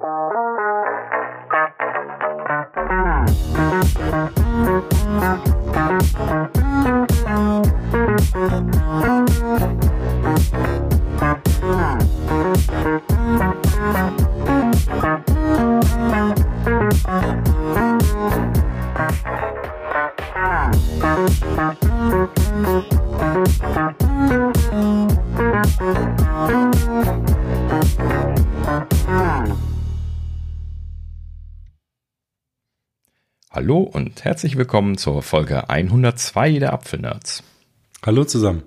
Hallo und herzlich willkommen zur Folge 102 der Apfelnerds. Hallo zusammen.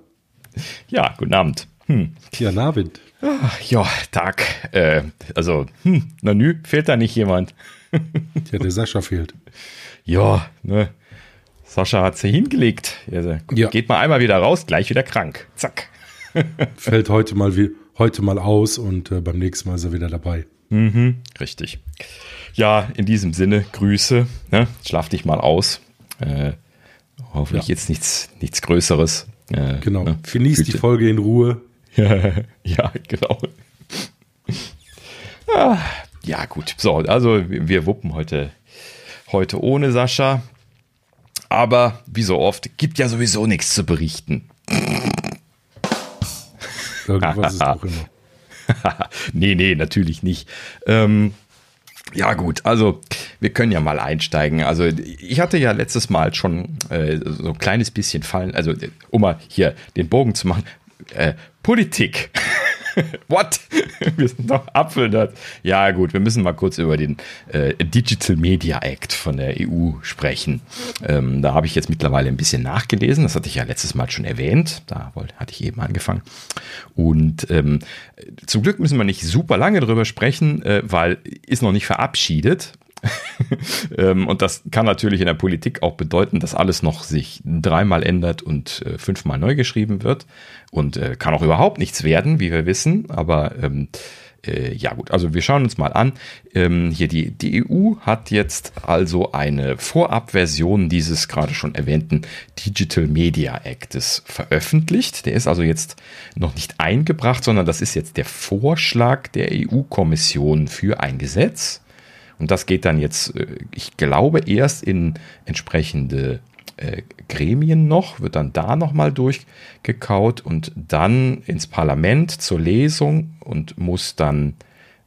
Ja, guten Abend. Hm. Ja, Navid. Ach, ja, Tag. Äh, also, hm, na nü, fehlt da nicht jemand? ja, der Sascha fehlt. Ja, ne. Sascha hat sie hingelegt. Also, ja. Geht mal einmal wieder raus, gleich wieder krank. Zack. Fällt heute mal, wie, heute mal aus und äh, beim nächsten Mal ist er wieder dabei. Mhm, richtig. Ja, in diesem Sinne, Grüße. Ne? Schlaf dich mal aus. Äh, hoffentlich ja. jetzt nichts, nichts Größeres. Äh, genau. Ne? Genieß die Folge in Ruhe. ja, genau. ah, ja, gut. So, also wir wuppen heute, heute ohne Sascha. Aber wie so oft, gibt ja sowieso nichts zu berichten. Irgendwas ist doch immer. nee, nee, natürlich nicht. Ähm, ja gut, also wir können ja mal einsteigen. Also ich hatte ja letztes Mal schon äh, so ein kleines bisschen fallen, also um mal hier den Bogen zu machen, äh, Politik. What? wir sind doch Apfelnerds. Ja, gut, wir müssen mal kurz über den äh, Digital Media Act von der EU sprechen. Ähm, da habe ich jetzt mittlerweile ein bisschen nachgelesen. Das hatte ich ja letztes Mal schon erwähnt. Da wollte, hatte ich eben angefangen. Und ähm, zum Glück müssen wir nicht super lange drüber sprechen, äh, weil ist noch nicht verabschiedet. Ähm, und das kann natürlich in der Politik auch bedeuten, dass alles noch sich dreimal ändert und äh, fünfmal neu geschrieben wird. Und äh, kann auch überhaupt nichts werden, wie wir wissen. Aber ähm, äh, ja gut, also wir schauen uns mal an. Ähm, hier die, die EU hat jetzt also eine Vorabversion dieses gerade schon erwähnten Digital Media Actes veröffentlicht. Der ist also jetzt noch nicht eingebracht, sondern das ist jetzt der Vorschlag der EU-Kommission für ein Gesetz. Und das geht dann jetzt, äh, ich glaube, erst in entsprechende äh, Gremien noch, wird dann da nochmal durchgekaut und dann ins Parlament zur Lesung und muss dann,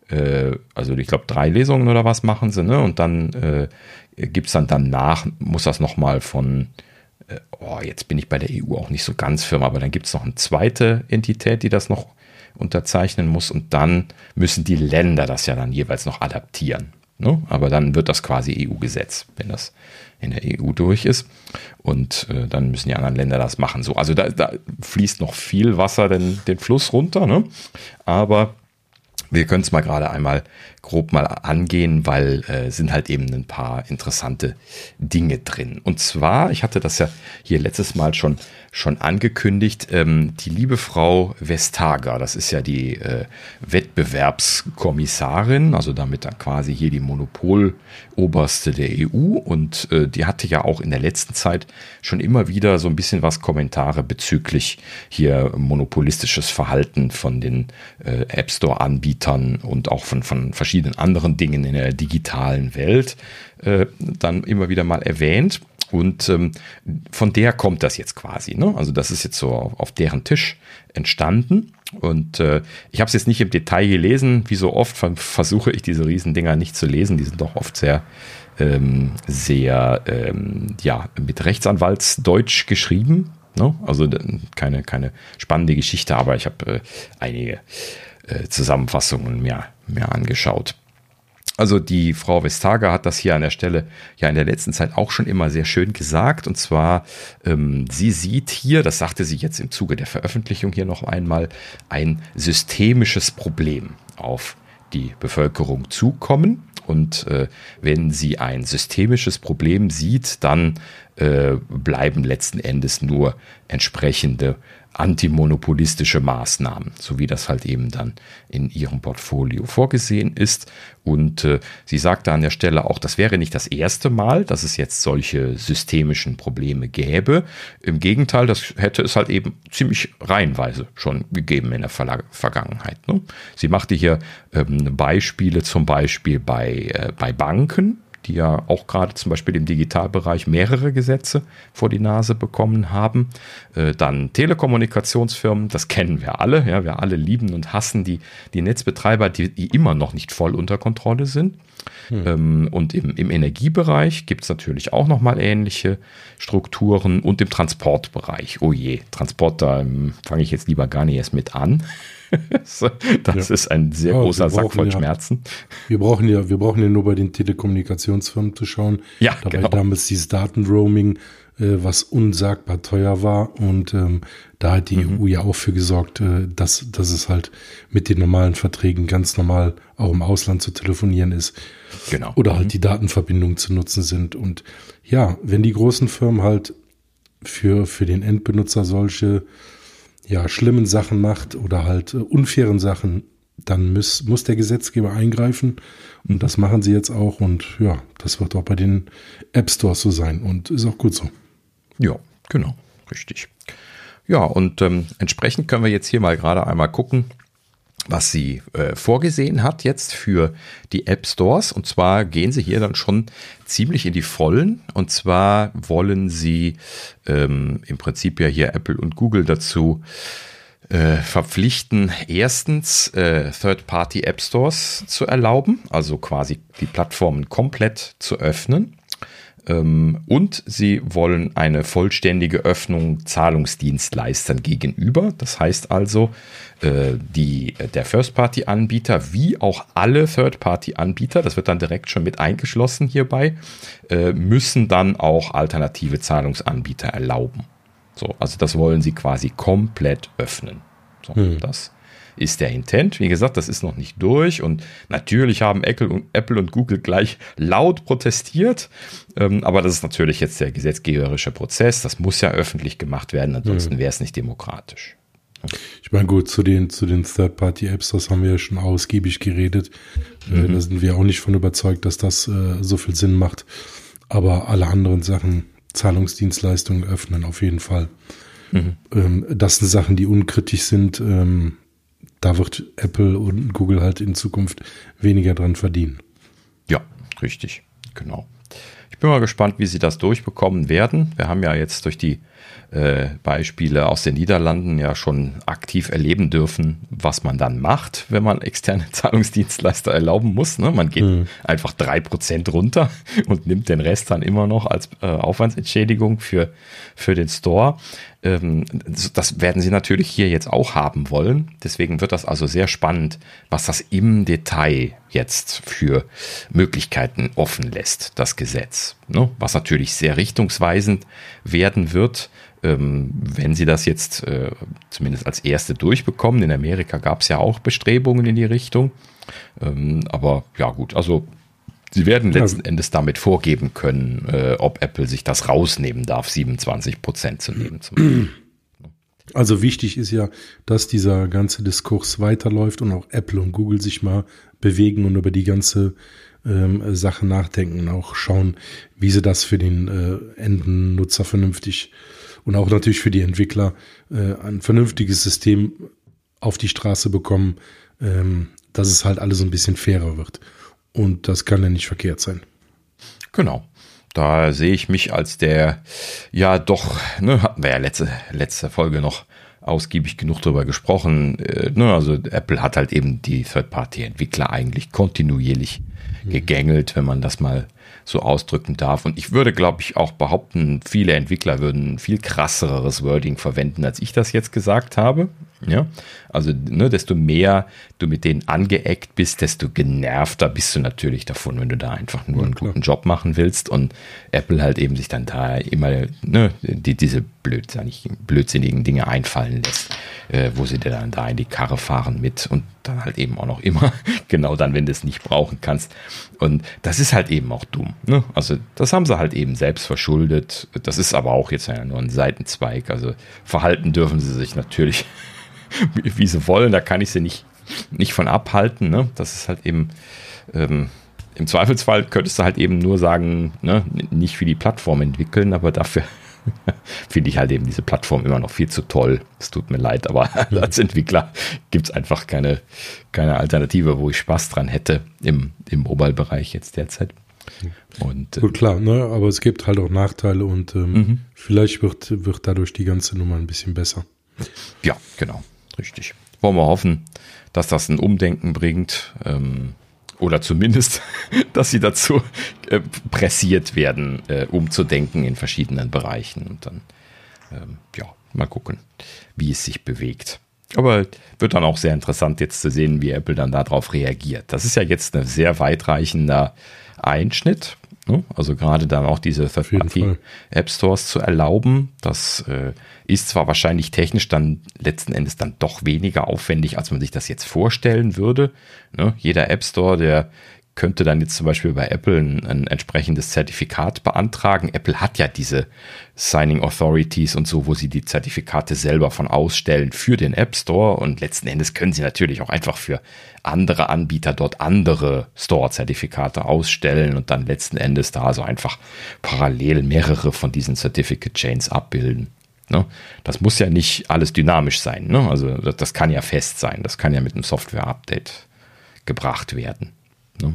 äh, also ich glaube, drei Lesungen oder was machen sie, ne? Und dann äh, gibt es dann danach, muss das nochmal von, äh, oh, jetzt bin ich bei der EU auch nicht so ganz firm, aber dann gibt es noch eine zweite Entität, die das noch unterzeichnen muss und dann müssen die Länder das ja dann jeweils noch adaptieren. Ne? Aber dann wird das quasi EU-Gesetz, wenn das in der EU durch ist. Und äh, dann müssen die anderen Länder das machen. So, also da, da fließt noch viel Wasser den, den Fluss runter, ne? Aber wir können es mal gerade einmal grob mal angehen, weil äh, sind halt eben ein paar interessante Dinge drin. Und zwar, ich hatte das ja hier letztes Mal schon schon angekündigt, ähm, die liebe Frau Vestager, das ist ja die äh, Wettbewerbskommissarin, also damit dann quasi hier die Monopoloberste der EU und äh, die hatte ja auch in der letzten Zeit schon immer wieder so ein bisschen was Kommentare bezüglich hier monopolistisches Verhalten von den äh, App Store Anbietern und auch von, von verschiedenen anderen Dingen in der digitalen Welt äh, dann immer wieder mal erwähnt. Und ähm, von der kommt das jetzt quasi. Ne? Also das ist jetzt so auf, deren Tisch entstanden. Und äh, ich habe es jetzt nicht im Detail gelesen. Wie so oft versuche ich diese Riesendinger nicht zu lesen. Die sind doch oft sehr, ähm, sehr, ähm, ja, mit Rechtsanwaltsdeutsch geschrieben. Ne? Also keine, keine spannende Geschichte, aber ich habe äh, einige äh, Zusammenfassungen mehr, mehr angeschaut. Also die Frau Vestager hat das hier an der Stelle ja in der letzten Zeit auch schon immer sehr schön gesagt. Und zwar, ähm, sie sieht hier, das sagte sie jetzt im Zuge der Veröffentlichung hier noch einmal, ein systemisches Problem auf die Bevölkerung zukommen. Und äh, wenn sie ein systemisches Problem sieht, dann äh, bleiben letzten Endes nur entsprechende antimonopolistische Maßnahmen, so wie das halt eben dann in ihrem Portfolio vorgesehen ist. Und äh, sie sagte an der Stelle auch, das wäre nicht das erste Mal, dass es jetzt solche systemischen Probleme gäbe. Im Gegenteil, das hätte es halt eben ziemlich reihenweise schon gegeben in der Verla Vergangenheit. Ne? Sie machte hier ähm, Beispiele zum Beispiel bei, äh, bei Banken, die ja auch gerade zum Beispiel im Digitalbereich mehrere Gesetze vor die Nase bekommen haben. Äh, dann Telekommunikationsfirmen, das kennen wir alle. Ja, wir alle lieben und hassen die, die Netzbetreiber, die, die immer noch nicht voll unter Kontrolle sind. Hm. Ähm, und im, im Energiebereich gibt es natürlich auch nochmal ähnliche Strukturen und im Transportbereich. Oh je, Transport, da ähm, fange ich jetzt lieber gar nicht erst mit an. das ja. ist ein sehr ja, großer Sack voll Schmerzen. Wir brauchen ja, wir brauchen ja nur bei den Telekommunikationsfirmen zu schauen. Ja, Dabei genau. damals dieses Datenroaming, äh, was unsagbar teuer war. Und ähm, da hat die mhm. EU ja auch für gesorgt, äh, dass, dass es halt mit den normalen Verträgen ganz normal auch im Ausland zu telefonieren ist. Genau. Oder halt mhm. die Datenverbindungen zu nutzen sind. Und ja, wenn die großen Firmen halt für, für den Endbenutzer solche ja, schlimmen Sachen macht oder halt äh, unfairen Sachen, dann muss, muss der Gesetzgeber eingreifen. Und das machen sie jetzt auch. Und ja, das wird auch bei den App Stores so sein. Und ist auch gut so. Ja, genau, richtig. Ja, und ähm, entsprechend können wir jetzt hier mal gerade einmal gucken, was sie äh, vorgesehen hat jetzt für die App Stores. Und zwar gehen sie hier dann schon ziemlich in die Vollen. Und zwar wollen sie ähm, im Prinzip ja hier Apple und Google dazu äh, verpflichten, erstens äh, Third-Party App Stores zu erlauben, also quasi die Plattformen komplett zu öffnen. Ähm, und sie wollen eine vollständige Öffnung Zahlungsdienstleistern gegenüber. Das heißt also, äh, die, der First-Party-Anbieter wie auch alle Third-Party-Anbieter, das wird dann direkt schon mit eingeschlossen hierbei, äh, müssen dann auch alternative Zahlungsanbieter erlauben. So, also das wollen sie quasi komplett öffnen. So, hm. Das ist der Intent. Wie gesagt, das ist noch nicht durch und natürlich haben Apple und, Google gleich laut protestiert, ähm, aber das ist natürlich jetzt der gesetzgeberische Prozess. Das muss ja öffentlich gemacht werden, ansonsten hm. wäre es nicht demokratisch. Ich meine, gut, zu den, zu den Third-Party-Apps, das haben wir ja schon ausgiebig geredet. Äh, mhm. da sind wir auch nicht von überzeugt, dass das äh, so viel Sinn macht. Aber alle anderen Sachen, Zahlungsdienstleistungen öffnen auf jeden Fall. Mhm. Ähm, das sind Sachen, die unkritisch sind. Ähm, da wird Apple und Google halt in Zukunft weniger dran verdienen. Ja, richtig, genau. Ich bin mal gespannt, wie sie das durchbekommen werden. Wir haben ja jetzt durch die äh, Beispiele aus den Niederlanden ja schon aktiv erleben dürfen, was man dann macht, wenn man externe Zahlungsdienstleister erlauben muss. Ne? Man geht mhm. einfach drei Prozent runter und nimmt den Rest dann immer noch als äh, Aufwandsentschädigung für, für den Store. Ähm, das werden sie natürlich hier jetzt auch haben wollen. Deswegen wird das also sehr spannend, was das im Detail jetzt für Möglichkeiten offen lässt, das Gesetz. Ne? Was natürlich sehr richtungsweisend werden wird, ähm, wenn sie das jetzt äh, zumindest als erste durchbekommen. In Amerika gab es ja auch Bestrebungen in die Richtung. Ähm, aber ja gut, also Sie werden letzten. Endes damit vorgeben können, äh, ob Apple sich das rausnehmen darf, 27 Prozent zu nehmen. Also wichtig ist ja, dass dieser ganze Diskurs weiterläuft und auch Apple und Google sich mal bewegen und über die ganze ähm, Sache nachdenken und auch schauen, wie sie das für den äh, Endennutzer vernünftig und auch natürlich für die Entwickler äh, ein vernünftiges System auf die Straße bekommen, ähm, dass es halt alles ein bisschen fairer wird. Und das kann ja nicht verkehrt sein. Genau. Da sehe ich mich als der, ja doch, ne, hatten wir ja letzte, letzte Folge noch ausgiebig genug darüber gesprochen. Äh, ne, also Apple hat halt eben die Third-Party-Entwickler eigentlich kontinuierlich mhm. gegängelt, wenn man das mal so ausdrücken darf. Und ich würde, glaube ich, auch behaupten, viele Entwickler würden viel krasseres Wording verwenden, als ich das jetzt gesagt habe. Ja, also ne, desto mehr du mit denen angeeckt bist, desto genervter bist du natürlich davon, wenn du da einfach nur ja, einen klar. guten Job machen willst und Apple halt eben sich dann da immer ne, die, diese blödsinnig, blödsinnigen Dinge einfallen lässt, äh, wo sie dir dann da in die Karre fahren mit und dann halt eben auch noch immer, genau dann, wenn du es nicht brauchen kannst. Und das ist halt eben auch dumm. Ne? Also das haben sie halt eben selbst verschuldet. Das ist aber auch jetzt ja nur ein Seitenzweig. Also verhalten dürfen sie sich natürlich wie, sie wollen. Da kann ich sie nicht, nicht von abhalten. Ne? Das ist halt eben, ähm, im Zweifelsfall könntest du halt eben nur sagen, ne, nicht für die Plattform entwickeln, aber dafür finde ich halt eben diese Plattform immer noch viel zu toll. Es tut mir leid, aber als Entwickler gibt es einfach keine, keine Alternative, wo ich Spaß dran hätte im, im Mobile-Bereich jetzt derzeit. Und, Gut, klar, ne? aber es gibt halt auch Nachteile und ähm, mhm. vielleicht wird, wird dadurch die ganze Nummer ein bisschen besser. Ja, genau. Richtig. Wollen wir hoffen, dass das ein Umdenken bringt. Ähm, oder zumindest, dass sie dazu äh, pressiert werden, äh, umzudenken in verschiedenen Bereichen. Und dann, ähm, ja, mal gucken, wie es sich bewegt. Aber wird dann auch sehr interessant jetzt zu sehen, wie Apple dann darauf reagiert. Das ist ja jetzt ein sehr weitreichender Einschnitt. Ne? Also gerade dann auch diese Third-Party-App Stores zu erlauben, das äh, ist zwar wahrscheinlich technisch dann letzten Endes dann doch weniger aufwendig, als man sich das jetzt vorstellen würde. Ne? Jeder App Store, der könnte dann jetzt zum Beispiel bei Apple ein, ein, entsprechendes Zertifikat beantragen. Apple hat ja diese Signing Authorities und so, wo sie die Zertifikate selber von ausstellen für den App Store und letzten Endes können sie natürlich auch einfach für andere Anbieter dort andere Store-Zertifikate ausstellen und dann letzten Endes da also einfach parallel mehrere von diesen Certificate Chains abbilden. Ne? Das muss ja nicht alles dynamisch sein. Ne? Also das, das, kann ja fest sein. Das kann ja mit einem Software-Update gebracht werden. Ne?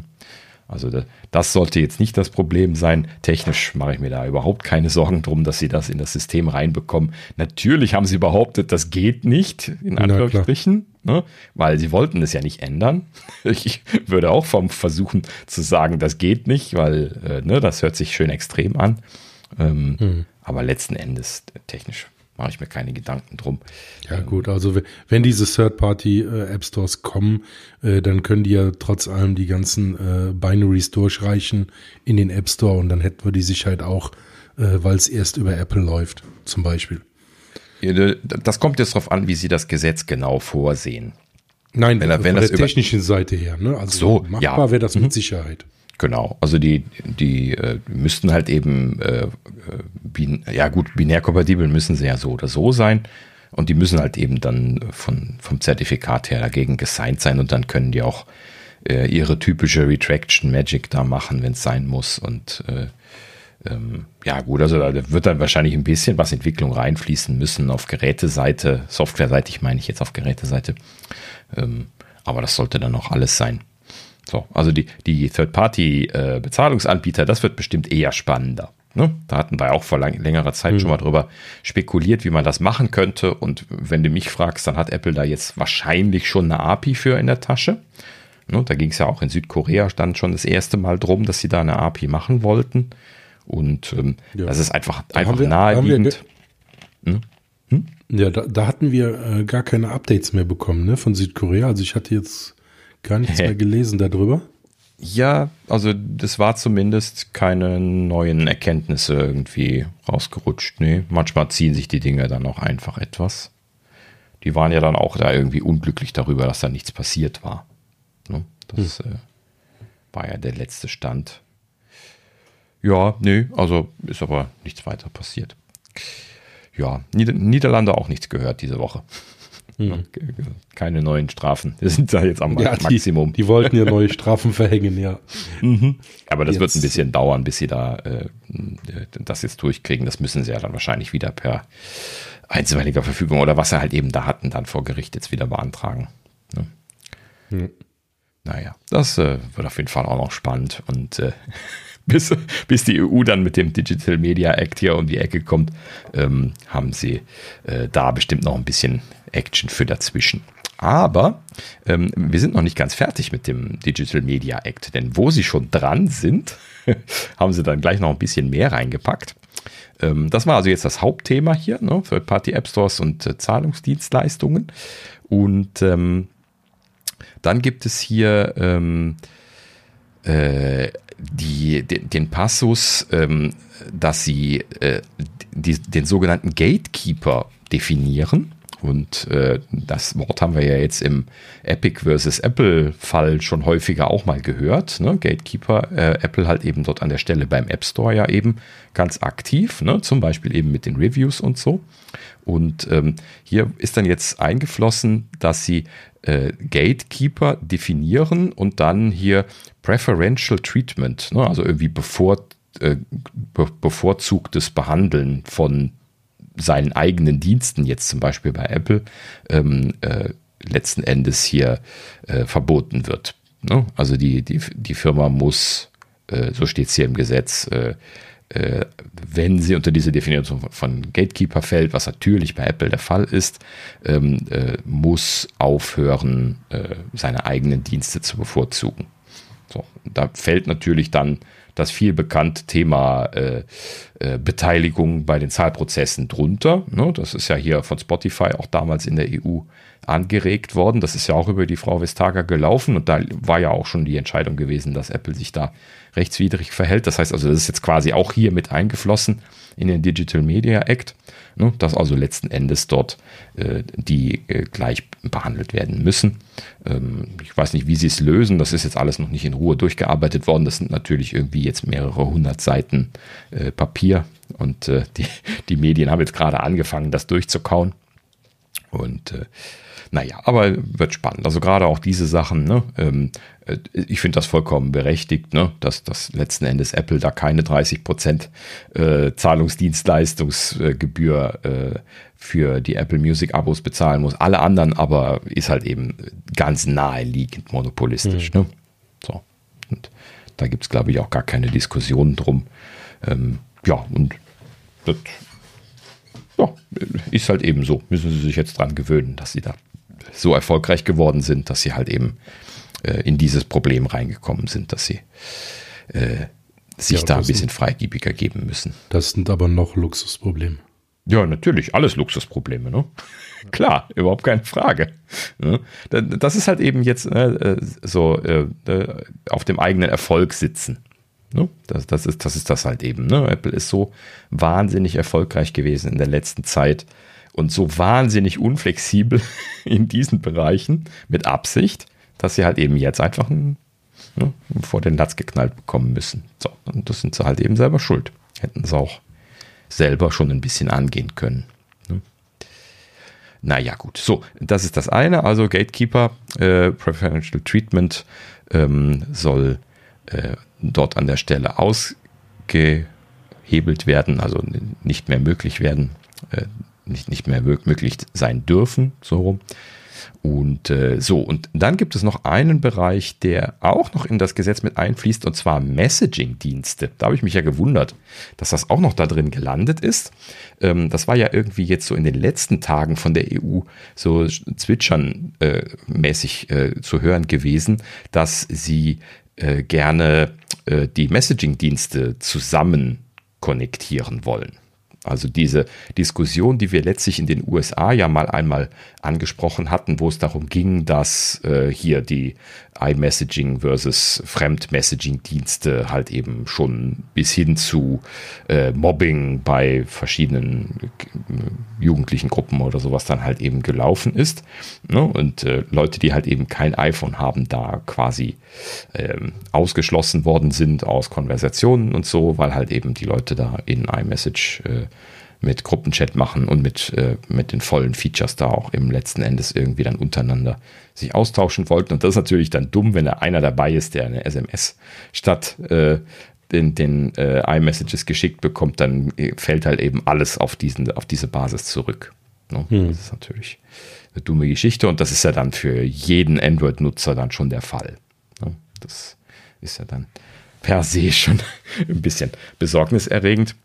Also das sollte jetzt nicht das Problem sein. Technisch mache ich mir da überhaupt keine Sorgen drum, dass sie das in das System reinbekommen. Natürlich haben sie behauptet, das geht nicht, in Anführungsstrichen, ne? weil sie wollten es ja nicht ändern. Ich würde auch vom versuchen zu sagen, das geht nicht, weil äh, ne, das hört sich schön extrem an. Ähm, hm. Aber letzten Endes technisch mache ich mir keine Gedanken drum. Ja gut, also wenn diese Third-Party-App Stores kommen, äh, dann können die ja trotz allem die ganzen äh, Binaries durchreichen in den App Store und dann hätten wir die Sicherheit auch, äh, weil es erst über Apple läuft, zum Beispiel. Das kommt jetzt darauf an, wie sie das Gesetz genau vorsehen. Nein, wenn, von wenn der technischen Seite her. Ne? Also so, machbar ja. wäre das mit. Sicherheit. Genau, also die, die äh, müssten halt eben, äh, bin, ja gut, binärkompatibel müssen sie ja so oder so sein. Und die müssen halt eben dann von, vom Zertifikat her dagegen gesigned sein und dann können die auch äh, ihre typische Retraction Magic da machen, wenn es sein muss. Und äh, ähm, ja gut, also da wird dann wahrscheinlich ein bisschen was Entwicklung reinfließen müssen auf Geräteseite, Softwareseitig meine ich jetzt auf Geräteseite. Ähm, aber das sollte dann auch alles sein. So, also die, die Third-Party-Bezahlungsanbieter, das wird bestimmt eher spannender. Ne? Da hatten wir auch vor lang, längerer Zeit mhm. schon mal drüber spekuliert, wie man das machen könnte. Und wenn du mich fragst, dann hat Apple da jetzt wahrscheinlich schon eine API für in der Tasche. Ne? Da ging es ja auch in Südkorea, stand schon das erste Mal drum, dass sie da eine API machen wollten. Und ähm, ja. das ist einfach, einfach wir, naheliegend. Hm? Hm? Ja, da, da, hatten wir äh, gar keine Updates mehr bekommen ne, von Südkorea. Also ich hatte jetzt gar nichts mehr gelesen darüber. Ja, also das war zumindest keine neuen Erkenntnisse irgendwie rausgerutscht. Nee, manchmal ziehen sich die Dinge dann auch einfach etwas. Die waren ja dann auch da irgendwie unglücklich darüber, dass da nichts passiert war. Ne? Das hm. äh, war ja der letzte Stand. Ja, nee, also ist aber nichts weiter passiert. Ja, Nieder Niederlande auch nichts gehört diese Woche. Mhm. Keine neuen Strafen. Wir sind da jetzt am ja, Maximum. Die, die, wollten ja neue Strafen verhängen, ja. Mhm. Aber das jetzt. wird ein bisschen dauern, bis sie da äh, das jetzt durchkriegen. Das müssen sie ja dann wahrscheinlich wieder per einstweiliger Verfügung oder was sie halt eben da hatten, dann vor Gericht jetzt wieder beantragen. Ne? Mhm. Naja, das äh, wird auf jeden Fall auch noch spannend und äh, bis, bis die EU dann mit dem Digital Media Act hier um die Ecke kommt, ähm, haben sie äh, da bestimmt noch ein bisschen Action für dazwischen. Aber ähm, wir sind noch nicht ganz fertig mit dem Digital Media Act, denn wo sie schon dran sind, haben sie dann gleich noch ein bisschen mehr reingepackt. Ähm, das war also jetzt das Hauptthema hier, ne, Third-Party-App Stores und äh, Zahlungsdienstleistungen. Und ähm, dann gibt es hier ähm, äh, die, den, den Passus, ähm, dass sie äh, die, den sogenannten Gatekeeper definieren. Und äh, das Wort haben wir ja jetzt im Epic versus Apple-Fall schon häufiger auch mal gehört. Ne? Gatekeeper, äh, Apple halt eben dort an der Stelle beim App Store ja eben ganz aktiv, ne? zum Beispiel eben mit den Reviews und so. Und ähm, hier ist dann jetzt eingeflossen, dass sie äh, Gatekeeper definieren und dann hier Preferential Treatment, ne? also irgendwie bevor, äh, be bevorzugtes Behandeln von seinen eigenen Diensten, jetzt zum Beispiel bei Apple, ähm, äh, letzten Endes hier äh, verboten wird. Ne? Also die, die, die Firma muss, äh, so steht es hier im Gesetz, äh, äh, wenn sie unter diese Definition von Gatekeeper fällt, was natürlich bei Apple der Fall ist, ähm, äh, muss aufhören, seine eigenen Dienste zu bevorzugen. So, da fällt natürlich dann das viel bekannte Thema äh, äh, Beteiligung bei den Zahlprozessen drunter. Ne? Das ist ja hier von Spotify auch damals in der EU angeregt worden. Das ist ja auch über die Frau Vestager gelaufen und da war ja auch schon die Entscheidung gewesen, dass Apple sich da rechtswidrig verhält. Das heißt also, das ist jetzt quasi auch hier mit eingeflossen in den Digital Media Act, ne, dass also letzten Endes dort äh, die äh, gleich behandelt werden müssen. Ähm, ich weiß nicht, wie sie es lösen. Das ist jetzt alles noch nicht in Ruhe durchgearbeitet worden. Das sind natürlich irgendwie jetzt mehrere hundert Seiten äh, Papier und äh, die, die Medien haben jetzt gerade angefangen, das durchzukauen. Und äh, naja, aber wird spannend. Also gerade auch diese Sachen, ne, ähm, äh, ich finde das vollkommen berechtigt, ne, dass, dass letzten Endes Apple da keine 30% äh, Zahlungsdienstleistungsgebühr äh, für die Apple Music Abos bezahlen muss. Alle anderen aber ist halt eben ganz naheliegend monopolistisch. Mhm. Ne? So. Und da gibt es, glaube ich, auch gar keine Diskussion drum. Ähm, ja, und das ja, ist halt eben so. Müssen sie sich jetzt dran gewöhnen, dass sie da so erfolgreich geworden sind, dass sie halt eben äh, in dieses Problem reingekommen sind, dass sie äh, sich ja, da ein bisschen freigebiger geben müssen. Das sind aber noch Luxusprobleme. Ja, natürlich, alles Luxusprobleme, ne? Klar, überhaupt keine Frage. Ne? Das ist halt eben jetzt äh, so äh, äh, auf dem eigenen Erfolg sitzen. Ne? Das, das, ist, das ist das halt eben. Ne? Apple ist so wahnsinnig erfolgreich gewesen in der letzten Zeit und so wahnsinnig unflexibel in diesen Bereichen mit Absicht, dass sie halt eben jetzt einfach ein, ne, vor den Latz geknallt bekommen müssen. So, und das sind sie halt eben selber schuld. Hätten sie auch selber schon ein bisschen angehen können. Ne? Naja, gut. So, das ist das eine. Also Gatekeeper, äh, Preferential Treatment ähm, soll äh, dort an der Stelle ausgehebelt werden, also nicht mehr möglich werden. Äh, nicht, nicht mehr möglich sein dürfen, so rum. Und äh, so, und dann gibt es noch einen Bereich, der auch noch in das Gesetz mit einfließt, und zwar Messaging-Dienste. Da habe ich mich ja gewundert, dass das auch noch da drin gelandet ist. Ähm, das war ja irgendwie jetzt so in den letzten Tagen von der EU so zwitschern-mäßig äh, äh, zu hören gewesen, dass sie äh, gerne äh, die Messaging-Dienste zusammen konnektieren wollen. Also diese Diskussion, die wir letztlich in den USA ja mal einmal angesprochen hatten, wo es darum ging, dass äh, hier die iMessaging versus Fremdmessaging-Dienste halt eben schon bis hin zu äh, Mobbing bei verschiedenen äh, jugendlichen Gruppen oder sowas dann halt eben gelaufen ist. Ne? Und äh, Leute, die halt eben kein iPhone haben, da quasi ähm, ausgeschlossen worden sind aus Konversationen und so, weil halt eben die Leute da in iMessage äh, mit Gruppenchat machen und mit, äh, mit den vollen Features da auch im letzten Endes irgendwie dann untereinander sich austauschen wollten. Und das ist natürlich dann dumm, wenn da einer dabei ist, der eine SMS statt äh, den, den äh, iMessages geschickt bekommt, dann äh, fällt halt eben alles auf, diesen, auf diese Basis zurück. Ne? Hm. Das ist natürlich eine dumme Geschichte und das ist ja dann für jeden Android-Nutzer dann schon der Fall. Ne? Das ist ja dann per se schon ein bisschen besorgniserregend.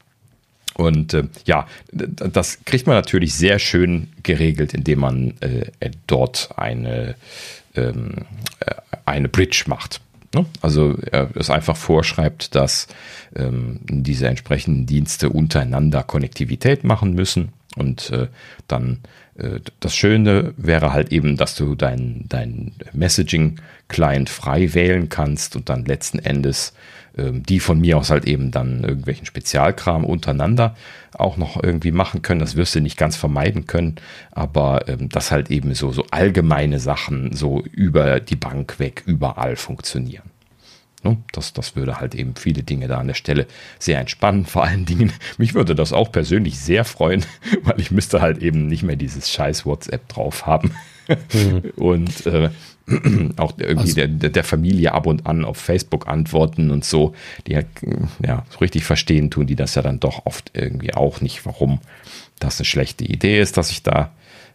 Und äh, ja, das kriegt man natürlich sehr schön geregelt, indem man äh, dort eine, ähm, äh, eine Bridge macht. Ne? Also er es einfach vorschreibt, dass ähm, diese entsprechenden Dienste untereinander Konnektivität machen müssen. Und äh, dann äh, das Schöne wäre halt eben, dass du dein, dein Messaging-Client frei wählen kannst und dann letzten Endes ähm, die von mir aus halt eben dann irgendwelchen Spezialkram untereinander auch noch irgendwie machen können. Das wirst du nicht ganz vermeiden können, aber ähm, dass halt eben so, so allgemeine Sachen so über die Bank weg überall funktionieren. Ne? Das, das würde halt eben viele Dinge da an der Stelle sehr entspannen. Vor allen Dingen, mich würde das auch persönlich sehr freuen, weil ich müsste halt eben nicht mehr dieses scheiß WhatsApp drauf haben. Mhm. Und äh, auch irgendwie also, der, der Familie ab und an auf Facebook antworten und so, die halt, ja, so richtig verstehen tun die das ja dann doch oft irgendwie auch nicht, warum das eine schlechte Idee ist, dass ich da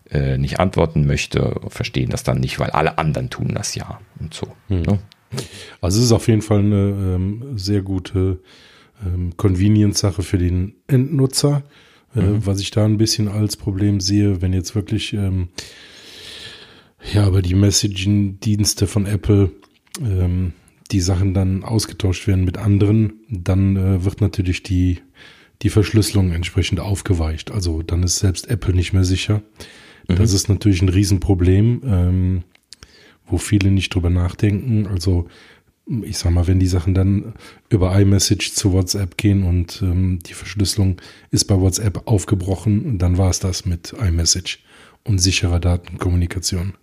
äh, nicht antworten möchte, verstehen das dann nicht, weil alle anderen tun das ja und so. Hm. Ne? Also es ist auf jeden Fall eine ähm, sehr gute ähm, Convenience-Sache für den Endnutzer. Äh, mhm. Was ich da ein bisschen als Problem sehe, wenn jetzt wirklich ähm, ja, aber die Messaging-Dienste von Apple, ähm, die Sachen dann ausgetauscht werden mit anderen, dann äh, wird natürlich die, die Verschlüsselung entsprechend aufgeweicht. Also dann ist selbst Apple nicht mehr sicher. Mhm. Das ist natürlich ein Riesenproblem, ähm, wo viele nicht drüber nachdenken. Also ich sag mal, wenn die Sachen dann über iMessage zu WhatsApp gehen und ähm, die Verschlüsselung ist bei WhatsApp aufgebrochen, dann war es das mit iMessage und sicherer Datenkommunikation.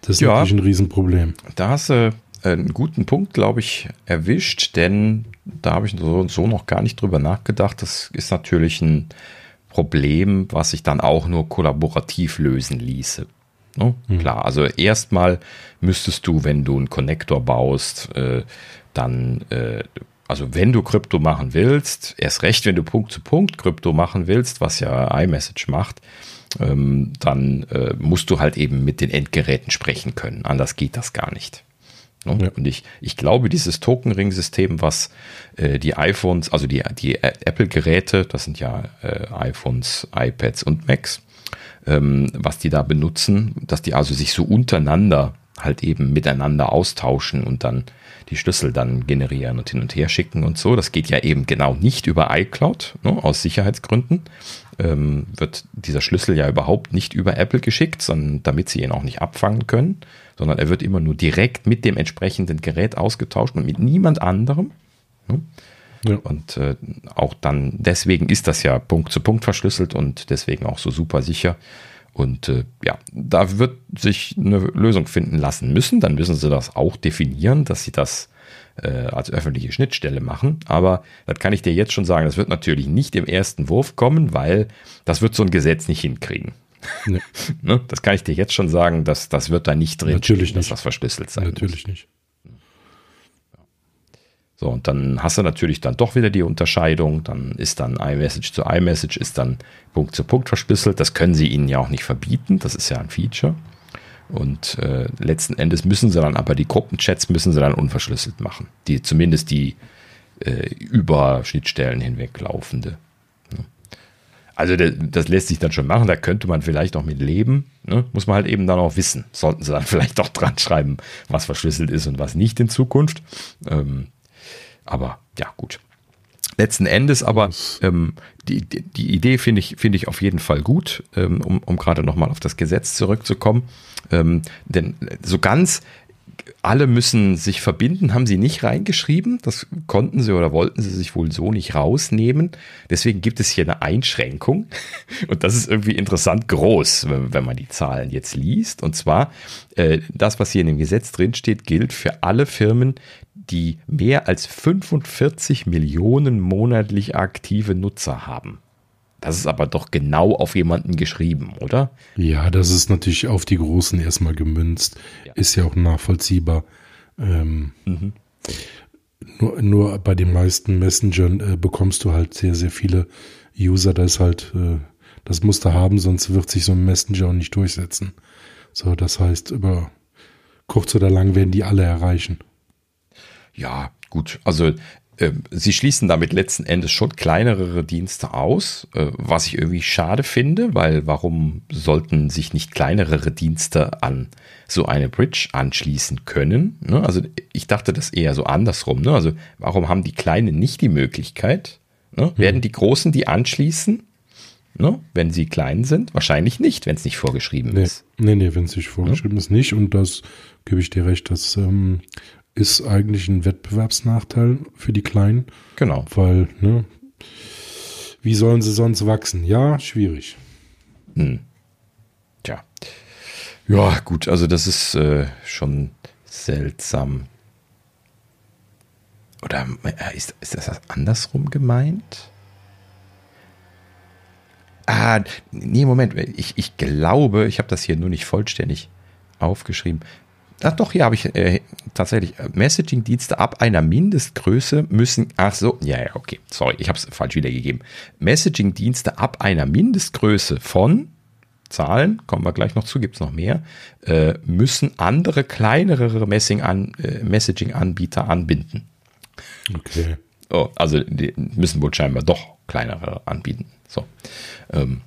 Das ist ja, natürlich ein Riesenproblem. Da hast du einen guten Punkt, glaube ich, erwischt, denn da habe ich so, so noch gar nicht drüber nachgedacht. Das ist natürlich ein Problem, was sich dann auch nur kollaborativ lösen ließe. No? Mhm. Klar, also erstmal müsstest du, wenn du einen Connector baust, äh, dann, äh, also wenn du Krypto machen willst, erst recht, wenn du Punkt zu Punkt Krypto machen willst, was ja iMessage macht, ähm, dann äh, musst du halt eben mit den Endgeräten sprechen können. Anders geht das gar nicht. Ne? Ja. Und ich, ich glaube, dieses Token-Ring-System, was äh, die iPhones, also die, die Apple-Geräte, das sind ja äh, iPhones, iPads und Macs, was die da benutzen, dass die also sich so untereinander halt eben miteinander austauschen und dann die Schlüssel dann generieren und hin und her schicken und so. Das geht ja eben genau nicht über iCloud, ne, aus Sicherheitsgründen. Ähm, wird dieser Schlüssel ja überhaupt nicht über Apple geschickt, sondern damit sie ihn auch nicht abfangen können, sondern er wird immer nur direkt mit dem entsprechenden Gerät ausgetauscht und mit niemand anderem. Ne? Ja. Und äh, auch dann, deswegen ist das ja Punkt zu Punkt verschlüsselt und deswegen auch so super sicher. Und äh, ja, da wird sich eine Lösung finden lassen müssen. Dann müssen sie das auch definieren, dass sie das äh, als öffentliche Schnittstelle machen. Aber das kann ich dir jetzt schon sagen, das wird natürlich nicht im ersten Wurf kommen, weil das wird so ein Gesetz nicht hinkriegen. Nee. ne? Das kann ich dir jetzt schon sagen, dass das wird da nicht drin, natürlich stehen, nicht. dass das verschlüsselt sein Natürlich muss. nicht. So, und dann hast du natürlich dann doch wieder die Unterscheidung. Dann ist dann iMessage zu iMessage, ist dann Punkt zu Punkt verschlüsselt. Das können sie ihnen ja auch nicht verbieten. Das ist ja ein Feature. Und äh, letzten Endes müssen sie dann aber die Gruppenchats müssen sie dann unverschlüsselt machen. Die zumindest die äh, über Schnittstellen hinweg laufende. Also das, das, lässt sich dann schon machen, da könnte man vielleicht auch mit leben. Ne? Muss man halt eben dann auch wissen. Sollten sie dann vielleicht auch dran schreiben, was verschlüsselt ist und was nicht in Zukunft. Ähm, aber ja, gut. Letzten Endes aber ähm, die, die, Idee finde ich, finde ich auf jeden Fall gut, ähm, um, um gerade nochmal auf das Gesetz zurückzukommen. Ähm, denn so ganz alle müssen sich verbinden, haben sie nicht reingeschrieben. Das konnten sie oder wollten sie sich wohl so nicht rausnehmen. Deswegen gibt es hier eine Einschränkung. Und das ist irgendwie interessant groß, wenn man die Zahlen jetzt liest. Und zwar, äh, das, was hier in dem Gesetz drinsteht, gilt für alle Firmen, die mehr als 45 Millionen monatlich aktive Nutzer haben. Das ist aber doch genau auf jemanden geschrieben, oder? Ja, das ist natürlich auf die Großen erstmal gemünzt. Ja. Ist ja auch nachvollziehbar. Ähm, mhm. nur, nur bei den meisten Messengern äh, bekommst du halt sehr, sehr viele User. Da ist halt, äh, das musst du haben, sonst wird sich so ein Messenger auch nicht durchsetzen. So, das heißt, über kurz oder lang werden die alle erreichen ja, gut, also ähm, sie schließen damit letzten Endes schon kleinere Dienste aus, äh, was ich irgendwie schade finde, weil warum sollten sich nicht kleinere Dienste an so eine Bridge anschließen können? Ne? Also ich dachte das eher so andersrum. Ne? Also warum haben die Kleinen nicht die Möglichkeit? Ne? Werden die Großen die anschließen? Ne? Wenn sie klein sind? Wahrscheinlich nicht, wenn es nicht vorgeschrieben nee, ist. Nee, nee, wenn es nicht vorgeschrieben ja. ist, nicht. Und das gebe ich dir recht, das ähm, ist eigentlich ein Wettbewerbsnachteil für die Kleinen. Genau. Weil, ne, wie sollen sie sonst wachsen? Ja, schwierig. Hm. Tja. Ja, gut, also das ist äh, schon seltsam. Oder äh, ist, ist das andersrum gemeint? Ah, nee, Moment. Ich, ich glaube, ich habe das hier nur nicht vollständig aufgeschrieben. Ach doch, hier habe ich äh, tatsächlich äh, Messaging-Dienste ab einer Mindestgröße müssen. Ach so, ja, ja, okay. Sorry, ich habe es falsch wiedergegeben. Messaging-Dienste ab einer Mindestgröße von Zahlen, kommen wir gleich noch zu, gibt es noch mehr, äh, müssen andere kleinere äh, Messaging-Anbieter anbinden. Okay. Oh, also die müssen wohl scheinbar doch kleinere anbieten. So. Ähm,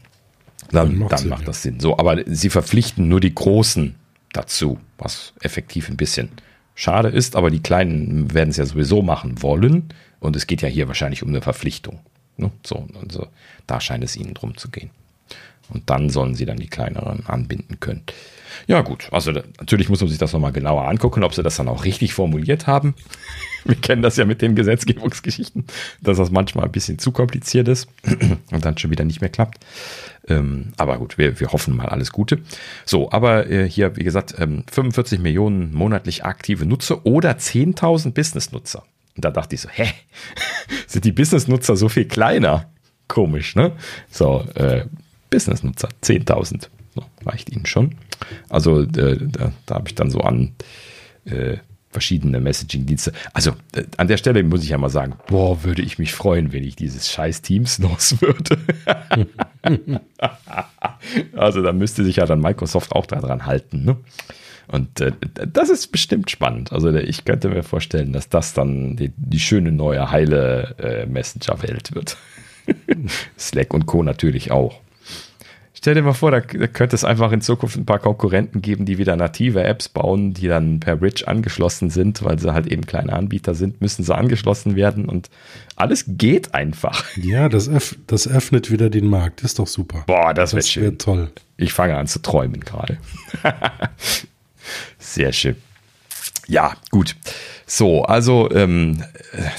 dann, dann, Sinn, macht ja. das Sinn. So, aber sie verpflichten nur die großen dazu, was effektiv ein bisschen schade ist, aber die Kleinen werden es ja sowieso machen wollen und es geht ja hier wahrscheinlich um eine Verpflichtung. Ne? So, also da scheint es ihnen drum zu gehen. Und dann sollen sie dann die kleineren anbinden können. Ja, gut. Also natürlich muss man sich das nochmal genauer angucken, ob sie das dann auch richtig formuliert haben. Wir kennen das ja mit den Gesetzgebungsgeschichten, dass das manchmal ein bisschen zu kompliziert ist und dann schon wieder nicht mehr klappt. Ähm, aber gut, wir, wir hoffen mal alles Gute. So, aber äh, hier, wie gesagt, ähm, 45 Millionen monatlich aktive Nutzer oder 10.000 Business-Nutzer. Und da dachte ich so, hä? Sind die Business-Nutzer so viel kleiner? Komisch, ne? So, äh, Business-Nutzer, 10.000. So, reicht ihnen schon. Also äh, da, da habe ich dann so an äh, verschiedene Messaging-Dienste. Also äh, an der Stelle muss ich ja mal sagen, boah, würde ich mich freuen, wenn ich dieses scheiß Teams los würde. also da müsste sich ja dann Microsoft auch daran halten. Ne? Und äh, das ist bestimmt spannend. Also ich könnte mir vorstellen, dass das dann die, die schöne neue heile äh, Messenger-Welt wird. Slack und Co. natürlich auch. Stell dir mal vor, da, da, könnte es einfach in Zukunft ein paar Konkurrenten geben, die wieder native Apps bauen, die dann per Bridge angeschlossen sind, weil sie halt eben kleine Anbieter sind, müssen sie angeschlossen werden und alles geht einfach. Ja, das, öff das öffnet wieder den Markt, ist doch super. Boah, das, das wäre wär toll. Ich fange an zu träumen gerade. Sehr schön. Ja, gut. So, also ähm,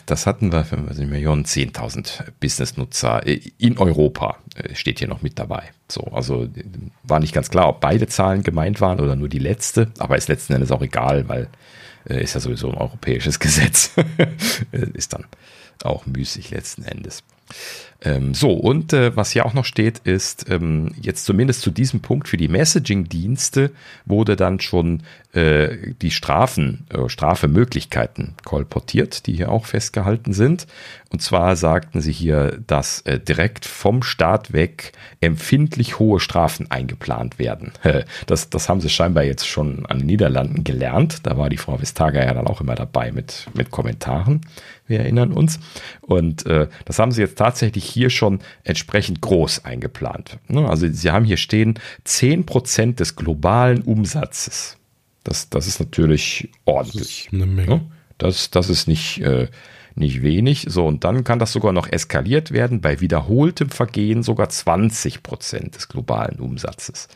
das hatten wir, 25 Millionen, 10.000 Business-Nutzer in Europa äh, steht hier noch mit dabei. So, also war nicht ganz klar, ob beide Zahlen gemeint waren oder nur die letzte, aber ist letzten Endes auch egal, weil äh, ist ja sowieso ein europäisches Gesetz. ist dann auch müßig letzten Endes. Ähm, so, und äh, was hier auch noch steht, ist, ähm, jetzt zumindest zu diesem Punkt für die Messaging-Dienste wurde dann schon äh, die Strafen, äh, Strafemöglichkeiten kolportiert, die hier auch festgehalten sind. Und zwar sagten sie hier, dass äh, direkt vom Start weg empfindlich hohe Strafen eingeplant werden. Das, das haben sie scheinbar jetzt schon an den Niederlanden gelernt. Da war die Frau Vestager ja dann auch immer dabei mit, mit Kommentaren. Wir erinnern uns. Und äh, das haben sie jetzt tatsächlich hier schon entsprechend groß eingeplant. Ne? Also sie haben hier stehen 10% des globalen Umsatzes. Das, das ist natürlich ordentlich. Das ist eine Menge. Ne? Das, das ist nicht, äh, nicht wenig. So, und dann kann das sogar noch eskaliert werden, bei wiederholtem Vergehen sogar 20% des globalen Umsatzes.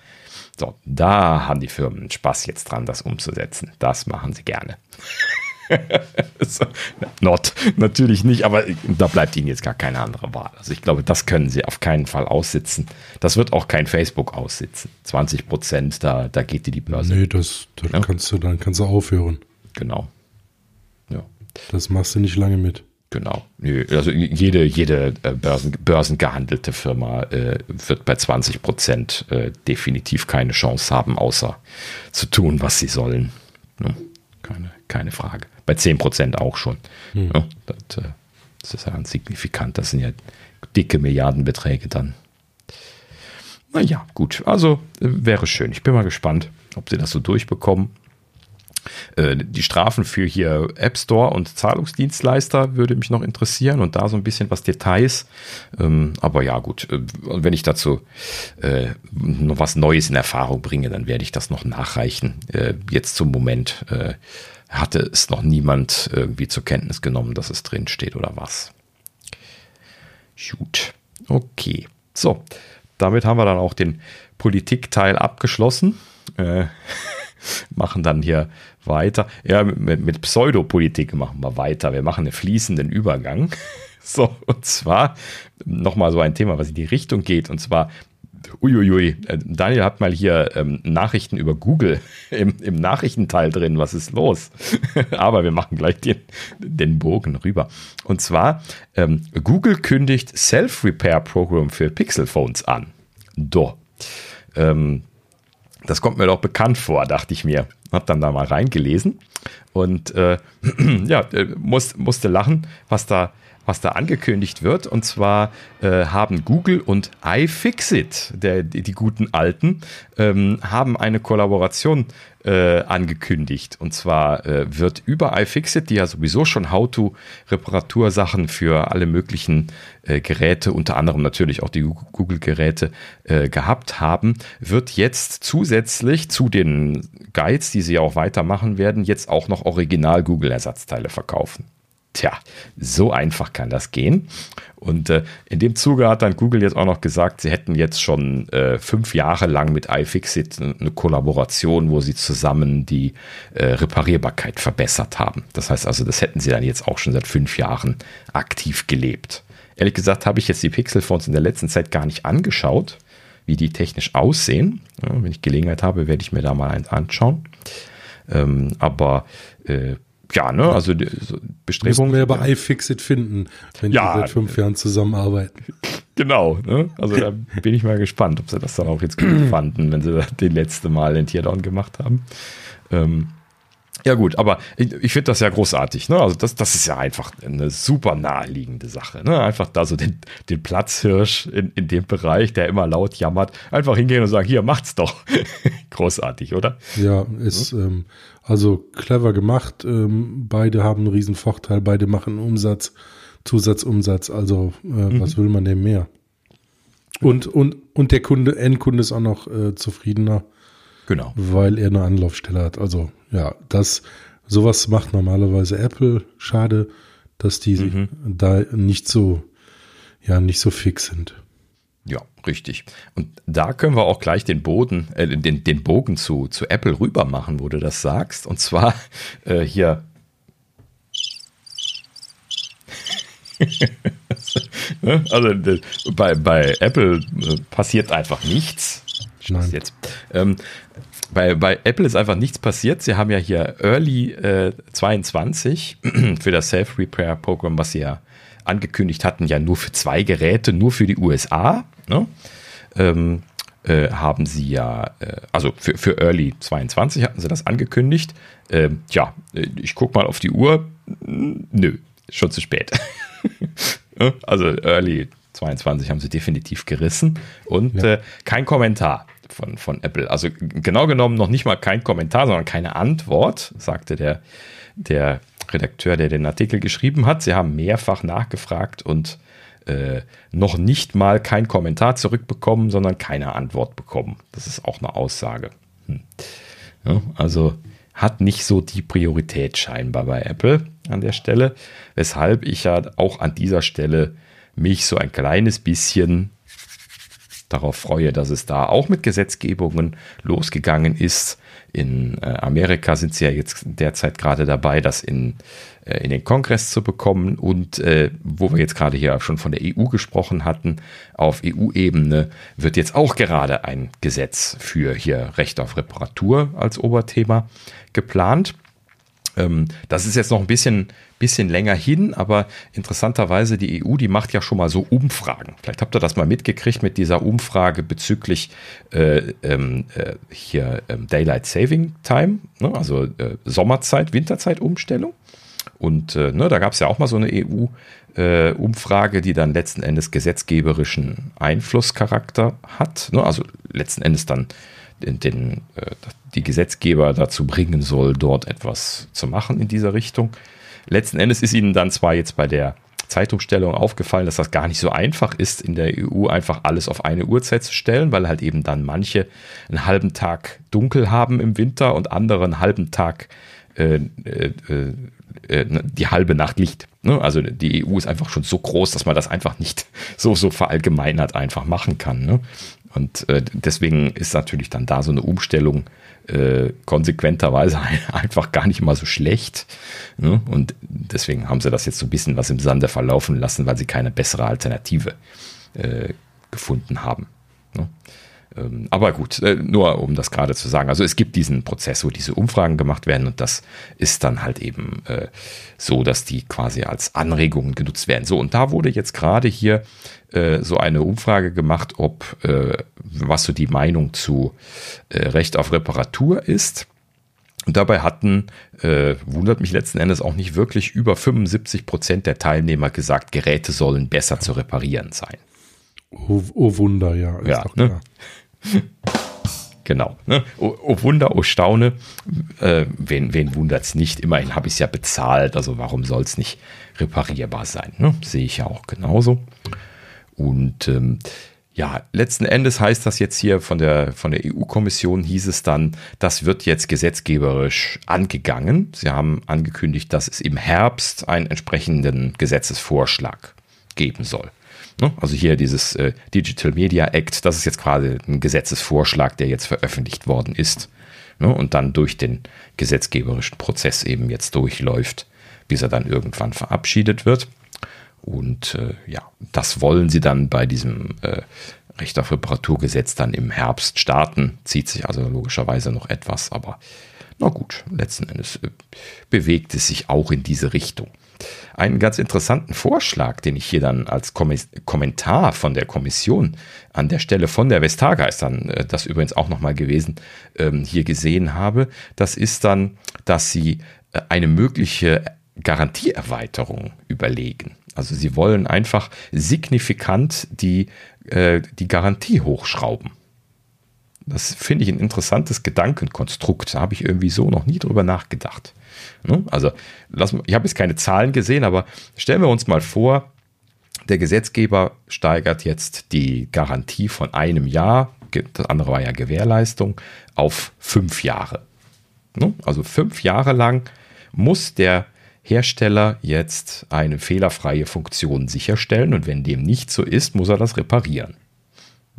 So, da haben die Firmen Spaß jetzt dran, das umzusetzen. Das machen sie gerne. Not, natürlich nicht, aber da bleibt ihnen jetzt gar keine andere Wahl. Also ich glaube, das können sie auf keinen Fall aussitzen. Das wird auch kein Facebook aussitzen. 20 Prozent, da, da geht dir die Börse. Nee, das, das ja? kannst du, dann kannst du aufhören. Genau. Ja. Das machst du nicht lange mit. Genau. Also jede, jede äh, Börsen, börsengehandelte Firma äh, wird bei 20 Prozent äh, definitiv keine Chance haben, außer zu tun, was sie sollen. Ne? Keine, keine Frage. Bei 10% auch schon. Hm. Ja, das, äh, das, ist ja signifikant. Das sind ja dicke Milliardenbeträge dann. Naja, gut. Also äh, wäre schön. Ich bin mal gespannt, ob sie das so durchbekommen. Äh, die Strafen für hier App Store und Zahlungsdienstleister würde mich noch interessieren und da so ein bisschen was Details. Ähm, aber ja, gut, äh, wenn ich dazu äh, noch was Neues in Erfahrung bringe, dann werde ich das noch nachreichen. Jetzt zum Moment hatte es noch niemand irgendwie zur Kenntnis genommen, dass es drin steht oder was. Gut, okay. So, damit haben wir dann auch den Politikteil abgeschlossen. Äh, machen dann hier weiter. Ja, mit, mit Pseudopolitik machen wir weiter. Wir machen einen fließenden Übergang. So, und zwar nochmal so ein Thema, was in die Richtung geht. Und zwar, uiuiui, äh, Daniel hat mal hier ähm, Nachrichten über Google im, im Nachrichtenteil drin. Was ist los? Aber wir machen gleich den, den Bogen rüber. Und zwar, ähm, Google kündigt Self-Repair-Programm für Pixel-Phones an. Do. Ähm, das kommt mir doch bekannt vor, dachte ich mir. Hab dann da mal reingelesen und äh, ja, äh, muss, musste lachen, was da, was da angekündigt wird. Und zwar äh, haben Google und iFixit, der, die, die guten Alten, ähm, haben eine Kollaboration äh, angekündigt. Und zwar äh, wird über iFixit, die ja sowieso schon How-to-Reparatursachen für alle möglichen äh, Geräte, unter anderem natürlich auch die Google-Geräte, äh, gehabt haben, wird jetzt zusätzlich zu den Guides, die sie auch weitermachen werden, jetzt auch noch Original-Google-Ersatzteile verkaufen. Tja, so einfach kann das gehen. Und äh, in dem Zuge hat dann Google jetzt auch noch gesagt, sie hätten jetzt schon äh, fünf Jahre lang mit iFixit eine Kollaboration, wo sie zusammen die äh, Reparierbarkeit verbessert haben. Das heißt also, das hätten sie dann jetzt auch schon seit fünf Jahren aktiv gelebt. Ehrlich gesagt habe ich jetzt die Pixel-Phones in der letzten Zeit gar nicht angeschaut, wie die technisch aussehen. Ja, wenn ich Gelegenheit habe, werde ich mir da mal eins anschauen. Ähm, aber äh, ja, ne, also die, so Bestrebungen. Müssen wir bei iFixit finden, wenn ja, die seit fünf Jahren zusammenarbeiten. Genau, ne? Also da bin ich mal gespannt, ob sie das dann auch jetzt gut fanden, wenn sie das letzte Mal den Teardown gemacht haben. Ähm, ja gut, aber ich, ich finde das ja großartig. Ne? Also das, das ist ja einfach eine super naheliegende Sache. Ne? Einfach da so den, den Platzhirsch in, in dem Bereich, der immer laut jammert, einfach hingehen und sagen, hier, macht's doch. großartig, oder? Ja, ist mhm. ähm, also clever gemacht. Ähm, beide haben einen riesen Vorteil, beide machen Umsatz, Zusatzumsatz. Also äh, mhm. was will man denn mehr? Und, und, und der Kunde, Endkunde ist auch noch äh, zufriedener. Genau. Weil er eine Anlaufstelle hat. Also ja, das, sowas macht normalerweise Apple. Schade, dass die mhm. da nicht so, ja, nicht so fix sind. Ja, richtig. Und da können wir auch gleich den Boden, äh, den, den Bogen zu, zu Apple rüber machen, wo du das sagst. Und zwar äh, hier. Ne? also bei, bei Apple äh, passiert einfach nichts. Nein. Jetzt. Ähm, bei, bei Apple ist einfach nichts passiert. Sie haben ja hier Early äh, 22 für das Self-Repair-Programm, was sie ja angekündigt hatten, ja nur für zwei Geräte, nur für die USA. Ne? Ähm, äh, haben sie ja, äh, also für, für Early 22 hatten sie das angekündigt. Ähm, ja, äh, ich gucke mal auf die Uhr. Nö, schon zu spät. also Early 22 haben sie definitiv gerissen und ja. äh, kein Kommentar von, von Apple. Also genau genommen noch nicht mal kein Kommentar, sondern keine Antwort, sagte der, der Redakteur, der den Artikel geschrieben hat. Sie haben mehrfach nachgefragt und äh, noch nicht mal kein Kommentar zurückbekommen, sondern keine Antwort bekommen. Das ist auch eine Aussage. Hm. Ja, also hat nicht so die Priorität scheinbar bei Apple an der Stelle, weshalb ich ja auch an dieser Stelle mich so ein kleines bisschen darauf freue, dass es da auch mit Gesetzgebungen losgegangen ist. In äh, Amerika sind sie ja jetzt derzeit gerade dabei, das in, äh, in den Kongress zu bekommen. Und äh, wo wir jetzt gerade hier schon von der EU gesprochen hatten, auf EU-Ebene wird jetzt auch gerade ein Gesetz für hier Recht auf Reparatur als Oberthema geplant. Ähm, das ist jetzt noch ein bisschen, bisschen länger hin, aber interessanterweise die EU, die macht ja schon mal so Umfragen. Vielleicht habt ihr das mal mitgekriegt mit dieser Umfrage bezüglich äh, ähm, äh, hier ähm, Daylight Saving Time, ne? also äh, Sommerzeit, Winterzeit-Umstellung. Und äh, ne, da gab es ja auch mal so eine EU-Umfrage, äh, die dann letzten Endes gesetzgeberischen Einflusscharakter hat. Ne? Also letzten Endes dann den, den äh, die Gesetzgeber dazu bringen soll, dort etwas zu machen in dieser Richtung. Letzten Endes ist ihnen dann zwar jetzt bei der Zeitumstellung aufgefallen, dass das gar nicht so einfach ist, in der EU einfach alles auf eine Uhrzeit zu stellen, weil halt eben dann manche einen halben Tag dunkel haben im Winter und andere einen halben Tag äh, äh, äh, die halbe Nacht Licht. Ne? Also die EU ist einfach schon so groß, dass man das einfach nicht so, so verallgemeinert einfach machen kann. Ne? Und äh, deswegen ist natürlich dann da so eine Umstellung äh, konsequenterweise einfach gar nicht mal so schlecht. Ne? Und deswegen haben sie das jetzt so ein bisschen was im Sande verlaufen lassen, weil sie keine bessere Alternative äh, gefunden haben. Ne? Ähm, aber gut, äh, nur um das gerade zu sagen. Also es gibt diesen Prozess, wo diese Umfragen gemacht werden und das ist dann halt eben äh, so, dass die quasi als Anregungen genutzt werden. So, und da wurde jetzt gerade hier äh, so eine Umfrage gemacht, ob was so die Meinung zu Recht auf Reparatur ist. Und dabei hatten, äh, wundert mich letzten Endes auch nicht wirklich, über 75 Prozent der Teilnehmer gesagt, Geräte sollen besser zu reparieren sein. Oh, oh Wunder, ja. ja ne? Genau. Ne? Oh, oh, Wunder, oh Staune. Äh, wen wen wundert es nicht? Immerhin habe ich es ja bezahlt, also warum soll es nicht reparierbar sein? Ne? Sehe ich ja auch genauso. Und ähm, ja, letzten Endes heißt das jetzt hier von der, von der EU-Kommission hieß es dann, das wird jetzt gesetzgeberisch angegangen. Sie haben angekündigt, dass es im Herbst einen entsprechenden Gesetzesvorschlag geben soll. Ne? Also hier dieses äh, Digital Media Act, das ist jetzt gerade ein Gesetzesvorschlag, der jetzt veröffentlicht worden ist ne? und dann durch den gesetzgeberischen Prozess eben jetzt durchläuft, bis er dann irgendwann verabschiedet wird. Und äh, ja, das wollen sie dann bei diesem äh, Recht auf Reparaturgesetz dann im Herbst starten. Zieht sich also logischerweise noch etwas, aber na gut, letzten Endes äh, bewegt es sich auch in diese Richtung einen ganz interessanten Vorschlag, den ich hier dann als Kommentar von der Kommission an der Stelle von der Vestager ist dann äh, das übrigens auch nochmal gewesen, ähm, hier gesehen habe. Das ist dann, dass sie äh, eine mögliche Garantieerweiterung überlegen. Also sie wollen einfach signifikant die, äh, die Garantie hochschrauben. Das finde ich ein interessantes Gedankenkonstrukt. Da habe ich irgendwie so noch nie drüber nachgedacht. Ne? Also, lass, ich habe jetzt keine Zahlen gesehen, aber stellen wir uns mal vor, der Gesetzgeber steigert jetzt die Garantie von einem Jahr, das andere war ja Gewährleistung, auf fünf Jahre. Ne? Also fünf Jahre lang muss der Hersteller jetzt eine fehlerfreie Funktion sicherstellen und wenn dem nicht so ist, muss er das reparieren.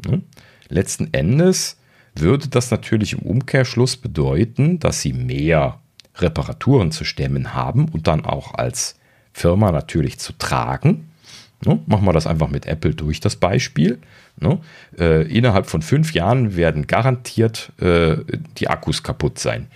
Ne? Letzten Endes würde das natürlich im Umkehrschluss bedeuten, dass sie mehr Reparaturen zu stemmen haben und dann auch als Firma natürlich zu tragen. Ne? Machen wir das einfach mit Apple durch, das Beispiel. Ne? Äh, innerhalb von fünf Jahren werden garantiert äh, die Akkus kaputt sein.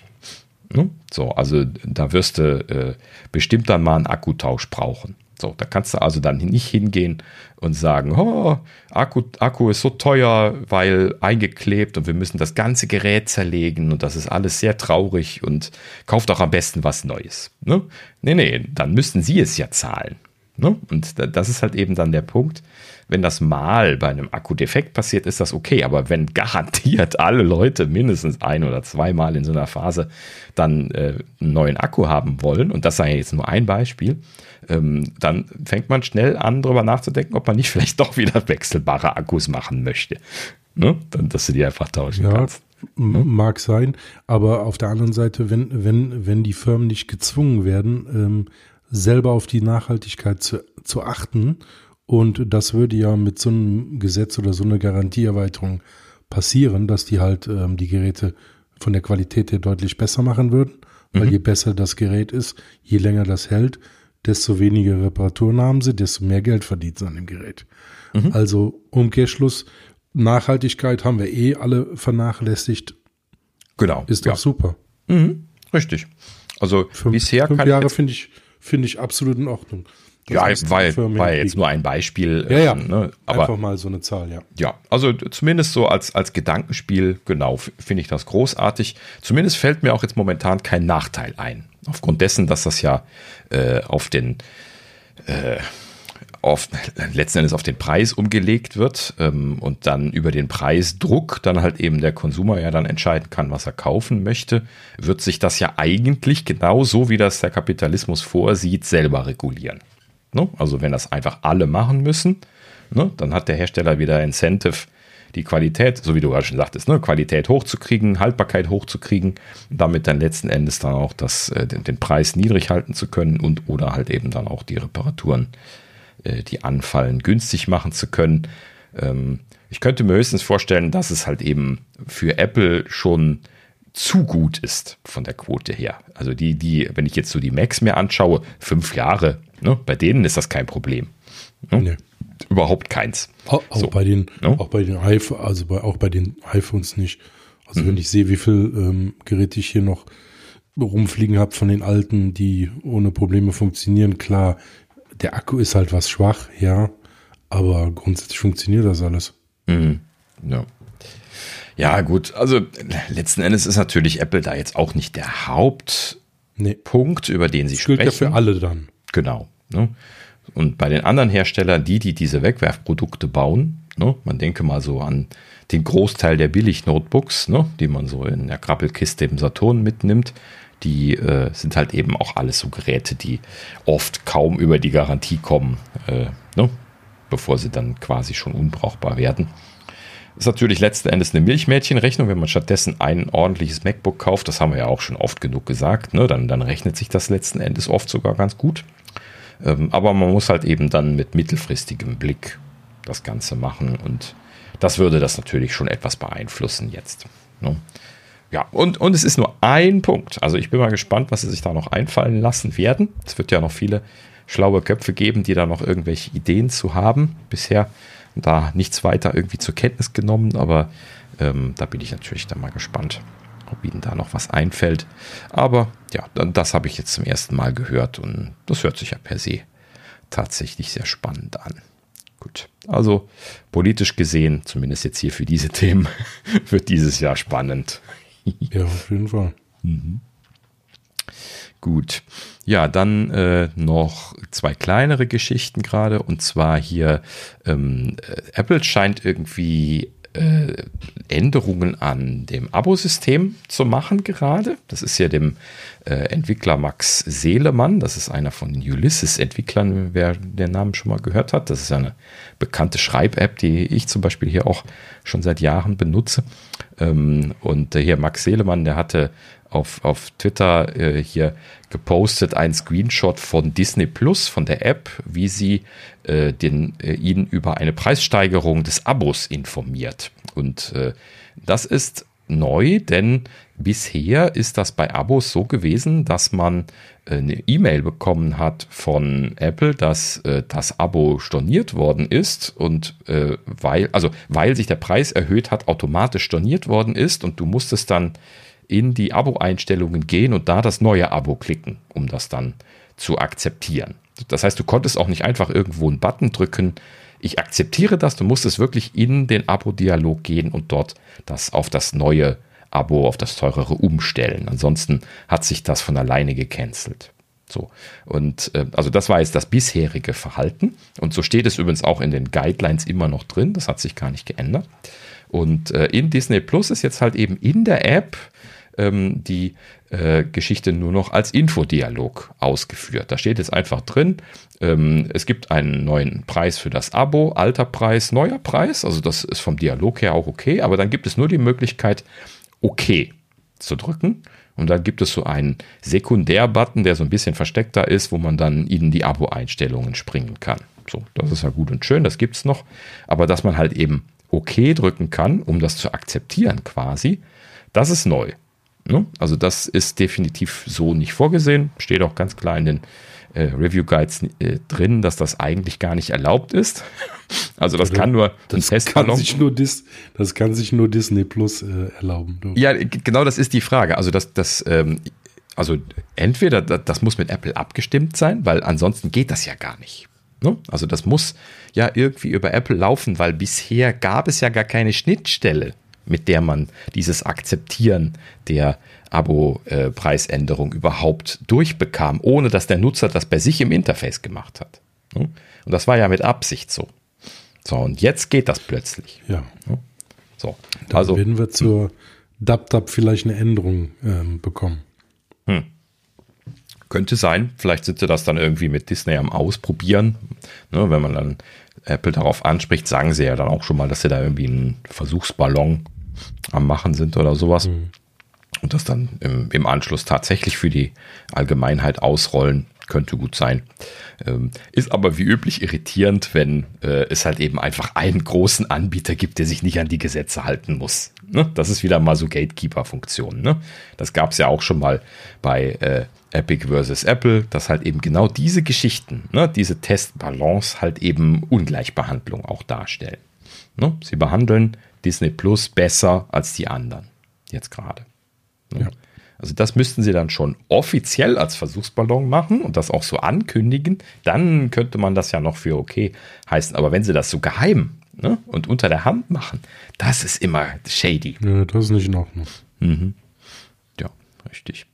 Ne? So, also da wirst du äh, bestimmt dann mal einen Akkutausch brauchen. So, da kannst du also dann nicht hingehen und sagen, oh, Akku, Akku ist so teuer, weil eingeklebt und wir müssen das ganze Gerät zerlegen und das ist alles sehr traurig und kauft auch am besten was Neues. Ne? Nee, nee, dann müssten sie es ja zahlen. Ne? Und das ist halt eben dann der Punkt. Wenn das mal bei einem Akkudefekt passiert, ist das okay. Aber wenn garantiert alle Leute mindestens ein oder zweimal in so einer Phase dann äh, einen neuen Akku haben wollen, und das sei jetzt nur ein Beispiel, ähm, dann fängt man schnell an, darüber nachzudenken, ob man nicht vielleicht doch wieder wechselbare Akkus machen möchte. Ne? Dann, dass du die einfach tauschen ja, kannst. Ne? Mag sein, aber auf der anderen Seite, wenn, wenn, wenn die Firmen nicht gezwungen werden, ähm, selber auf die Nachhaltigkeit zu, zu achten, und das würde ja mit so einem Gesetz oder so einer Garantieerweiterung passieren, dass die halt ähm, die Geräte von der Qualität her deutlich besser machen würden, weil mhm. je besser das Gerät ist, je länger das hält, desto weniger Reparaturen haben sie, desto mehr Geld verdient sie an dem Gerät. Mhm. Also Umkehrschluss, Nachhaltigkeit haben wir eh alle vernachlässigt. Genau. Ist doch ja. super. Mhm. Richtig. Also fünf, bisher fünf Jahre finde ich, finde ich absolut in Ordnung. Das ja, weil, war jetzt nur ein Beispiel. Ja, ja. Ähm, ne? Aber, Einfach mal so eine Zahl, ja. Ja, also zumindest so als, als Gedankenspiel, genau, finde ich das großartig. Zumindest fällt mir auch jetzt momentan kein Nachteil ein. Aufgrund dessen, dass das ja äh, auf den äh, auf, letzten Endes auf den Preis umgelegt wird ähm, und dann über den Preisdruck dann halt eben der Konsumer ja dann entscheiden kann, was er kaufen möchte, wird sich das ja eigentlich genauso, wie das der Kapitalismus vorsieht, selber regulieren. Ne? Also wenn das einfach alle machen müssen, ne, dann hat der Hersteller wieder Incentive, die Qualität, so wie du gerade schon sagtest, ne, Qualität hochzukriegen, Haltbarkeit hochzukriegen, damit dann letzten Endes dann auch das, äh, den, den, Preis niedrig halten zu können und oder halt eben dann auch die Reparaturen, äh, die anfallen, günstig machen zu können. Ähm, ich könnte mir höchstens vorstellen, dass es halt eben für Apple schon zu gut ist von der Quote her. Also die, die, wenn ich jetzt so die Macs mir anschaue, fünf Jahre, ne, bei denen ist das kein Problem. Ne? Nee überhaupt keins. Auch, so. bei den, no? auch bei den iPhones, also bei, auch bei den iPhones nicht. Also mhm. wenn ich sehe, wie viel ähm, Geräte ich hier noch rumfliegen habe von den alten, die ohne Probleme funktionieren, klar, der Akku ist halt was schwach, ja, aber grundsätzlich funktioniert das alles. Mhm. Ja. Ja, gut, also letzten Endes ist natürlich Apple da jetzt auch nicht der Hauptpunkt, nee. über den sie das sprechen. Gilt ja für alle dann. Genau. Ne? Und bei den anderen Herstellern, die, die diese Wegwerfprodukte bauen, ne, man denke mal so an den Großteil der Billig-Notebooks, ne, die man so in der Krabbelkiste im Saturn mitnimmt, die äh, sind halt eben auch alles so Geräte, die oft kaum über die Garantie kommen, äh, ne, bevor sie dann quasi schon unbrauchbar werden. Ist natürlich letzten Endes eine Milchmädchenrechnung, wenn man stattdessen ein ordentliches MacBook kauft, das haben wir ja auch schon oft genug gesagt, ne, dann, dann rechnet sich das letzten Endes oft sogar ganz gut. Ähm, aber man muss halt eben dann mit mittelfristigem Blick das Ganze machen und das würde das natürlich schon etwas beeinflussen jetzt. Ne? Ja, und, und es ist nur ein Punkt. Also ich bin mal gespannt, was sie sich da noch einfallen lassen werden. Es wird ja noch viele schlaue Köpfe geben, die da noch irgendwelche Ideen zu haben. Bisher da nichts weiter irgendwie zur Kenntnis genommen, aber ähm, da bin ich natürlich dann mal gespannt ob Ihnen da noch was einfällt. Aber ja, das habe ich jetzt zum ersten Mal gehört und das hört sich ja per se tatsächlich sehr spannend an. Gut, also politisch gesehen, zumindest jetzt hier für diese Themen, wird dieses Jahr spannend. ja, auf jeden Fall. Mhm. Gut. Ja, dann äh, noch zwei kleinere Geschichten gerade. Und zwar hier, ähm, äh, Apple scheint irgendwie Änderungen an dem Abosystem zu machen gerade. Das ist ja dem äh, Entwickler Max Seelemann, das ist einer von den Ulysses-Entwicklern, wer den Namen schon mal gehört hat. Das ist eine bekannte Schreib-App, die ich zum Beispiel hier auch schon seit Jahren benutze. Ähm, und äh, hier Max Seelemann, der hatte auf, auf Twitter äh, hier gepostet ein Screenshot von Disney Plus, von der App, wie sie äh, den, äh, ihn über eine Preissteigerung des Abos informiert. Und äh, das ist neu, denn bisher ist das bei Abos so gewesen, dass man äh, eine E-Mail bekommen hat von Apple, dass äh, das Abo storniert worden ist und äh, weil, also weil sich der Preis erhöht hat, automatisch storniert worden ist und du musstest dann in die Abo-Einstellungen gehen und da das neue Abo klicken, um das dann zu akzeptieren. Das heißt, du konntest auch nicht einfach irgendwo einen Button drücken, ich akzeptiere das, du musstest wirklich in den Abo-Dialog gehen und dort das auf das neue Abo, auf das teurere umstellen. Ansonsten hat sich das von alleine gecancelt. So. Und äh, also das war jetzt das bisherige Verhalten. Und so steht es übrigens auch in den Guidelines immer noch drin. Das hat sich gar nicht geändert. Und äh, in Disney Plus ist jetzt halt eben in der App ähm, die äh, Geschichte nur noch als Infodialog ausgeführt. Da steht jetzt einfach drin, ähm, es gibt einen neuen Preis für das Abo, alter Preis, neuer Preis. Also das ist vom Dialog her auch okay, aber dann gibt es nur die Möglichkeit, okay zu drücken. Und dann gibt es so einen Sekundär-Button, der so ein bisschen versteckter ist, wo man dann in die Abo-Einstellungen springen kann. So, das ist ja gut und schön, das gibt es noch. Aber dass man halt eben OK drücken kann, um das zu akzeptieren quasi, das ist neu. Ne? Also das ist definitiv so nicht vorgesehen. Steht auch ganz klar in den äh, Review Guides äh, drin, dass das eigentlich gar nicht erlaubt ist. Also das kann nur das. Kann sich nur Dis, das kann sich nur Disney Plus äh, erlauben. Du. Ja, genau das ist die Frage. Also das, das ähm, also entweder das muss mit Apple abgestimmt sein, weil ansonsten geht das ja gar nicht. Ne? Also das muss ja irgendwie über Apple laufen, weil bisher gab es ja gar keine Schnittstelle mit der man dieses Akzeptieren der Abo-Preisänderung überhaupt durchbekam, ohne dass der Nutzer das bei sich im Interface gemacht hat. Und das war ja mit Absicht so. So, und jetzt geht das plötzlich. Ja. So, Dann also werden wir zur DubDub vielleicht eine Änderung ähm, bekommen. Hm. Könnte sein. Vielleicht sind sie das dann irgendwie mit Disney am Ausprobieren. Ne, wenn man dann Apple darauf anspricht, sagen sie ja dann auch schon mal, dass sie da irgendwie einen Versuchsballon am Machen sind oder sowas. Mhm. Und das dann im, im, Anschluss tatsächlich für die Allgemeinheit ausrollen, könnte gut sein. Ähm, ist aber wie üblich irritierend, wenn äh, es halt eben einfach einen großen Anbieter gibt, der sich nicht an die Gesetze halten muss. Ne? Das ist wieder mal so Gatekeeper-Funktion. Ne? Das gab es ja auch schon mal bei äh, Epic versus Apple, dass halt eben genau diese Geschichten, ne, diese Testbalance halt eben Ungleichbehandlung auch darstellen. Ne? Sie behandeln Disney Plus besser als die anderen. Jetzt gerade. Ne? Ja. Also das müssten sie dann schon offiziell als Versuchsballon machen und das auch so ankündigen. Dann könnte man das ja noch für okay heißen. Aber wenn sie das so geheim ne, und unter der Hand machen, das ist immer shady. Ja, das ist nicht in Ordnung. Mhm. Ja, richtig.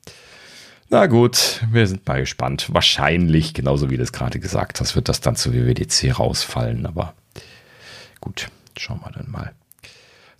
Na gut, wir sind mal gespannt. Wahrscheinlich, genauso wie du es gerade gesagt hast, wird das dann zu WWDC rausfallen. Aber gut, schauen wir dann mal.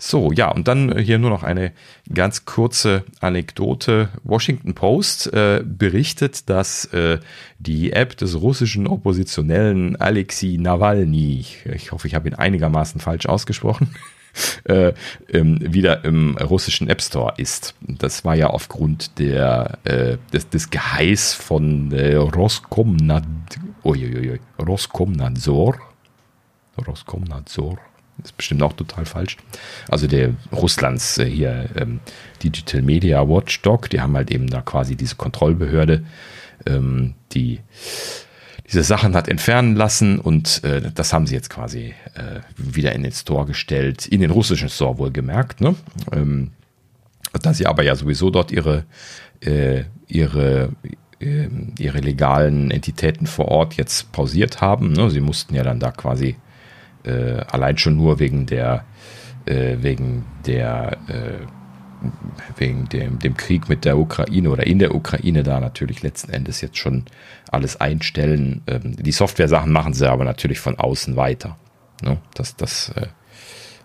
So, ja, und dann hier nur noch eine ganz kurze Anekdote. Washington Post äh, berichtet, dass äh, die App des russischen Oppositionellen Alexei Nawalny, ich hoffe, ich habe ihn einigermaßen falsch ausgesprochen, äh, wieder im russischen App Store ist. Das war ja aufgrund der, äh, des, des Geheiß von äh, Roskomnad, uiuiui, Roskomnadzor. Roskomnadzor ist bestimmt auch total falsch. Also der Russlands äh, hier ähm, Digital Media Watchdog, die haben halt eben da quasi diese Kontrollbehörde, ähm, die diese Sachen hat entfernen lassen und äh, das haben sie jetzt quasi äh, wieder in den Store gestellt, in den russischen Store wohlgemerkt. Ne? Ähm, da sie aber ja sowieso dort ihre, äh, ihre, äh, ihre legalen Entitäten vor Ort jetzt pausiert haben. Ne? Sie mussten ja dann da quasi äh, allein schon nur wegen der, äh, wegen der, äh, wegen dem, dem Krieg mit der Ukraine oder in der Ukraine da natürlich letzten Endes jetzt schon alles einstellen. Ähm, die Software-Sachen machen sie aber natürlich von außen weiter. Ne? Das, das äh,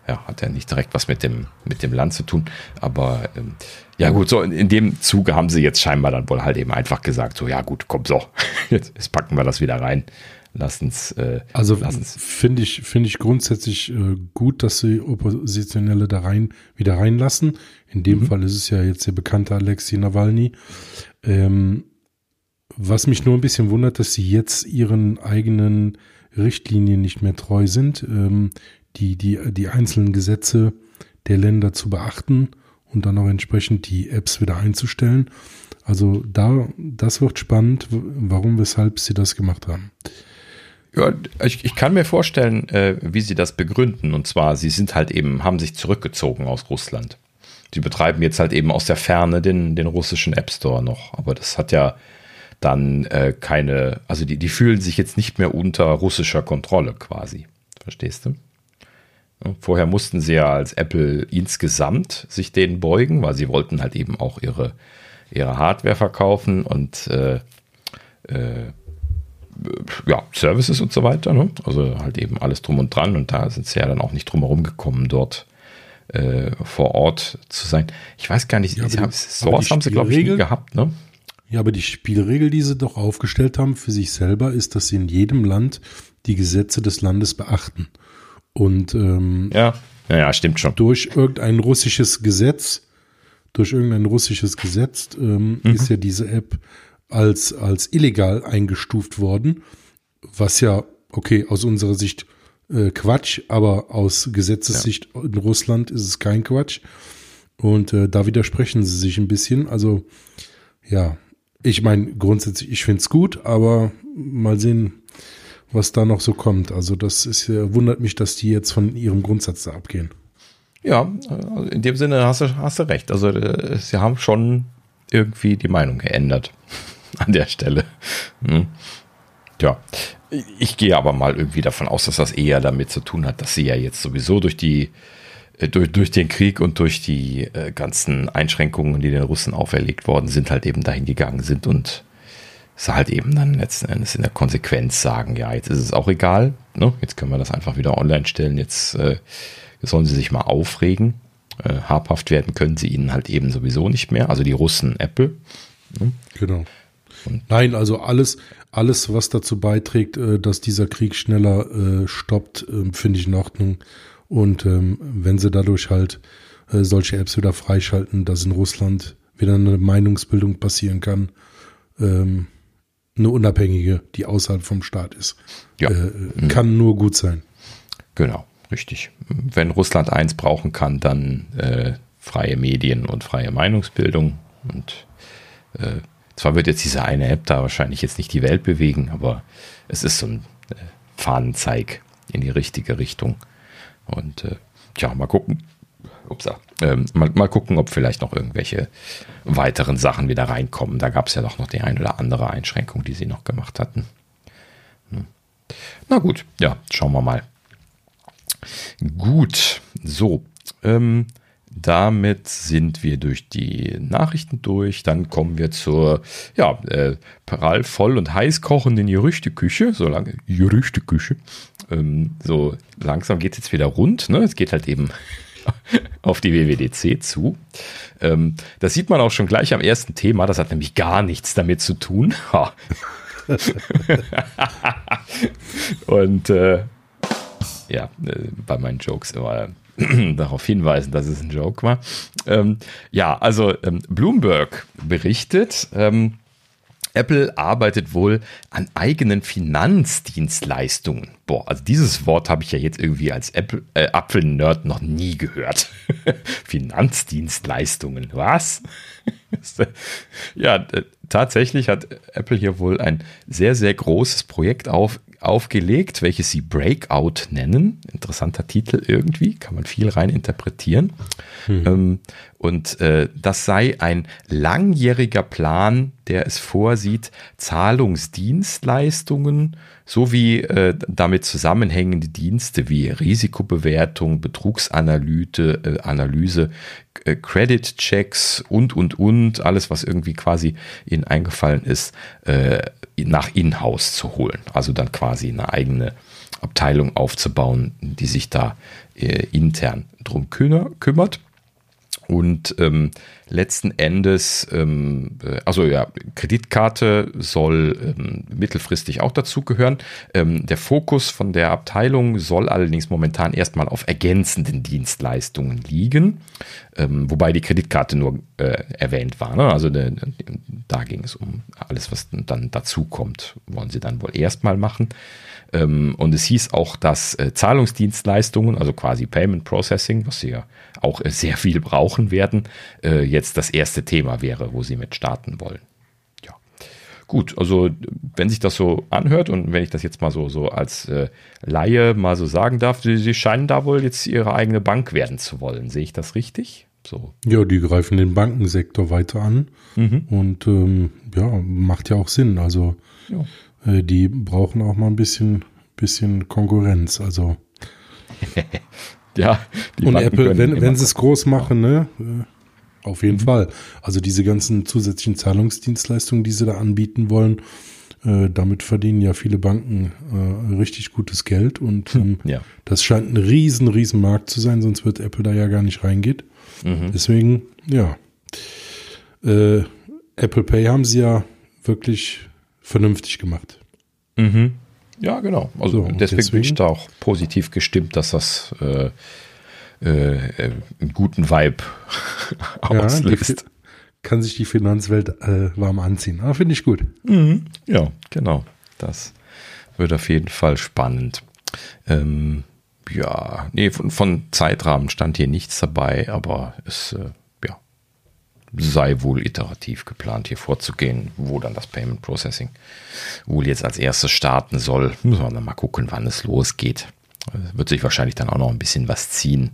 ja, hat ja nicht direkt was mit dem, mit dem Land zu tun. Aber ähm, ja gut, so in, dem Zuge haben sie jetzt scheinbar dann wohl halt eben einfach gesagt, so ja gut, komm so, jetzt packen wir das wieder rein. Lass uns. Äh, also finde ich, finde ich grundsätzlich äh, gut, dass sie Oppositionelle da rein wieder reinlassen. In dem mhm. Fall ist es ja jetzt der bekannte Alexei Nawalny. Ähm, was mich nur ein bisschen wundert, dass sie jetzt ihren eigenen Richtlinien nicht mehr treu sind, ähm, die, die, die einzelnen Gesetze der Länder zu beachten und dann auch entsprechend die Apps wieder einzustellen. Also da, das wird spannend, warum, weshalb sie das gemacht haben. Ja, ich, ich kann mir vorstellen, äh, wie sie das begründen. Und zwar, sie sind halt eben, haben sich zurückgezogen aus Russland. Sie betreiben jetzt halt eben aus der Ferne den, den russischen App Store noch. Aber das hat ja dann äh, keine, also die, die fühlen sich jetzt nicht mehr unter russischer Kontrolle quasi. Verstehst du? Vorher mussten sie ja als Apple insgesamt sich denen beugen, weil sie wollten halt eben auch ihre, ihre Hardware verkaufen und äh, äh, ja, Services und so weiter. Ne? Also halt eben alles drum und dran. Und da sind sie ja dann auch nicht drum herum gekommen, dort äh, vor Ort zu sein. Ich weiß gar nicht, ja, die, haben, sowas haben sie, glaube ich, nie gehabt. Ne? Ja, aber die Spielregel, die sie doch aufgestellt haben für sich selber, ist, dass sie in jedem Land die Gesetze des Landes beachten. Und ähm, ja. ja, ja, stimmt schon. Durch irgendein russisches Gesetz, durch irgendein russisches Gesetz ähm, mhm. ist ja diese App als, als illegal eingestuft worden, was ja, okay, aus unserer Sicht äh, Quatsch, aber aus Gesetzessicht ja. in Russland ist es kein Quatsch. Und äh, da widersprechen sie sich ein bisschen. Also, ja, ich meine, grundsätzlich, ich finde es gut, aber mal sehen, was da noch so kommt. Also, das ist, äh, wundert mich, dass die jetzt von ihrem Grundsatz da abgehen. Ja, also in dem Sinne hast du, hast du recht. Also, äh, sie haben schon irgendwie die Meinung geändert. an der Stelle. Hm. Ja, ich gehe aber mal irgendwie davon aus, dass das eher damit zu tun hat, dass sie ja jetzt sowieso durch die äh, durch, durch den Krieg und durch die äh, ganzen Einschränkungen, die den Russen auferlegt worden sind, halt eben dahin gegangen sind und sie halt eben dann letzten Endes in der Konsequenz sagen, ja, jetzt ist es auch egal, ne? jetzt können wir das einfach wieder online stellen, jetzt äh, sollen sie sich mal aufregen. Äh, habhaft werden können sie ihnen halt eben sowieso nicht mehr, also die Russen Apple. Ne? Genau. Und Nein, also alles, alles, was dazu beiträgt, äh, dass dieser Krieg schneller äh, stoppt, äh, finde ich in Ordnung. Und ähm, wenn sie dadurch halt äh, solche Apps wieder freischalten, dass in Russland wieder eine Meinungsbildung passieren kann, ähm, eine unabhängige, die außerhalb vom Staat ist. Ja. Mhm. Kann nur gut sein. Genau, richtig. Wenn Russland eins brauchen kann, dann äh, freie Medien und freie Meinungsbildung. Und äh, zwar wird jetzt diese eine App da wahrscheinlich jetzt nicht die Welt bewegen, aber es ist so ein äh, Fahnenzeig in die richtige Richtung. Und äh, tja, mal gucken, upsa, ähm, mal, mal gucken, ob vielleicht noch irgendwelche weiteren Sachen wieder reinkommen. Da gab es ja doch noch die ein oder andere Einschränkung, die sie noch gemacht hatten. Hm. Na gut, ja, schauen wir mal. Gut, so. Ähm, damit sind wir durch die Nachrichten durch. Dann kommen wir zur ja, äh, prallvoll und heiß kochenden Gerüchteküche. So lange Gerüchteküche. Ähm, so langsam geht es jetzt wieder rund. Ne? Es geht halt eben auf die WWDC zu. Ähm, das sieht man auch schon gleich am ersten Thema. Das hat nämlich gar nichts damit zu tun. Und äh, ja, äh, bei meinen Jokes immer darauf hinweisen, dass es ein Joke war. Ähm, ja, also ähm, Bloomberg berichtet, ähm, Apple arbeitet wohl an eigenen Finanzdienstleistungen. Boah, also dieses Wort habe ich ja jetzt irgendwie als äh, Apfel-Nerd noch nie gehört. Finanzdienstleistungen, was? ja, tatsächlich hat Apple hier wohl ein sehr, sehr großes Projekt auf, aufgelegt, welches sie Breakout nennen. Interessanter Titel irgendwie, kann man viel rein interpretieren. Hm. Ähm, und äh, das sei ein langjähriger Plan, der es vorsieht, Zahlungsdienstleistungen sowie äh, damit zusammenhängende Dienste wie Risikobewertung, Betrugsanalyse, äh, Analyse, äh, Credit Checks und, und, und, alles, was irgendwie quasi ihnen eingefallen ist, äh, nach In-house zu holen. Also dann quasi eine eigene Abteilung aufzubauen, die sich da äh, intern drum kümmert. Und ähm, letzten Endes, ähm, äh, also ja, Kreditkarte soll ähm, mittelfristig auch dazugehören. Ähm, der Fokus von der Abteilung soll allerdings momentan erstmal auf ergänzenden Dienstleistungen liegen, ähm, wobei die Kreditkarte nur äh, erwähnt war. Ne? Also ne, da ging es um alles, was dann dazukommt, wollen sie dann wohl erstmal machen. Ähm, und es hieß auch, dass äh, Zahlungsdienstleistungen, also quasi Payment Processing, was sie ja auch äh, sehr viel brauchen werden, äh, jetzt das erste Thema wäre, wo sie mit starten wollen. Ja, gut, also wenn sich das so anhört und wenn ich das jetzt mal so, so als äh, Laie mal so sagen darf, sie, sie scheinen da wohl jetzt ihre eigene Bank werden zu wollen. Sehe ich das richtig? So. Ja, die greifen den Bankensektor weiter an mhm. und ähm, ja, macht ja auch Sinn. Also ja. Äh, die brauchen auch mal ein bisschen, bisschen Konkurrenz. Also ja, die und Banken Apple, wenn, wenn sie es groß machen, ne? Äh, auf jeden mhm. Fall. Also diese ganzen zusätzlichen Zahlungsdienstleistungen, die sie da anbieten wollen, äh, damit verdienen ja viele Banken äh, richtig gutes Geld und hm, ähm, ja. das scheint ein riesen, riesen Markt zu sein, sonst wird Apple da ja gar nicht reingehen. Mhm. Deswegen, ja. Äh, Apple Pay haben sie ja wirklich vernünftig gemacht. Mhm. Ja, genau. Also so, deswegen, deswegen, bin ich da auch positiv gestimmt, dass das äh, äh, einen guten Vibe auslöst. Ja, kann sich die Finanzwelt äh, warm anziehen. Ah, Finde ich gut. Mhm. Ja, genau. Das wird auf jeden Fall spannend. Ähm, ja, nee, von, von, Zeitrahmen stand hier nichts dabei, aber es äh, sei wohl iterativ geplant, hier vorzugehen, wo dann das Payment Processing wohl jetzt als erstes starten soll. Müssen wir mal gucken, wann es losgeht. Wird sich wahrscheinlich dann auch noch ein bisschen was ziehen.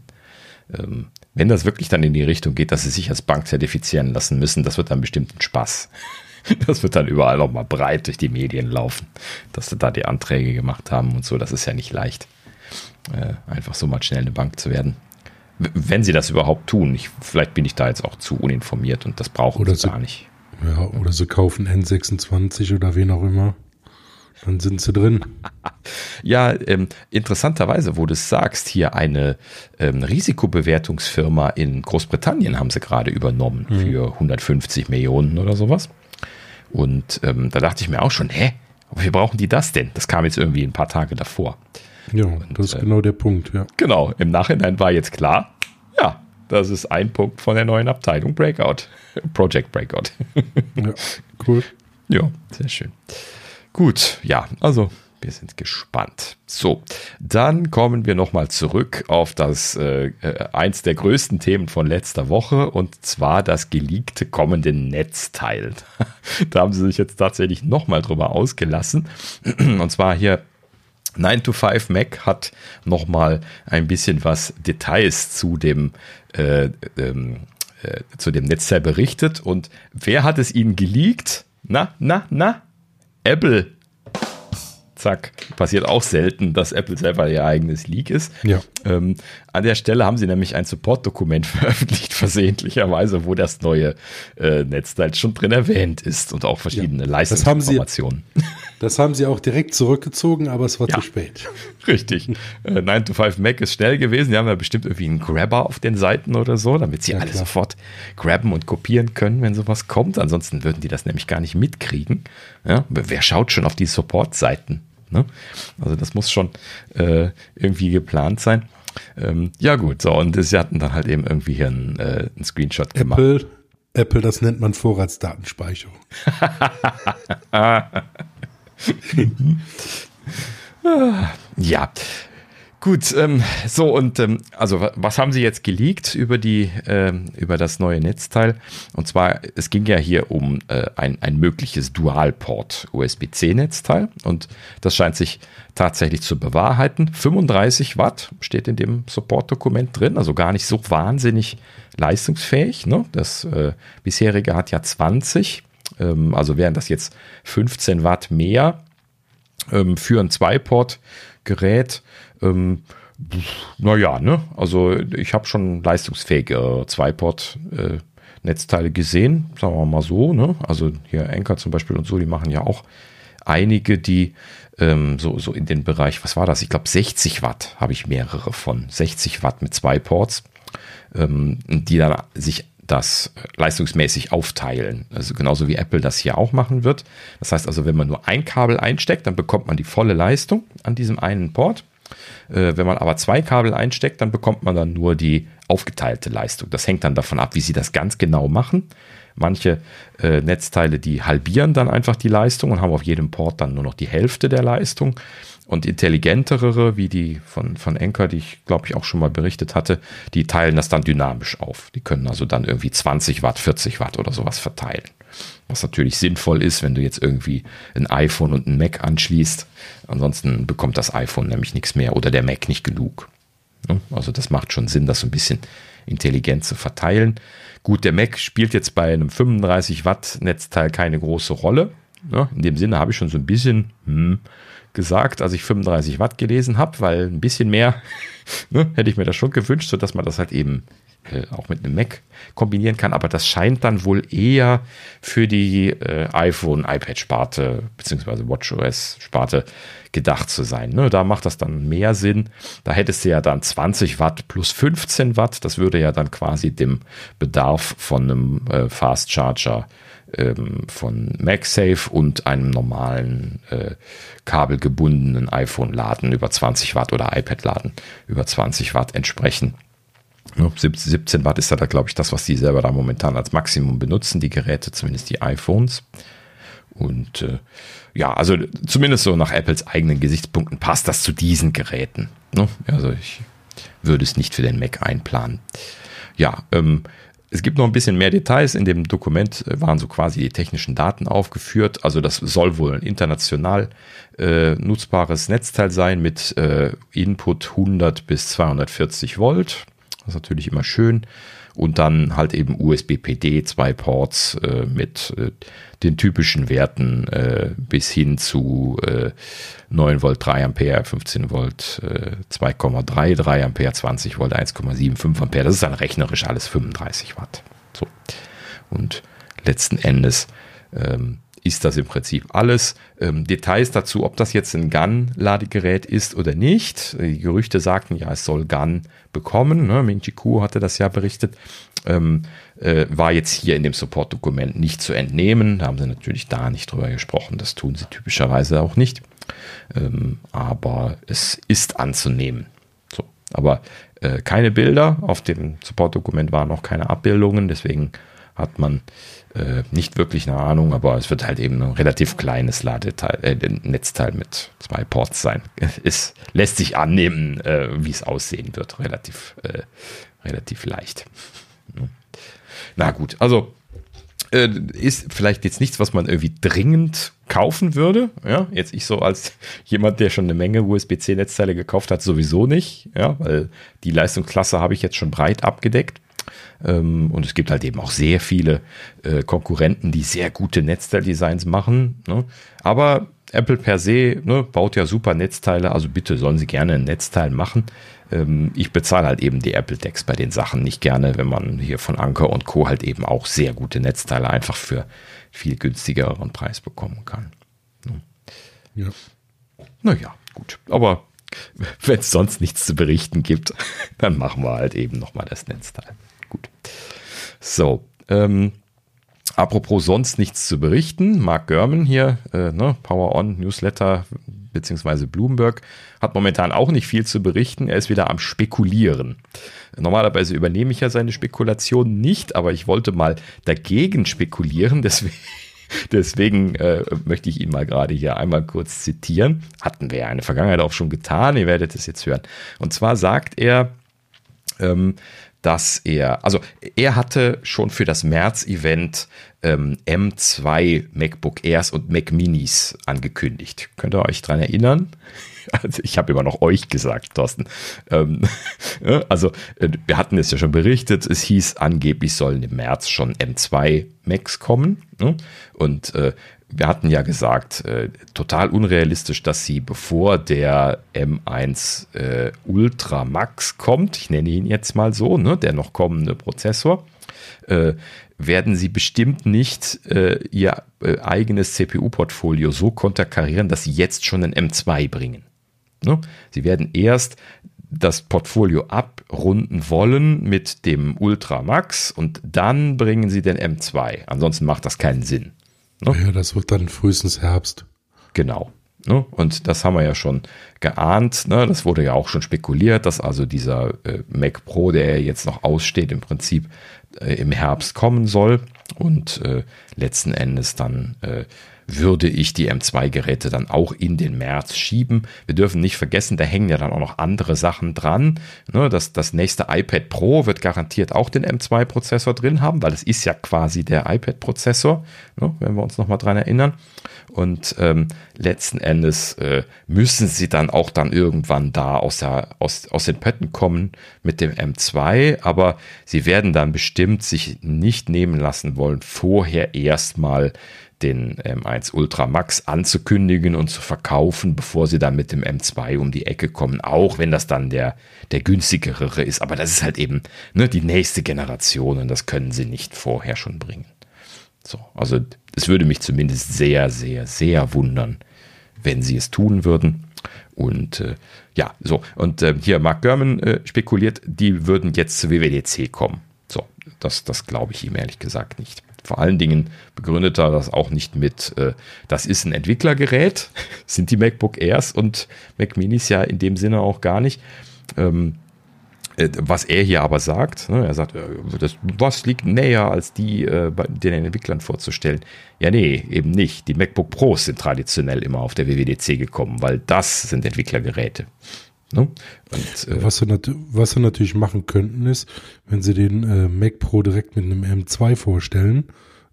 Ähm, wenn das wirklich dann in die Richtung geht, dass sie sich als Bank zertifizieren lassen müssen, das wird dann bestimmt ein Spaß. Das wird dann überall noch mal breit durch die Medien laufen, dass sie da die Anträge gemacht haben und so. Das ist ja nicht leicht, äh, einfach so mal schnell eine Bank zu werden. Wenn sie das überhaupt tun. Ich, vielleicht bin ich da jetzt auch zu uninformiert und das brauchen Oder sie gar nicht. Ja, oder sie kaufen N26 oder wen auch immer. Dann sind sie drin. ja, ähm, interessanterweise, wo du es sagst, hier eine ähm, Risikobewertungsfirma in Großbritannien haben sie gerade übernommen mhm. für 150 Millionen oder sowas. Und ähm, da dachte ich mir auch schon, hä, wie brauchen die das denn? Das kam jetzt irgendwie ein paar Tage davor. Ja, Und, das ist äh, genau der Punkt, ja. Genau, im Nachhinein war jetzt klar, ja, das ist ein Punkt von der neuen Abteilung Breakout. Project Breakout. ja, cool. Ja, sehr schön. Gut, ja, also wir sind gespannt. So, dann kommen wir nochmal zurück auf das äh, äh, eins der größten Themen von letzter Woche und zwar das geleakte kommende Netzteil. da haben sie sich jetzt tatsächlich nochmal drüber ausgelassen. Und zwar hier 9 to 5 Mac hat nochmal ein bisschen was Details zu dem äh, ähm, äh, zu dem Netzteil berichtet und wer hat es ihnen geleakt? Na, na, na? Apple. Zack. Passiert auch selten, dass Apple selber ihr eigenes Leak ist. Ja. Ähm, an der Stelle haben sie nämlich ein Support-Dokument veröffentlicht, versehentlicherweise, wo das neue äh, Netzteil schon drin erwähnt ist und auch verschiedene ja, Leistungsinformationen. Das, das haben sie auch direkt zurückgezogen, aber es war ja, zu spät. Richtig. Äh, 9 to 5 Mac ist schnell gewesen. Die haben ja bestimmt irgendwie einen Grabber auf den Seiten oder so, damit sie ja, alle klar. sofort grabben und kopieren können, wenn sowas kommt. Ansonsten würden die das nämlich gar nicht mitkriegen. Ja, wer schaut schon auf die Support-Seiten? Ne? Also das muss schon äh, irgendwie geplant sein. Ähm, ja, gut, so, und sie hatten dann halt eben irgendwie hier einen, äh, einen Screenshot gemacht. Apple, Apple, das nennt man Vorratsdatenspeicherung. ja, Gut, ähm, so und ähm, also was haben Sie jetzt geleakt über die ähm, über das neue Netzteil? Und zwar es ging ja hier um äh, ein, ein mögliches Dualport USB-C Netzteil und das scheint sich tatsächlich zu bewahrheiten. 35 Watt steht in dem Support-Dokument drin, also gar nicht so wahnsinnig leistungsfähig. Ne? Das äh, bisherige hat ja 20, ähm, also wären das jetzt 15 Watt mehr ähm, für ein Zwei-Port-Gerät. Ähm, naja, ne? Also ich habe schon leistungsfähige Zweiport-Netzteile äh, gesehen, sagen wir mal so, ne? Also hier Anker zum Beispiel und so, die machen ja auch einige, die ähm, so, so in den Bereich, was war das? Ich glaube 60 Watt habe ich mehrere von. 60 Watt mit zwei Ports, ähm, die dann sich das leistungsmäßig aufteilen. Also genauso wie Apple das hier auch machen wird. Das heißt also, wenn man nur ein Kabel einsteckt, dann bekommt man die volle Leistung an diesem einen Port. Äh, wenn man aber zwei Kabel einsteckt, dann bekommt man dann nur die aufgeteilte Leistung. Das hängt dann davon ab, wie sie das ganz genau machen. Manche äh, Netzteile, die halbieren dann einfach die Leistung und haben auf jedem Port dann nur noch die Hälfte der Leistung. Und intelligentere, wie die von, von Anker, die ich glaube ich auch schon mal berichtet hatte, die teilen das dann dynamisch auf. Die können also dann irgendwie 20 Watt, 40 Watt oder sowas verteilen. Was natürlich sinnvoll ist, wenn du jetzt irgendwie ein iPhone und ein Mac anschließt. Ansonsten bekommt das iPhone nämlich nichts mehr oder der Mac nicht genug. Ne? Also das macht schon Sinn, das so ein bisschen intelligent zu verteilen. Gut, der Mac spielt jetzt bei einem 35 Watt Netzteil keine große Rolle. Ne? In dem Sinne habe ich schon so ein bisschen hm, gesagt, als ich 35 Watt gelesen habe, weil ein bisschen mehr ne, hätte ich mir das schon gewünscht, sodass man das halt eben äh, auch mit einem Mac kombinieren kann, aber das scheint dann wohl eher für die äh, iPhone, iPad-Sparte beziehungsweise WatchOS-Sparte gedacht zu sein. Ne? Da macht das dann mehr Sinn. Da hättest du ja dann 20 Watt plus 15 Watt. Das würde ja dann quasi dem Bedarf von einem äh, Fast Charger ähm, von MagSafe und einem normalen äh, kabelgebundenen iPhone-Laden über 20 Watt oder iPad-Laden über 20 Watt entsprechen. 17 Watt ist da, glaube ich, das, was die selber da momentan als Maximum benutzen, die Geräte, zumindest die iPhones. Und äh, ja, also zumindest so nach Apples eigenen Gesichtspunkten passt das zu diesen Geräten. Ne? Also ich würde es nicht für den Mac einplanen. Ja, ähm, es gibt noch ein bisschen mehr Details. In dem Dokument äh, waren so quasi die technischen Daten aufgeführt. Also das soll wohl ein international äh, nutzbares Netzteil sein mit äh, Input 100 bis 240 Volt. Das ist natürlich immer schön. Und dann halt eben USB-PD, zwei Ports äh, mit äh, den typischen Werten äh, bis hin zu 9 äh, Volt 3 Ampere, 15 Volt 2,3 3 Ampere, 20 Volt 1,75 Ampere. Das ist dann rechnerisch alles 35 Watt. So. Und letzten Endes ähm, ist das im Prinzip alles. Ähm, Details dazu, ob das jetzt ein GAN-Ladegerät ist oder nicht. Die Gerüchte sagten ja, es soll GAN bekommen. Ne? Ming-Chi hatte das ja berichtet. Ähm, äh, war jetzt hier in dem Support-Dokument nicht zu entnehmen. Da haben sie natürlich da nicht drüber gesprochen. Das tun sie typischerweise auch nicht. Ähm, aber es ist anzunehmen. So, aber äh, keine Bilder. Auf dem Support-Dokument waren noch keine Abbildungen. Deswegen hat man äh, nicht wirklich eine Ahnung, aber es wird halt eben ein relativ kleines Ladeteil, äh, Netzteil mit zwei Ports sein. Es lässt sich annehmen, äh, wie es aussehen wird, relativ, äh, relativ leicht. Na gut, also äh, ist vielleicht jetzt nichts, was man irgendwie dringend kaufen würde. Ja, jetzt ich so als jemand, der schon eine Menge USB-C-Netzteile gekauft hat, sowieso nicht. Ja, weil die Leistungsklasse habe ich jetzt schon breit abgedeckt. Ähm, und es gibt halt eben auch sehr viele äh, Konkurrenten, die sehr gute Netzteildesigns machen. Ne? Aber Apple per se ne, baut ja super Netzteile, also bitte sollen sie gerne ein Netzteil machen. Ähm, ich bezahle halt eben die Apple Decks bei den Sachen nicht gerne, wenn man hier von Anker und Co. halt eben auch sehr gute Netzteile einfach für viel günstigeren Preis bekommen kann. Ne? Ja. Naja, gut. Aber wenn es sonst nichts zu berichten gibt, dann machen wir halt eben nochmal das Netzteil. So, ähm, apropos sonst nichts zu berichten, Mark Gurman hier, äh, ne, Power On Newsletter beziehungsweise Bloomberg hat momentan auch nicht viel zu berichten. Er ist wieder am Spekulieren. Normalerweise übernehme ich ja seine Spekulationen nicht, aber ich wollte mal dagegen spekulieren. Deswegen, deswegen äh, möchte ich ihn mal gerade hier einmal kurz zitieren. Hatten wir ja in der Vergangenheit auch schon getan. Ihr werdet es jetzt hören. Und zwar sagt er, ähm, dass er, also er hatte schon für das März-Event ähm, M2 MacBook Airs und Mac Minis angekündigt. Könnt ihr euch dran erinnern? Also ich habe immer noch euch gesagt, Thorsten. Ähm, also äh, wir hatten es ja schon berichtet, es hieß angeblich sollen im März schon M2 Macs kommen. Ne? Und äh, wir hatten ja gesagt, äh, total unrealistisch, dass sie bevor der M1 äh, Ultra Max kommt, ich nenne ihn jetzt mal so, ne, der noch kommende Prozessor, äh, werden sie bestimmt nicht äh, ihr äh, eigenes CPU-Portfolio so konterkarieren, dass sie jetzt schon ein M2 bringen. Ne? Sie werden erst das Portfolio abrunden wollen mit dem Ultra Max und dann bringen sie den M2. Ansonsten macht das keinen Sinn. Ne? Ja, das wird dann frühestens Herbst. Genau. Ne? Und das haben wir ja schon geahnt. Ne? Das wurde ja auch schon spekuliert, dass also dieser äh, Mac Pro, der jetzt noch aussteht, im Prinzip äh, im Herbst kommen soll und äh, letzten Endes dann äh, würde ich die M2-Geräte dann auch in den März schieben. Wir dürfen nicht vergessen, da hängen ja dann auch noch andere Sachen dran. Ne, das, das nächste iPad Pro wird garantiert auch den M2-Prozessor drin haben, weil es ist ja quasi der iPad-Prozessor, ne, wenn wir uns nochmal dran erinnern. Und ähm, letzten Endes äh, müssen sie dann auch dann irgendwann da aus, der, aus, aus den Pötten kommen mit dem M2, aber sie werden dann bestimmt sich nicht nehmen lassen wollen, vorher erstmal den M1 Ultra Max anzukündigen und zu verkaufen, bevor sie dann mit dem M2 um die Ecke kommen, auch wenn das dann der, der günstigere ist. Aber das ist halt eben ne, die nächste Generation und das können sie nicht vorher schon bringen. So, also es würde mich zumindest sehr, sehr, sehr wundern, wenn sie es tun würden. Und äh, ja, so, und äh, hier Mark Gurman äh, spekuliert, die würden jetzt zu WWDC kommen. So, das, das glaube ich ihm ehrlich gesagt nicht. Vor allen Dingen begründet er das auch nicht mit, äh, das ist ein Entwicklergerät, sind die MacBook Airs und Mac Minis ja in dem Sinne auch gar nicht. Ähm, äh, was er hier aber sagt, ne, er sagt, äh, das, was liegt näher, als die äh, bei den Entwicklern vorzustellen? Ja, nee, eben nicht. Die MacBook Pros sind traditionell immer auf der WWDC gekommen, weil das sind Entwicklergeräte. Ne? Und, äh, was, sie was, sie natürlich machen könnten, ist, wenn sie den äh, Mac Pro direkt mit einem M2 vorstellen,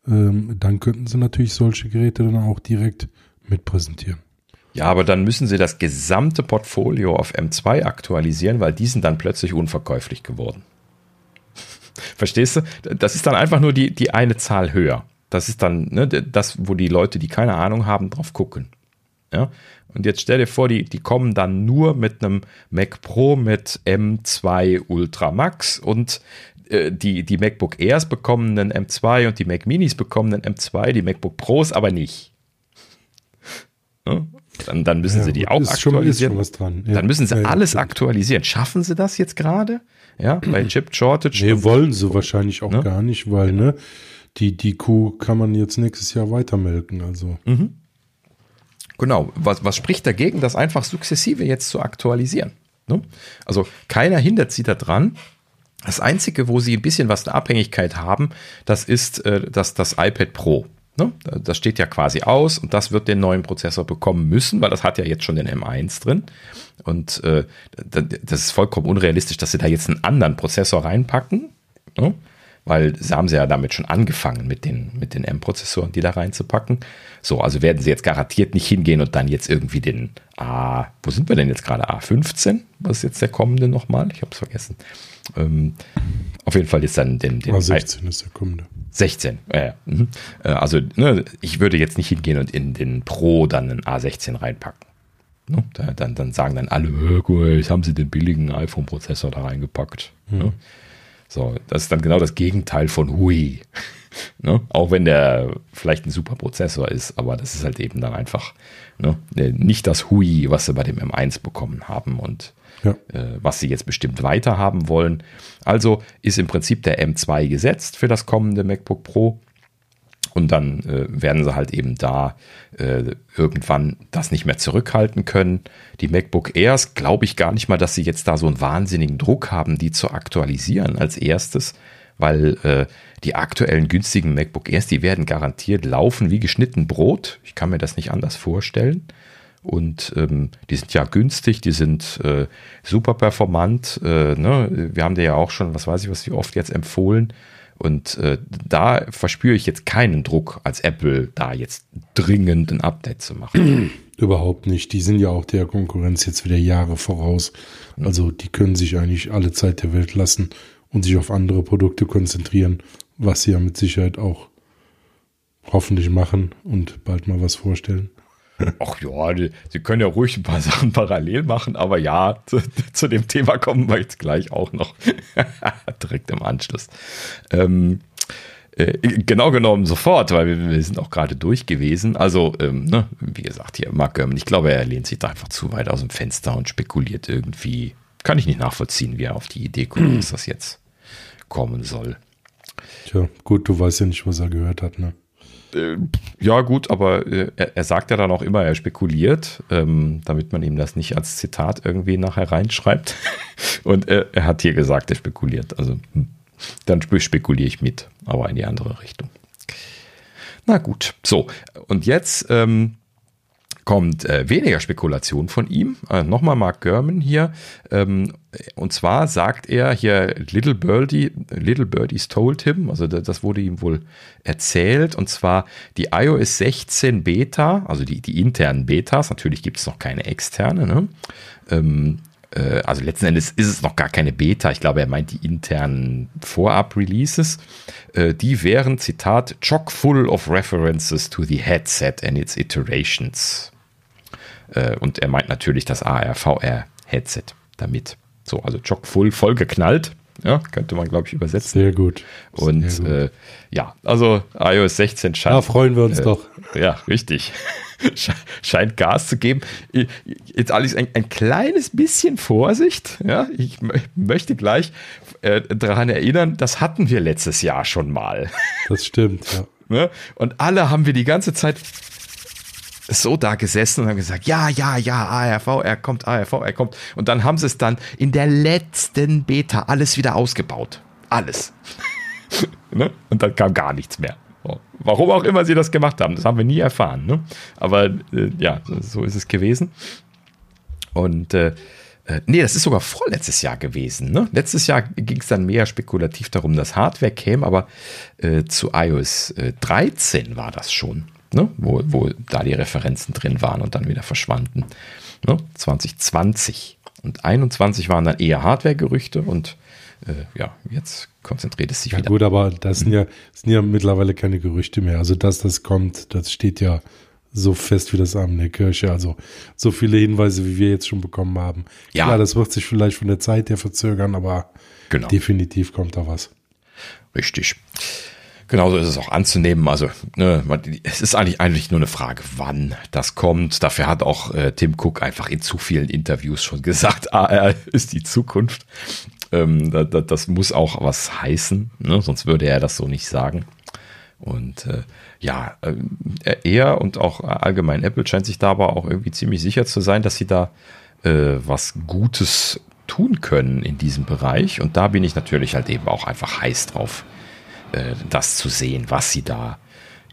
ähm, dann könnten sie natürlich solche Geräte dann auch direkt mit präsentieren. Ja, aber dann müssen sie das gesamte Portfolio auf M2 aktualisieren, weil die sind dann plötzlich unverkäuflich geworden. Verstehst du? Das ist dann einfach nur die, die eine Zahl höher. Das ist dann ne, das, wo die Leute, die keine Ahnung haben, drauf gucken. Ja? Und jetzt stell dir vor, die, die kommen dann nur mit einem Mac Pro mit M2 Ultra Max und äh, die, die MacBook Airs bekommen einen M2 und die Mac Minis bekommen einen M2, die MacBook Pros aber nicht. Ne? Dann, dann müssen ja, sie die auch ist aktualisieren. Schon, ist schon was dran. Ja. Dann müssen sie alles aktualisieren. Schaffen sie das jetzt gerade? Ja, bei Chip Shortage. Nee, wollen sie wahrscheinlich auch ne? gar nicht, weil, ne, die, die Kuh kann man jetzt nächstes Jahr weitermelken, also. Mhm. Genau. Was, was spricht dagegen, das einfach sukzessive jetzt zu aktualisieren? Ne? Also keiner hindert sie daran. Das Einzige, wo sie ein bisschen was der Abhängigkeit haben, das ist äh, das, das iPad Pro. Ne? Das steht ja quasi aus und das wird den neuen Prozessor bekommen müssen, weil das hat ja jetzt schon den M1 drin. Und äh, das ist vollkommen unrealistisch, dass sie da jetzt einen anderen Prozessor reinpacken. Ne? Weil sie haben sie ja damit schon angefangen mit den, mit den M-Prozessoren, die da reinzupacken. So, also werden sie jetzt garantiert nicht hingehen und dann jetzt irgendwie den A, wo sind wir denn jetzt gerade? A15? Was ist jetzt der kommende nochmal? Ich habe es vergessen. Ähm, auf jeden Fall jetzt dann den, den A16 ist der kommende. 16, äh, also ne, ich würde jetzt nicht hingehen und in den Pro dann einen A16 reinpacken. Ne? Da, dann, dann sagen dann alle, jetzt haben sie den billigen iPhone-Prozessor da reingepackt. Mhm. Ne? So, das ist dann genau das Gegenteil von Hui. ne? Auch wenn der vielleicht ein super Prozessor ist, aber das ist halt eben dann einfach ne? nicht das Hui, was sie bei dem M1 bekommen haben und ja. äh, was sie jetzt bestimmt weiter haben wollen. Also ist im Prinzip der M2 gesetzt für das kommende MacBook Pro. Und dann äh, werden sie halt eben da äh, irgendwann das nicht mehr zurückhalten können. Die MacBook Airs glaube ich gar nicht mal, dass sie jetzt da so einen wahnsinnigen Druck haben, die zu aktualisieren als erstes, weil äh, die aktuellen günstigen MacBook Airs, die werden garantiert laufen wie geschnitten Brot. Ich kann mir das nicht anders vorstellen. Und ähm, die sind ja günstig, die sind äh, super performant. Äh, ne? Wir haben dir ja auch schon, was weiß ich, was wie oft jetzt empfohlen. Und äh, da verspüre ich jetzt keinen Druck als Apple, da jetzt dringend ein Update zu machen. Überhaupt nicht. Die sind ja auch der Konkurrenz jetzt wieder Jahre voraus. Also die können sich eigentlich alle Zeit der Welt lassen und sich auf andere Produkte konzentrieren, was sie ja mit Sicherheit auch hoffentlich machen und bald mal was vorstellen. Ach ja, die, sie können ja ruhig ein paar Sachen parallel machen, aber ja, zu, zu dem Thema kommen wir jetzt gleich auch noch direkt im Anschluss. Ähm, äh, genau genommen sofort, weil wir, wir sind auch gerade durch gewesen. Also, ähm, ne, wie gesagt, hier Mark Gurman, ich glaube, er lehnt sich da einfach zu weit aus dem Fenster und spekuliert irgendwie. Kann ich nicht nachvollziehen, wie er auf die Idee kommt, dass das jetzt kommen soll. Tja, gut, du weißt ja nicht, was er gehört hat, ne? Äh, ja, gut, aber äh, er, er, sagt ja dann auch immer, er spekuliert, ähm, damit man ihm das nicht als Zitat irgendwie nachher reinschreibt. Und er, er hat hier gesagt, er spekuliert. Also hm, dann spekuliere ich mit, aber in die andere Richtung. Na gut, so. Und jetzt ähm, kommt äh, weniger Spekulation von ihm. Äh, Nochmal Mark Gurman hier. Ähm, und zwar sagt er hier, Little Birdie, Little Birdies told him, also das wurde ihm wohl erzählt. Und zwar die iOS 16 Beta, also die, die internen Betas, natürlich gibt es noch keine externe, ne? Ähm, äh, also letzten Endes ist es noch gar keine Beta. Ich glaube, er meint die internen Vorab-Releases. Äh, die wären, Zitat, chock full of references to the headset and its iterations. Äh, und er meint natürlich das AR-VR-Headset damit. So, also chock full, voll geknallt. Ja, könnte man, glaube ich, übersetzen. Sehr gut. Sehr und gut. Äh, ja, also iOS 16 scheint. Da freuen wir uns äh, doch. Ja, richtig. scheint Gas zu geben. Jetzt alles ein, ein kleines bisschen Vorsicht. Ja, ich möchte gleich äh, daran erinnern, das hatten wir letztes Jahr schon mal. Das stimmt, ja. Ne? Und alle haben wir die ganze Zeit so da gesessen und haben gesagt, ja, ja, ja, ARV, er kommt, ARV, er kommt. Und dann haben sie es dann in der letzten Beta alles wieder ausgebaut. Alles. ne? Und dann kam gar nichts mehr. Warum auch immer sie das gemacht haben, das haben wir nie erfahren. Ne? Aber äh, ja, so ist es gewesen. Und äh, äh, nee, das ist sogar vorletztes Jahr gewesen. Ne? Letztes Jahr ging es dann mehr spekulativ darum, dass Hardware käme, aber äh, zu iOS äh, 13 war das schon ne? wo, wo da die Referenzen drin waren und dann wieder verschwanden. Ne? 2020 und 21 waren dann eher Hardware-Gerüchte und äh, ja, jetzt konzentriert es sich ja, wieder. Gut, aber das sind ja, das sind ja mittlerweile keine Gerüchte mehr. Also, dass das kommt, das steht ja so fest wie das Arm in der Kirche. Also, so viele Hinweise, wie wir jetzt schon bekommen haben. Ja. Klar, das wird sich vielleicht von der Zeit her verzögern, aber genau. definitiv kommt da was. Richtig. Genauso ist es auch anzunehmen. Also ne, es ist eigentlich eigentlich nur eine Frage, wann das kommt. Dafür hat auch äh, Tim Cook einfach in zu vielen Interviews schon gesagt, AR ist die Zukunft. Ähm, da, da, das muss auch was heißen, ne? sonst würde er das so nicht sagen. Und äh, ja, äh, er und auch allgemein Apple scheint sich da aber auch irgendwie ziemlich sicher zu sein, dass sie da äh, was Gutes tun können in diesem Bereich. Und da bin ich natürlich halt eben auch einfach heiß drauf, äh, das zu sehen, was sie da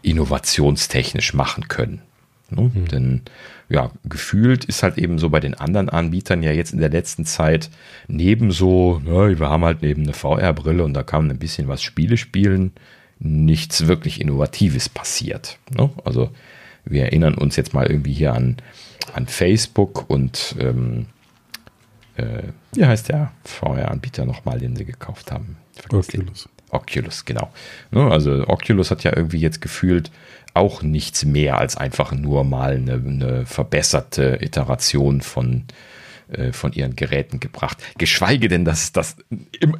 innovationstechnisch machen können. Ne? Mhm. Denn ja, gefühlt ist halt eben so bei den anderen Anbietern ja jetzt in der letzten Zeit neben so, ja, wir haben halt neben eine VR-Brille und da kann ein bisschen was Spiele spielen, nichts wirklich Innovatives passiert. Ne? Also wir erinnern uns jetzt mal irgendwie hier an, an Facebook und ähm, äh, wie heißt der VR-Anbieter nochmal, den sie gekauft haben? Oculus. Oculus, genau. Ne? Also Oculus hat ja irgendwie jetzt gefühlt auch nichts mehr als einfach nur mal eine, eine verbesserte Iteration von äh, von ihren Geräten gebracht. Geschweige denn, dass das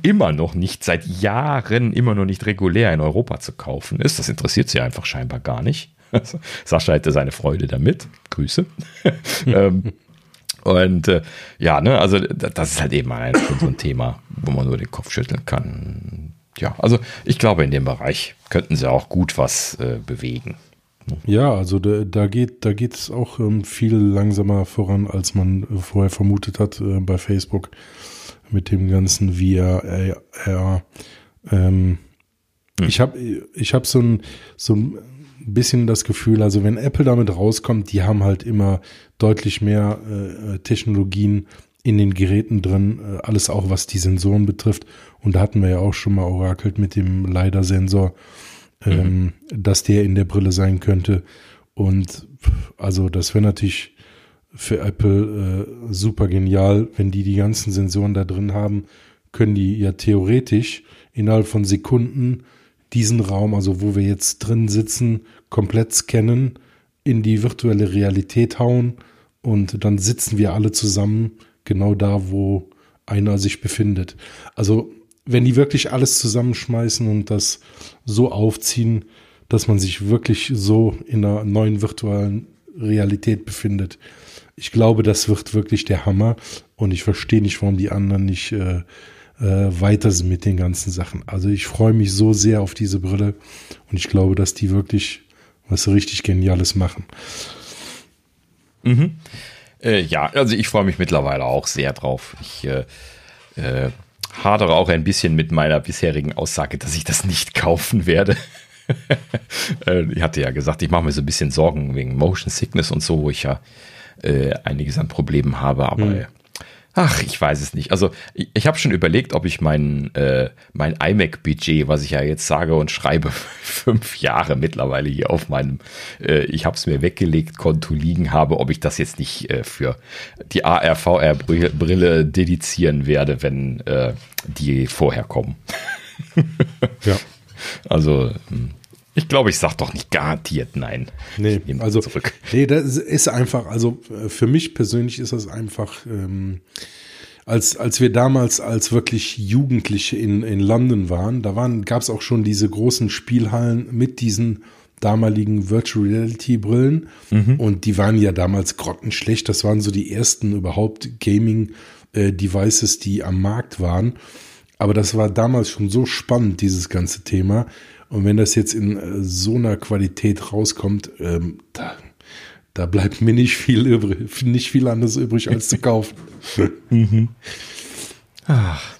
immer noch nicht, seit Jahren immer noch nicht regulär in Europa zu kaufen ist. Das interessiert sie einfach scheinbar gar nicht. Sascha hätte seine Freude damit. Grüße. ähm, und äh, ja, ne, also das ist halt eben ein, so ein Thema, wo man nur den Kopf schütteln kann. Ja, also ich glaube, in dem Bereich könnten sie auch gut was äh, bewegen. Ja, also da, da geht da geht es auch ähm, viel langsamer voran, als man äh, vorher vermutet hat äh, bei Facebook mit dem ganzen VR. Äh, ähm, hm. Ich habe ich hab so ein so ein bisschen das Gefühl, also wenn Apple damit rauskommt, die haben halt immer deutlich mehr äh, Technologien in den Geräten drin, äh, alles auch was die Sensoren betrifft. Und da hatten wir ja auch schon mal orakelt mit dem LiDAR-Sensor ähm, mhm. dass der in der Brille sein könnte. Und also das wäre natürlich für Apple äh, super genial, wenn die die ganzen Sensoren da drin haben, können die ja theoretisch innerhalb von Sekunden diesen Raum, also wo wir jetzt drin sitzen, komplett scannen, in die virtuelle Realität hauen und dann sitzen wir alle zusammen genau da, wo einer sich befindet. Also wenn die wirklich alles zusammenschmeißen und das so aufziehen, dass man sich wirklich so in einer neuen virtuellen Realität befindet. Ich glaube, das wird wirklich der Hammer und ich verstehe nicht, warum die anderen nicht äh, äh, weiter sind mit den ganzen Sachen. Also ich freue mich so sehr auf diese Brille und ich glaube, dass die wirklich was richtig Geniales machen. Mhm. Äh, ja, also ich freue mich mittlerweile auch sehr drauf. Ich äh, äh hadere auch ein bisschen mit meiner bisherigen Aussage, dass ich das nicht kaufen werde. Äh, ich hatte ja gesagt, ich mache mir so ein bisschen Sorgen wegen Motion Sickness und so, wo ich ja äh, einiges an Problemen habe, aber hm. Ach, ich weiß es nicht. Also ich, ich habe schon überlegt, ob ich mein, äh, mein iMac-Budget, was ich ja jetzt sage und schreibe, fünf Jahre mittlerweile hier auf meinem, äh, ich habe es mir weggelegt, Konto liegen habe, ob ich das jetzt nicht äh, für die AR-VR-Brille dedizieren werde, wenn äh, die vorher kommen. ja. Also hm. Ich glaube, ich sage doch nicht garantiert nein. Nee, also zurück. Nee, das ist einfach, also äh, für mich persönlich ist das einfach, ähm, als, als wir damals als wirklich Jugendliche in, in London waren, da waren, gab es auch schon diese großen Spielhallen mit diesen damaligen Virtual Reality Brillen mhm. und die waren ja damals grottenschlecht. Das waren so die ersten überhaupt Gaming äh, Devices, die am Markt waren. Aber das war damals schon so spannend, dieses ganze Thema. Und wenn das jetzt in äh, so einer Qualität rauskommt, ähm, da, da bleibt mir nicht viel übrig, nicht viel anderes übrig als zu kaufen. mhm. Ach.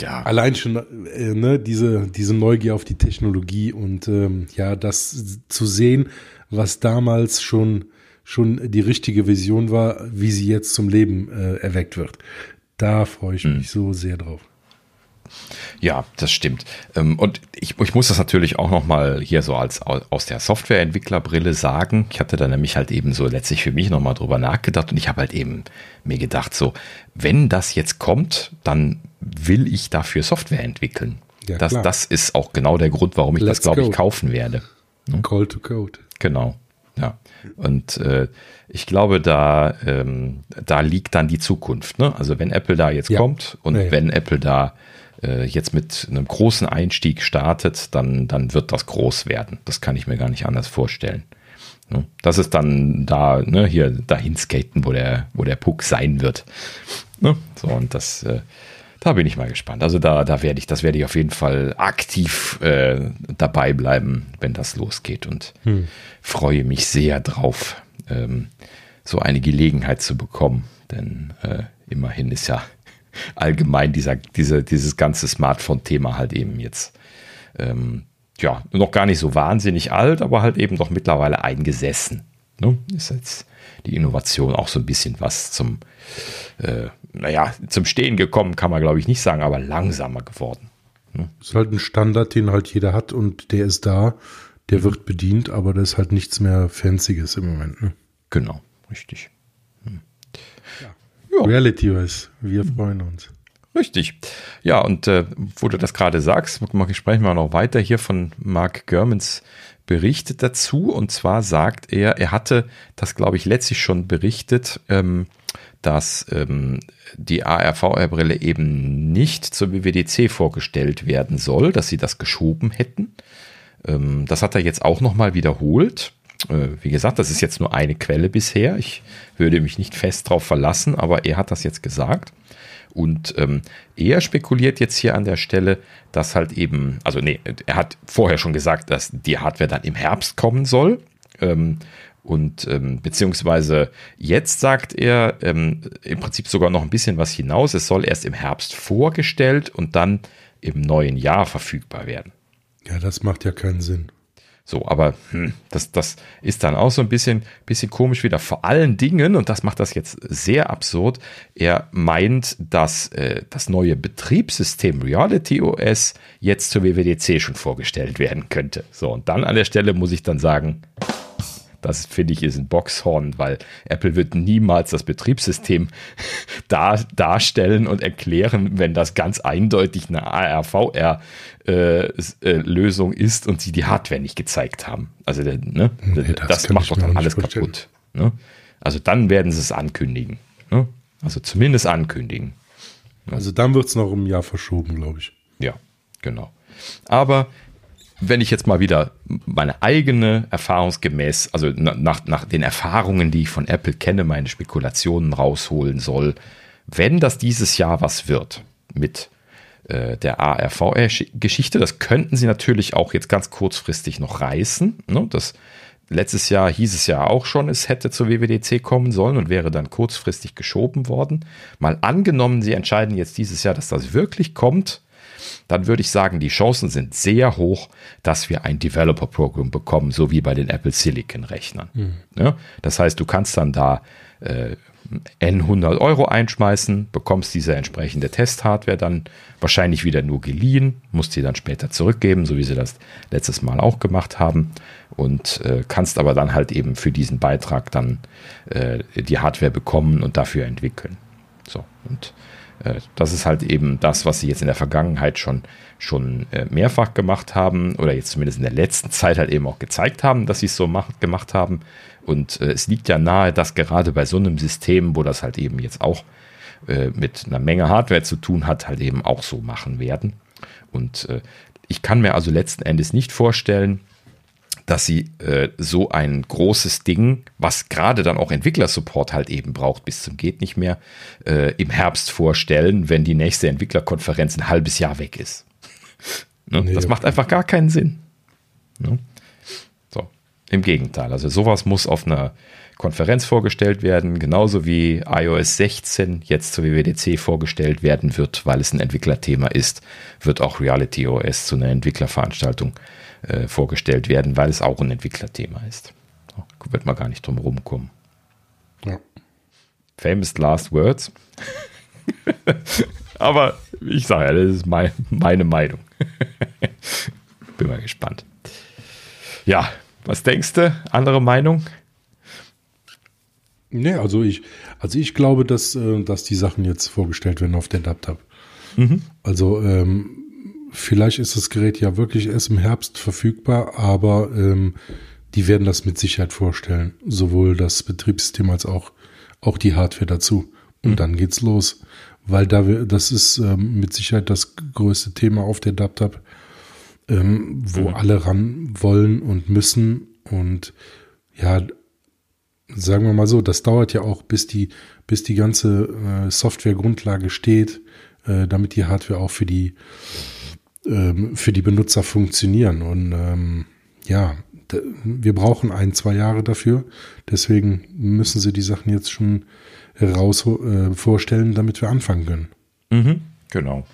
Ja. Allein schon äh, ne, diese, diese Neugier auf die Technologie und ähm, ja, das zu sehen, was damals schon, schon die richtige Vision war, wie sie jetzt zum Leben äh, erweckt wird. Da freue ich mich mhm. so sehr drauf. Ja, das stimmt. Ähm, und ich, ich muss das natürlich auch nochmal hier so als aus der Softwareentwicklerbrille sagen. Ich hatte da nämlich halt eben so letztlich für mich nochmal drüber nachgedacht und ich habe halt eben mir gedacht, so, wenn das jetzt kommt, dann will ich dafür Software entwickeln. Ja, das, das ist auch genau der Grund, warum ich Let's das, glaube ich, kaufen werde. Hm? Call to Code. Genau. Ja. Und äh, ich glaube, da, ähm, da liegt dann die Zukunft. Ne? Also wenn Apple da jetzt ja. kommt und ja, ja. wenn Apple da äh, jetzt mit einem großen Einstieg startet, dann, dann wird das groß werden. Das kann ich mir gar nicht anders vorstellen. Ne? Das ist dann da, ne, hier dahin skaten, wo der, wo der Puck sein wird. Ne? So, und das, äh, da bin ich mal gespannt. Also da, da werde ich, das werde ich auf jeden Fall aktiv äh, dabei bleiben, wenn das losgeht und hm. freue mich sehr drauf, ähm, so eine Gelegenheit zu bekommen. Denn äh, immerhin ist ja allgemein dieser, diese, dieses ganze Smartphone-Thema halt eben jetzt ähm, ja, noch gar nicht so wahnsinnig alt, aber halt eben doch mittlerweile eingesessen. Ne? Ist jetzt die Innovation auch so ein bisschen was zum, äh, naja, zum Stehen gekommen, kann man glaube ich nicht sagen, aber langsamer geworden. Ne? Ist halt ein Standard, den halt jeder hat und der ist da, der wird bedient, aber da ist halt nichts mehr Fancyes im Moment. Ne? Genau, richtig. Ja. Reality-Wise, wir freuen uns. Richtig. Ja, und äh, wo du das gerade sagst, sprechen wir noch weiter hier von Mark Germans Bericht dazu. Und zwar sagt er, er hatte das, glaube ich, letztlich schon berichtet, ähm, dass ähm, die ARVR-Brille eben nicht zur WWDC vorgestellt werden soll, dass sie das geschoben hätten. Ähm, das hat er jetzt auch nochmal wiederholt. Äh, wie gesagt, das ist jetzt nur eine Quelle bisher. Ich würde mich nicht fest darauf verlassen, aber er hat das jetzt gesagt. Und ähm, er spekuliert jetzt hier an der Stelle, dass halt eben, also nee, er hat vorher schon gesagt, dass die Hardware dann im Herbst kommen soll. Ähm, und ähm, beziehungsweise jetzt sagt er ähm, im Prinzip sogar noch ein bisschen was hinaus. Es soll erst im Herbst vorgestellt und dann im neuen Jahr verfügbar werden. Ja, das macht ja keinen Sinn. So, aber hm, das, das ist dann auch so ein bisschen, bisschen komisch wieder. Vor allen Dingen, und das macht das jetzt sehr absurd, er meint, dass äh, das neue Betriebssystem Reality OS jetzt zur WWDC schon vorgestellt werden könnte. So, und dann an der Stelle muss ich dann sagen, das finde ich ist ein Boxhorn, weil Apple wird niemals das Betriebssystem dar, darstellen und erklären, wenn das ganz eindeutig eine ARVR-Lösung äh, ist und sie die Hardware nicht gezeigt haben. Also ne, nee, das, das macht doch dann alles kaputt. Ne? Also dann werden sie es ankündigen. Ne? Also zumindest ankündigen. Ne? Also dann wird es noch um ein Jahr verschoben, glaube ich. Ja, genau. Aber wenn ich jetzt mal wieder meine eigene erfahrungsgemäß, also nach, nach den Erfahrungen, die ich von Apple kenne, meine Spekulationen rausholen soll, wenn das dieses Jahr was wird mit äh, der ARVR-Geschichte, das könnten sie natürlich auch jetzt ganz kurzfristig noch reißen. Ne? Das, letztes Jahr hieß es ja auch schon, es hätte zur WWDC kommen sollen und wäre dann kurzfristig geschoben worden. Mal angenommen, sie entscheiden jetzt dieses Jahr, dass das wirklich kommt dann würde ich sagen, die Chancen sind sehr hoch, dass wir ein Developer-Programm bekommen, so wie bei den Apple Silicon-Rechnern. Mhm. Ja, das heißt, du kannst dann da äh, N 100 Euro einschmeißen, bekommst diese entsprechende Testhardware dann wahrscheinlich wieder nur geliehen, musst sie dann später zurückgeben, so wie sie das letztes Mal auch gemacht haben und äh, kannst aber dann halt eben für diesen Beitrag dann äh, die Hardware bekommen und dafür entwickeln. So, und äh, das ist halt eben das, was sie jetzt in der Vergangenheit schon, schon äh, mehrfach gemacht haben oder jetzt zumindest in der letzten Zeit halt eben auch gezeigt haben, dass sie es so macht, gemacht haben. Und äh, es liegt ja nahe, dass gerade bei so einem System, wo das halt eben jetzt auch mit einer Menge Hardware zu tun hat, halt eben auch so machen werden. Und ich kann mir also letzten Endes nicht vorstellen, dass sie äh, so ein großes Ding, was gerade dann auch Entwicklersupport halt eben braucht, bis zum geht nicht mehr, äh, im Herbst vorstellen, wenn die nächste Entwicklerkonferenz ein halbes Jahr weg ist. ne? nee, das macht einfach gar keinen Sinn. Ne? Im Gegenteil. Also sowas muss auf einer Konferenz vorgestellt werden, genauso wie iOS 16 jetzt zur WWDC vorgestellt werden wird, weil es ein Entwicklerthema ist, wird auch Reality OS zu einer Entwicklerveranstaltung äh, vorgestellt werden, weil es auch ein Entwicklerthema ist. Da wird man gar nicht drum rumkommen. Ja. Famous Last Words. Aber ich sage ja, das ist mein, meine Meinung. Bin mal gespannt. Ja, was denkst du? Andere Meinung? Nee, also ich, also ich glaube, dass, äh, dass die Sachen jetzt vorgestellt werden auf der DAPTAP. Mhm. Also ähm, vielleicht ist das Gerät ja wirklich erst im Herbst verfügbar, aber ähm, die werden das mit Sicherheit vorstellen. Sowohl das Betriebssystem als auch, auch die Hardware dazu. Und mhm. dann geht's los. Weil da wir, das ist ähm, mit Sicherheit das größte Thema auf der DubDub, ähm, wo mhm. alle ran wollen und müssen. Und ja, sagen wir mal so, das dauert ja auch, bis die, bis die ganze äh, Softwaregrundlage steht, äh, damit die Hardware auch für die, ähm, für die Benutzer funktionieren. Und ähm, ja, wir brauchen ein, zwei Jahre dafür. Deswegen müssen sie die Sachen jetzt schon raus äh, vorstellen, damit wir anfangen können. Mhm, genau.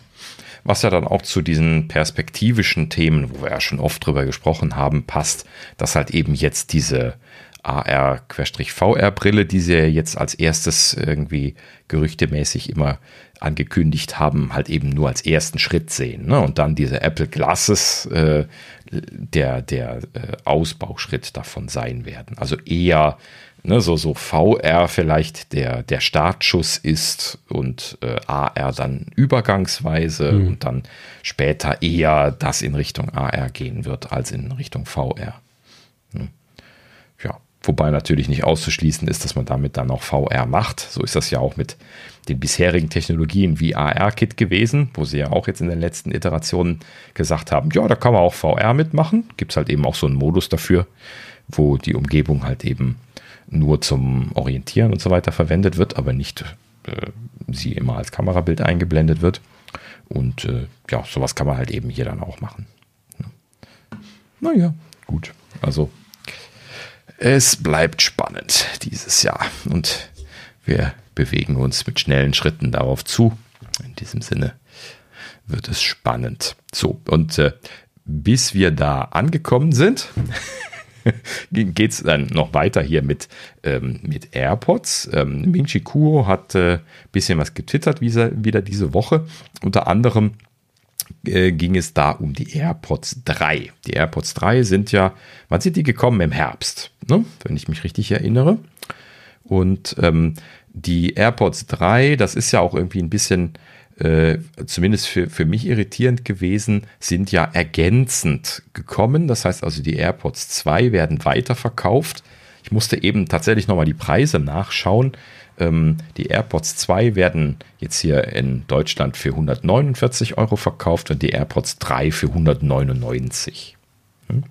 Was ja dann auch zu diesen perspektivischen Themen, wo wir ja schon oft drüber gesprochen haben, passt, dass halt eben jetzt diese AR-VR-Brille, die sie jetzt als erstes irgendwie gerüchtemäßig immer angekündigt haben, halt eben nur als ersten Schritt sehen. Ne? Und dann diese Apple Glasses äh, der, der äh, Ausbauschritt davon sein werden. Also eher ne, so, so VR vielleicht der, der Startschuss ist und äh, AR dann übergangsweise mhm. und dann später eher das in Richtung AR gehen wird als in Richtung VR. Hm. Ja, wobei natürlich nicht auszuschließen ist, dass man damit dann auch VR macht. So ist das ja auch mit den bisherigen Technologien wie AR-Kit gewesen, wo sie ja auch jetzt in den letzten Iterationen gesagt haben, ja, da kann man auch VR mitmachen. Gibt es halt eben auch so einen Modus dafür, wo die Umgebung halt eben nur zum Orientieren und so weiter verwendet wird, aber nicht äh, sie immer als Kamerabild eingeblendet wird. Und äh, ja, sowas kann man halt eben hier dann auch machen. Naja, gut. Also es bleibt spannend dieses Jahr und wir bewegen uns mit schnellen Schritten darauf zu. In diesem Sinne wird es spannend. So, und äh, bis wir da angekommen sind, geht es dann noch weiter hier mit, ähm, mit AirPods. Ähm, Ming-Chi Kuo hat ein äh, bisschen was getwittert wieder diese Woche. Unter anderem äh, ging es da um die AirPods 3. Die AirPods 3 sind ja, wann sind die gekommen? Im Herbst, ne? wenn ich mich richtig erinnere. Und ähm, die AirPods 3, das ist ja auch irgendwie ein bisschen äh, zumindest für, für mich irritierend gewesen, sind ja ergänzend gekommen. Das heißt also, die AirPods 2 werden weiterverkauft. Ich musste eben tatsächlich nochmal die Preise nachschauen. Ähm, die AirPods 2 werden jetzt hier in Deutschland für 149 Euro verkauft und die AirPods 3 für 199. Hm?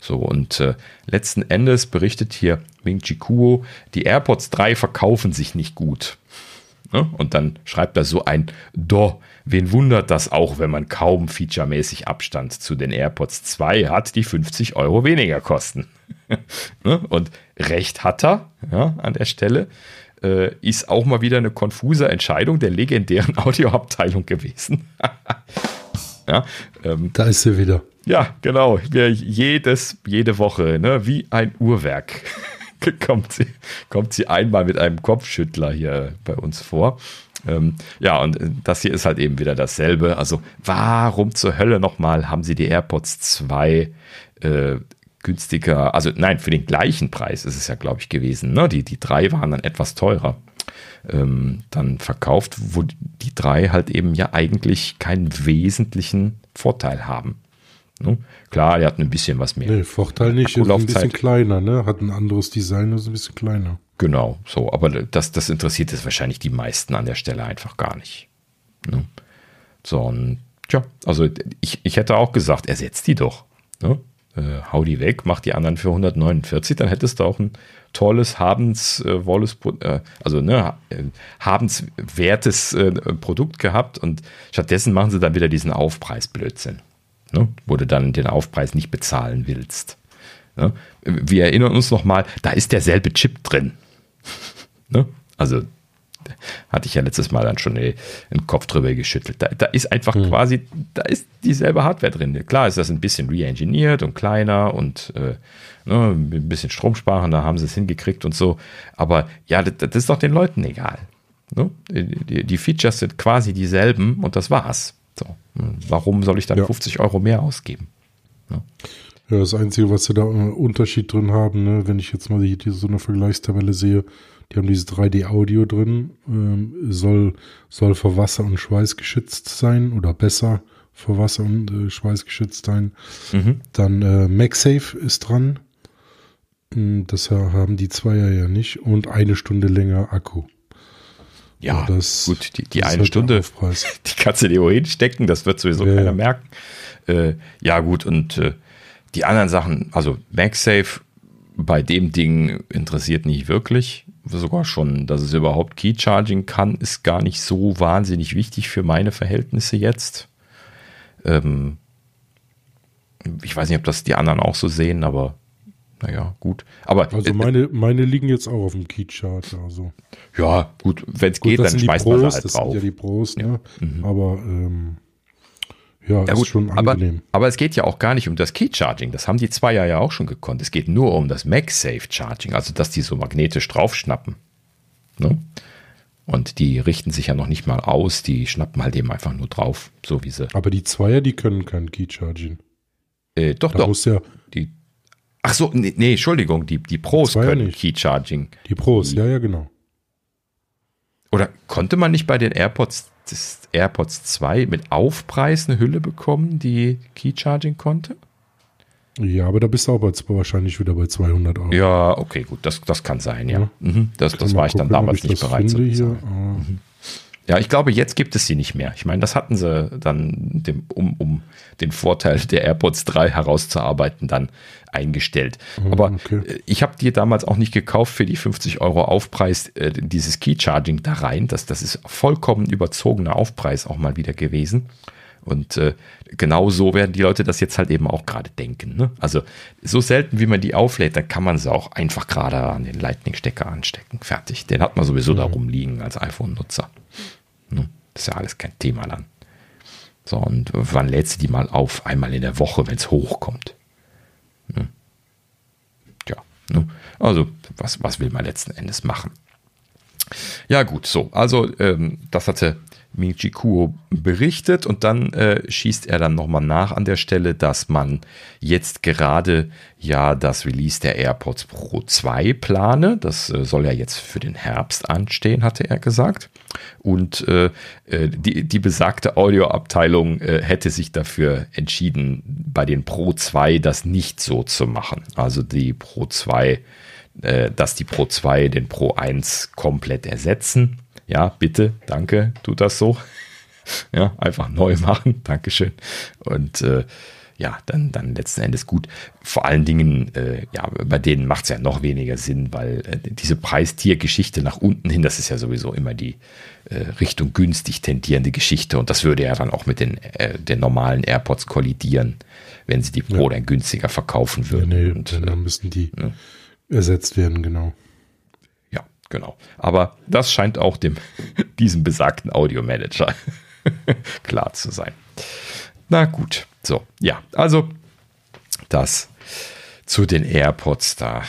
So, und äh, letzten Endes berichtet hier Ming Chi Kuo, die AirPods 3 verkaufen sich nicht gut. Ne? Und dann schreibt er so ein Do. Wen wundert das auch, wenn man kaum featuremäßig Abstand zu den AirPods 2 hat, die 50 Euro weniger kosten. ne? Und recht hat er ja, an der Stelle. Äh, ist auch mal wieder eine konfuse Entscheidung der legendären Audioabteilung gewesen. ja, ähm, da ist sie wieder. Ja, genau. Jedes, jede Woche, ne? wie ein Uhrwerk. kommt, sie, kommt sie einmal mit einem Kopfschüttler hier bei uns vor. Ähm, ja, und äh, das hier ist halt eben wieder dasselbe. Also, warum zur Hölle nochmal haben sie die AirPods 2 äh, günstiger, also nein, für den gleichen Preis ist es ja, glaube ich, gewesen. Ne? Die, die drei waren dann etwas teurer. Ähm, dann verkauft, wo die drei halt eben ja eigentlich keinen wesentlichen Vorteil haben. Ne? Klar, er hat ein bisschen was mehr. Nee, Vorteil nicht, ist ein bisschen kleiner, ne? Hat ein anderes Design, ist ein bisschen kleiner. Genau, so, aber das, das interessiert jetzt wahrscheinlich die meisten an der Stelle einfach gar nicht. Ne? So, und tja, also ich, ich hätte auch gesagt, ersetzt die doch. Ne? Äh, hau die weg, mach die anderen für 149, dann hättest du auch ein tolles, habenswolles, äh, also ne, äh, habenswertes äh, Produkt gehabt und stattdessen machen sie dann wieder diesen Aufpreisblödsinn ne? wo du dann den Aufpreis nicht bezahlen willst. Ne? Wir erinnern uns nochmal, da ist derselbe Chip drin. ne? Also hatte ich ja letztes Mal dann schon den Kopf drüber geschüttelt. Da, da ist einfach hm. quasi, da ist dieselbe Hardware drin. Klar ist das ein bisschen re-engineert und kleiner und äh, ne, ein bisschen stromsparender haben sie es hingekriegt und so. Aber ja, das, das ist doch den Leuten egal. Ne? Die, die, Features sind quasi dieselben und das war's. Warum soll ich dann ja. 50 Euro mehr ausgeben? Ja. ja. das Einzige, was sie da äh, Unterschied drin haben, ne, wenn ich jetzt mal hier so eine Vergleichstabelle sehe, die haben dieses 3D-Audio drin, ähm, soll, soll vor Wasser und Schweiß geschützt sein oder besser vor Wasser und äh, Schweiß geschützt sein. Mhm. Dann äh, MagSafe ist dran. Hm, das haben die Zweier ja nicht. Und eine Stunde länger Akku. Ja, das, gut, die, die das eine halt Stunde, die kannst du dir wohl hinstecken, das wird sowieso Ja, keiner ja. merken. Äh, ja, gut, und äh, die anderen Sachen, also MagSafe bei dem Ding interessiert nicht wirklich. Sogar schon, dass es überhaupt Key Charging kann, ist gar nicht so wahnsinnig wichtig für meine Verhältnisse jetzt. Ähm, ich weiß nicht, ob das die anderen auch so sehen, aber naja, gut. Aber Also äh, meine, meine liegen jetzt auch auf dem Keychart. Also. ja, gut, wenn es geht, das dann schmeißt man Pros, halt das drauf. sind ja die Pros, Ja. Mhm. ne? Aber ähm, ja, Ja ist gut, schon aber, angenehm. aber es geht ja auch gar nicht um das Key Charging. Das haben die Zweier ja auch schon gekonnt. Es geht nur um das MagSafe Charging, also dass die so magnetisch draufschnappen. Ne? Und die richten sich ja noch nicht mal aus, die schnappen halt eben einfach nur drauf, so wie sie. Aber die Zweier, die können kein Keycharging. Äh, doch, Da doch. muss ja Die, ach so, nee, nee, Entschuldigung, die, die Pros können nicht. Key Charging. die Pros, ja, ja, genau. Oder konnte man nicht bei den AirPods, des AirPods 2 mit Aufpreis eine Hülle bekommen, die Key Charging konnte? Ja, aber da bist du auch bei, wahrscheinlich wieder bei 200 Euro. Ja, okay, gut, das, das kann sein, ja. Ja. Mhm, das das war ich dann gucken, damals ich nicht bereit zu bezahlen. Ah, Ja, ich glaube, jetzt gibt es sie nicht mehr. Ich meine, das hatten sie dann, dem, um, um den Vorteil der AirPods 3 herauszuarbeiten, dann eingestellt. Aber Ah, okay. äh, ich habe dir damals auch nicht gekauft für die 50 Euro Aufpreis äh, dieses Key Charging da rein. Das, das ist vollkommen überzogener Aufpreis auch mal wieder gewesen. Und äh, genau so werden die Leute das jetzt halt eben auch gerade denken. Ne? Also so selten, wie man die auflädt, dann kann man sie auch einfach gerade an den Lightning-Stecker anstecken. Fertig. Den hat man sowieso da rumliegen als iPhone-Nutzer. Das ist ja alles kein Thema dann. So, und wann lädst du die mal auf? Einmal in der Woche, wenn es hochkommt. Ne? Ja, ne? also was, was will man letzten Endes machen? Ja, gut, so. Also, ähm, das hatte Michi Kuo berichtet und dann äh, schießt er dann nochmal nach an der Stelle, dass man jetzt gerade ja das Release der AirPods Pro 2 plane. Das äh, soll ja jetzt für den Herbst anstehen, hatte er gesagt. Und äh, äh, die, die besagte Audioabteilung äh, hätte sich dafür entschieden, bei den Pro 2 das nicht so zu machen. Also die Pro 2 äh, dass die Pro 2 den Pro 1 komplett ersetzen. Ja, bitte, danke, tut das so. Ja, einfach neu machen, Dankeschön. Und äh, ja, dann, dann letzten Endes gut. Vor allen Dingen, äh, ja, bei denen macht es ja noch weniger Sinn, weil äh, diese Preistiergeschichte nach unten hin, das ist ja sowieso immer die äh, Richtung günstig tendierende Geschichte und das würde ja dann auch mit den, äh, den normalen AirPods kollidieren, wenn sie die Pro dann günstiger verkaufen ja, würden. nee, und, dann äh, müssen die ersetzt werden, genau. Genau. Aber das scheint auch dem, diesem besagten Audio-Manager klar zu sein. Na gut, so, ja, also das zu den AirPods, da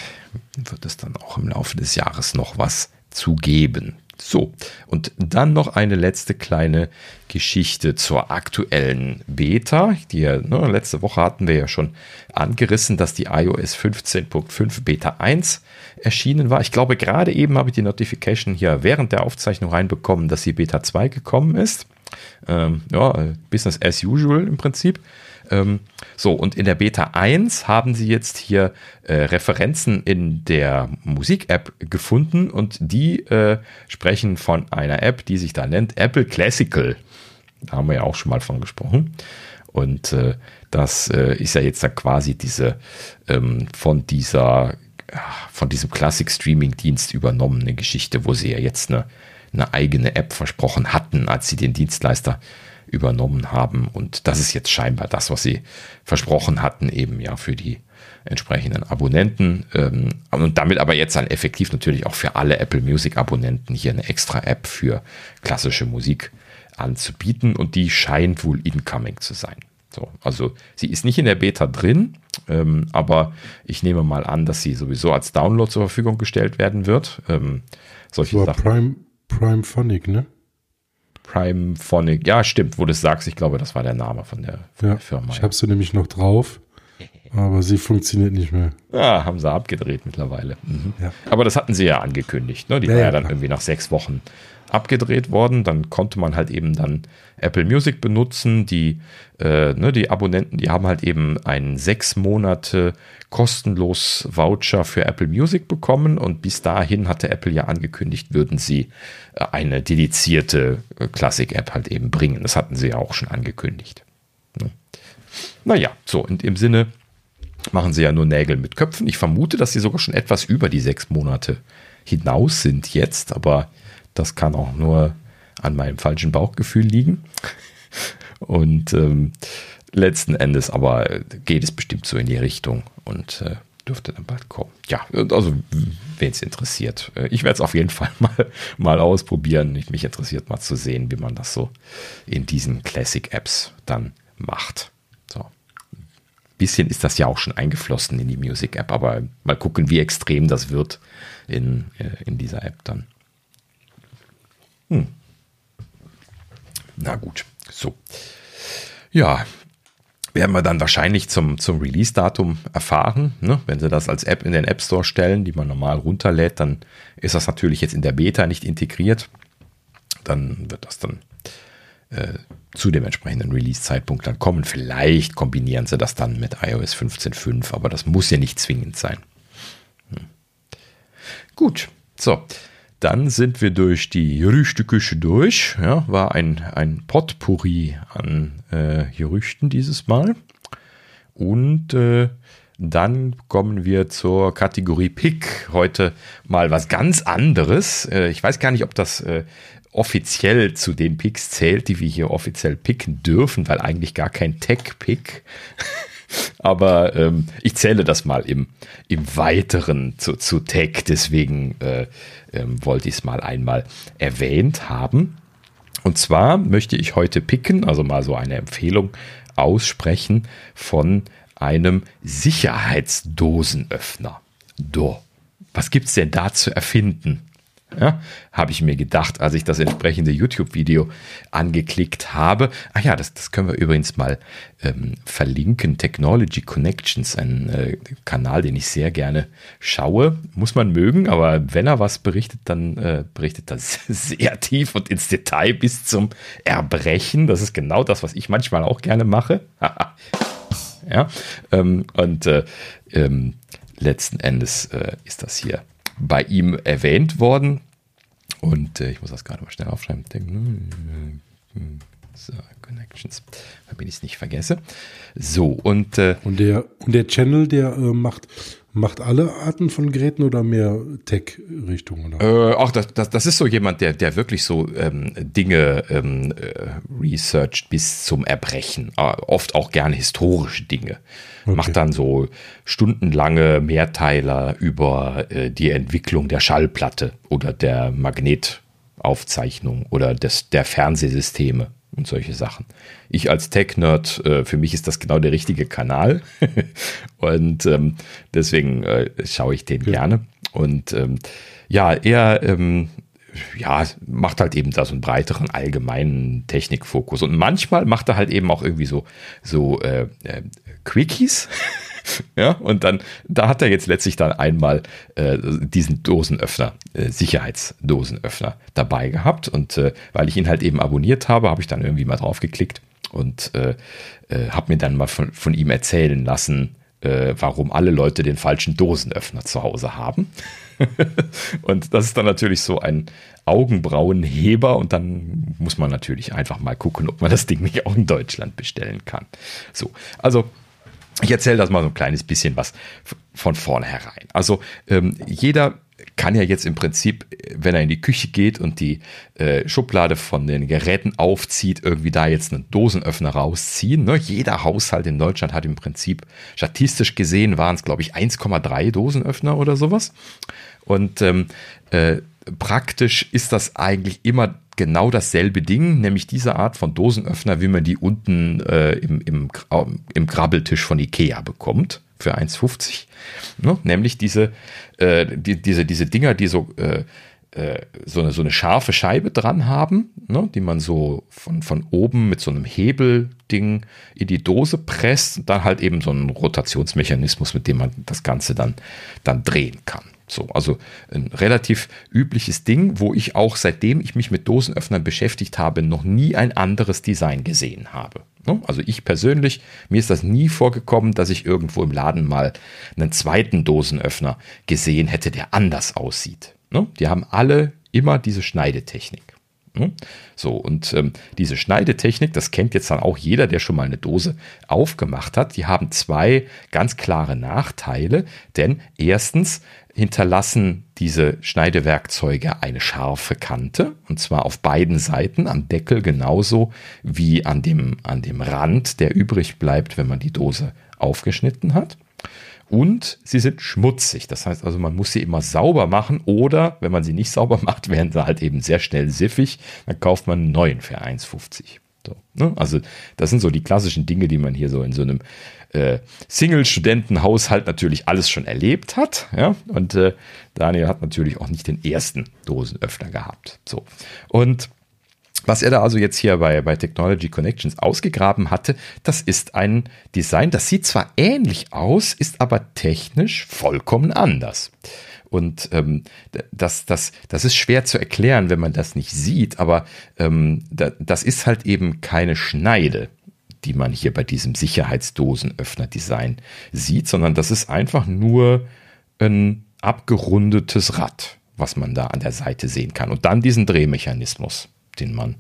wird es dann auch im Laufe des Jahres noch was zu geben. So, und dann noch eine letzte kleine Geschichte zur aktuellen Beta. Die, ne, letzte Woche hatten wir ja schon angerissen, dass die iOS 15.5 Beta 1 erschienen war. Ich glaube, gerade eben habe ich die Notification hier während der Aufzeichnung reinbekommen, dass die Beta 2 gekommen ist. Ähm, ja, Business as usual im Prinzip. Ähm, so, und in der Beta 1 haben sie jetzt hier äh, Referenzen in der Musik-App gefunden und die äh, sprechen von einer App, die sich da nennt Apple Classical. Da haben wir ja auch schon mal von gesprochen. Und äh, das äh, ist ja jetzt da quasi diese ähm, von dieser von diesem Classic Streaming Dienst übernommene Geschichte, wo sie ja jetzt eine, eine eigene App versprochen hatten, als sie den Dienstleister übernommen haben. Und das ist jetzt scheinbar das, was sie versprochen hatten, eben ja für die entsprechenden Abonnenten. Ähm, und damit aber jetzt dann effektiv natürlich auch für alle Apple Music Abonnenten hier eine extra App für klassische Musik anzubieten. Und die scheint wohl incoming zu sein. So, also sie ist nicht in der Beta drin, ähm, aber ich nehme mal an, dass sie sowieso als Download zur Verfügung gestellt werden wird. Ähm, solche War Sachen. Prime, Prime Phonic, ne? Prime Phonic, ja, stimmt, wo du es sagst, ich glaube, das war der Name von der, von Ja, der Firma. ich habe sie nämlich noch drauf, aber sie funktioniert nicht mehr. Ja, haben sie abgedreht mittlerweile. Mhm. Ja. Aber das hatten sie ja angekündigt. Ne? Die Ja, war ja dann irgendwie nach sechs Wochen abgedreht worden. Dann konnte man halt eben dann Apple Music benutzen. Die, äh, ne, die Abonnenten, die haben halt eben einen sechs Monate kostenlos Voucher für Apple Music bekommen und bis dahin hatte Apple ja angekündigt, würden sie äh, eine dedizierte äh, Classic-App halt eben bringen. Das hatten sie ja auch schon angekündigt. Ne? Naja, so, in dem Sinne machen sie ja nur Nägel mit Köpfen. Ich vermute, dass sie sogar schon etwas über die sechs Monate hinaus sind jetzt, aber das kann auch nur an meinem falschen Bauchgefühl liegen. Und ähm, letzten Endes aber geht es bestimmt so in die Richtung und äh, dürfte dann bald kommen. Ja, also wen es interessiert. Ich werde es auf jeden Fall mal, mal ausprobieren. Mich interessiert mal zu sehen, wie man das so in diesen Classic-Apps dann macht. So. bisschen ist das ja auch schon eingeflossen in die Music-App, aber mal gucken, wie extrem das wird in, äh, in dieser App dann. Hm. Na gut, so. Ja, werden wir dann wahrscheinlich zum, zum Release-Datum erfahren. Ne? Wenn sie das als App in den App Store stellen, die man normal runterlädt, dann ist das natürlich jetzt in der Beta nicht integriert. Dann wird das dann äh, zu dem entsprechenden Release-Zeitpunkt dann kommen. Vielleicht kombinieren sie das dann mit iOS 15.5, aber das muss ja nicht zwingend sein. Hm. Gut, so. Dann sind wir durch die Gerüchteküche durch. Ja, war ein, ein Potpourri an äh, Gerüchten dieses Mal. Und äh, dann kommen wir zur Kategorie Pick. Heute mal was ganz anderes. Äh, ich weiß gar nicht, ob das äh, offiziell zu den Picks zählt, die wir hier offiziell picken dürfen, weil eigentlich gar kein Tech-Pick. Aber ähm, ich zähle das mal im, im Weiteren zu, zu Tech, deswegen äh, ähm, wollte ich es mal einmal erwähnt haben. Und zwar möchte ich heute picken, also mal so eine Empfehlung aussprechen von einem Sicherheitsdosenöffner. Do. Was gibt es denn da zu erfinden? Ja, habe ich mir gedacht, als ich das entsprechende YouTube-Video angeklickt habe. Ah ja, das, das können wir übrigens mal ähm, verlinken. Technology Connections, ein äh, Kanal, den ich sehr gerne schaue. Muss man mögen, aber wenn er was berichtet, dann äh, berichtet er sehr tief und ins Detail bis zum Erbrechen. Das ist genau das, was ich manchmal auch gerne mache. ja, ähm, und äh, ähm, letzten Endes äh, ist das hier bei ihm erwähnt worden. Und äh, ich muss das gerade mal schnell aufschreiben. So, Connections, damit ich es nicht vergesse. So, und, äh, und, der, und der Channel, der äh, macht Macht alle Arten von Geräten oder mehr Tech-Richtungen? Äh, ach, das, das, das ist so jemand, der, der wirklich so ähm, Dinge ähm, äh, researcht bis zum Erbrechen. Äh, oft auch gerne historische Dinge. Okay. Macht dann so stundenlange Mehrteiler über äh, die Entwicklung der Schallplatte oder der Magnetaufzeichnung oder des, der Fernsehsysteme und solche Sachen. Ich als Tech-Nerd, äh, für mich ist das genau der richtige Kanal und ähm, deswegen äh, schaue ich den ja. gerne. Und ähm, ja, er ähm, ja, macht halt eben da so einen breiteren allgemeinen Technikfokus. Und manchmal macht er halt eben auch irgendwie so, so äh, äh, Quickies. ja, und dann, da hat er jetzt letztlich dann einmal äh, diesen Dosenöffner, äh, Sicherheitsdosenöffner dabei gehabt. Und äh, weil ich ihn halt eben abonniert habe, habe ich dann irgendwie mal drauf geklickt und äh, äh, habe mir dann mal von, von ihm erzählen lassen, äh, warum alle Leute den falschen Dosenöffner zu Hause haben. und das ist dann natürlich so ein Augenbrauenheber und dann muss man natürlich einfach mal gucken, ob man das Ding nicht auch in Deutschland bestellen kann. So, also ich erzähle das mal so ein kleines bisschen was von vornherein. Also ähm, jeder kann ja jetzt im Prinzip, wenn er in die Küche geht und die äh, Schublade von den Geräten aufzieht, irgendwie da jetzt einen Dosenöffner rausziehen. Ne? Jeder Haushalt in Deutschland hat im Prinzip, statistisch gesehen waren es, glaube ich, 1,3 Dosenöffner oder sowas. Und ähm, äh, praktisch ist das eigentlich immer genau dasselbe Ding, nämlich diese Art von Dosenöffner, wie man die unten äh, im, im, im Krabbeltisch von Ikea bekommt für 1,50. Ne? Nämlich diese, äh, die, diese, diese Dinger, die so, äh, äh, so, eine, so eine scharfe Scheibe dran haben, ne? die man so von, von oben mit so einem Hebelding in die Dose presst und dann halt eben so einen Rotationsmechanismus, mit dem man das Ganze dann, dann drehen kann. So, also ein relativ übliches Ding, wo ich auch seitdem ich mich mit Dosenöffnern beschäftigt habe, noch nie ein anderes Design gesehen habe. Ne? Also ich persönlich, mir ist das nie vorgekommen, dass ich irgendwo im Laden mal einen zweiten Dosenöffner gesehen hätte, der anders aussieht. Ne? Die haben alle immer diese Schneidetechnik. Ne? So, und ähm, diese Schneidetechnik, das kennt jetzt dann auch jeder, der schon mal eine Dose aufgemacht hat. Die haben zwei ganz klare Nachteile, denn erstens hinterlassen diese Schneidewerkzeuge eine scharfe Kante, und zwar auf beiden Seiten, am Deckel genauso wie an dem, an dem Rand, der übrig bleibt, wenn man die Dose aufgeschnitten hat und sie sind schmutzig. Das heißt also, man muss sie immer sauber machen oder wenn man sie nicht sauber macht, werden sie halt eben sehr schnell siffig. Dann kauft man einen neuen für 1,50. So, ne? Also das sind so die klassischen Dinge, die man hier so in so einem äh, Single-Studentenhaushalt natürlich alles schon erlebt hat. Ja? Und äh, Daniel hat natürlich auch nicht den ersten Dosenöffner gehabt. So. Und was er da also jetzt hier bei, bei Technology Connections ausgegraben hatte, das ist ein Design, das sieht zwar ähnlich aus, ist aber technisch vollkommen anders. Und ähm, das, das, das ist schwer zu erklären, wenn man das nicht sieht, aber ähm, da, das ist halt eben keine Schneide, die man hier bei diesem Sicherheitsdosenöffner-Design sieht, sondern das ist einfach nur ein abgerundetes Rad, was man da an der Seite sehen kann. Und dann diesen Drehmechanismus den man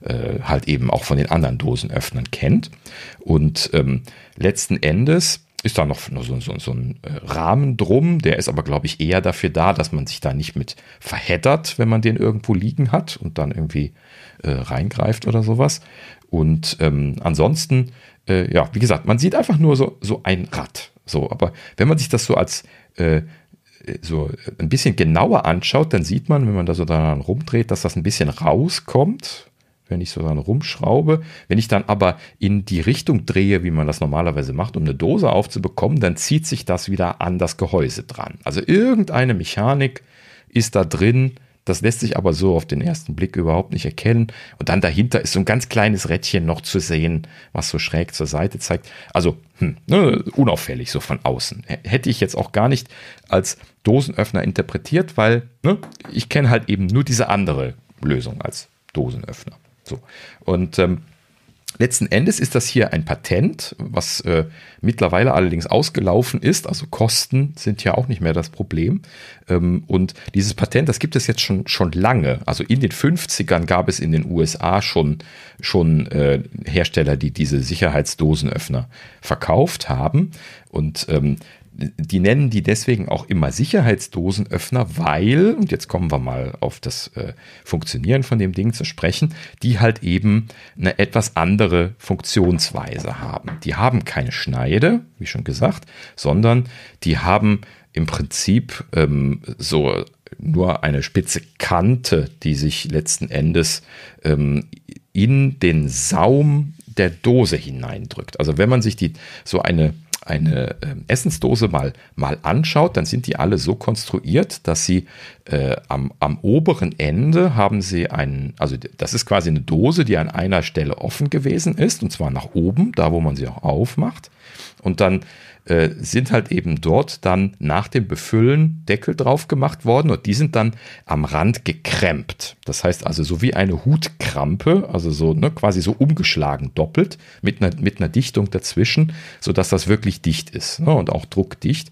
äh, halt eben auch von den anderen Dosenöffnern kennt. Und ähm, letzten Endes ist da noch so, so, so ein äh, Rahmen drum, der ist aber, glaube ich, eher dafür da, dass man sich da nicht mit verheddert, wenn man den irgendwo liegen hat und dann irgendwie äh, reingreift oder sowas. Und ähm, ansonsten, äh, ja, wie gesagt, man sieht einfach nur so, so ein Rad. So, aber wenn man sich das so als äh, so ein bisschen genauer anschaut, dann sieht man, wenn man da so daran rumdreht, dass das ein bisschen rauskommt, wenn ich so dann rumschraube. Wenn ich dann aber in die Richtung drehe, wie man das normalerweise macht, um eine Dose aufzubekommen, dann zieht sich das wieder an das Gehäuse dran. Also irgendeine Mechanik ist da drin, das lässt sich aber so auf den ersten Blick überhaupt nicht erkennen. Und dann dahinter ist so ein ganz kleines Rädchen noch zu sehen, was so schräg zur Seite zeigt. Also hm, ne, unauffällig so von außen. Hätte ich jetzt auch gar nicht als Dosenöffner interpretiert, weil ne, ich kenne halt eben nur diese andere Lösung als Dosenöffner. So. Und ähm, Letzten Endes ist das hier ein Patent, was äh, mittlerweile allerdings ausgelaufen ist. Also Kosten sind ja auch nicht mehr das Problem. Ähm, und dieses Patent, das gibt es jetzt schon, schon lange. Also in den 50ern gab es in den USA schon, schon äh, Hersteller, die diese Sicherheitsdosenöffner verkauft haben. Und ähm, die nennen die deswegen auch immer Sicherheitsdosenöffner, weil, und jetzt kommen wir mal auf das äh, Funktionieren von dem Ding zu sprechen, die halt eben eine etwas andere Funktionsweise haben. Die haben keine Schneide, wie schon gesagt, sondern die haben im Prinzip ähm, so nur eine spitze Kante, die sich letzten Endes ähm, in den Saum der Dose hineindrückt. Also wenn man sich die so eine eine äh, Essensdose mal, mal anschaut, dann sind die alle so konstruiert, dass sie äh, am, am oberen Ende haben sie einen, also das ist quasi eine Dose, die an einer Stelle offen gewesen ist, und zwar nach oben, da wo man sie auch aufmacht. Und dann äh, sind halt eben dort dann nach dem Befüllen Deckel drauf gemacht worden und die sind dann am Rand gekrempt. Das heißt also so wie eine Hutkrampe, also so ne, quasi so umgeschlagen doppelt mit einer, mit einer Dichtung dazwischen, sodass das wirklich dicht ist ne, und auch druckdicht.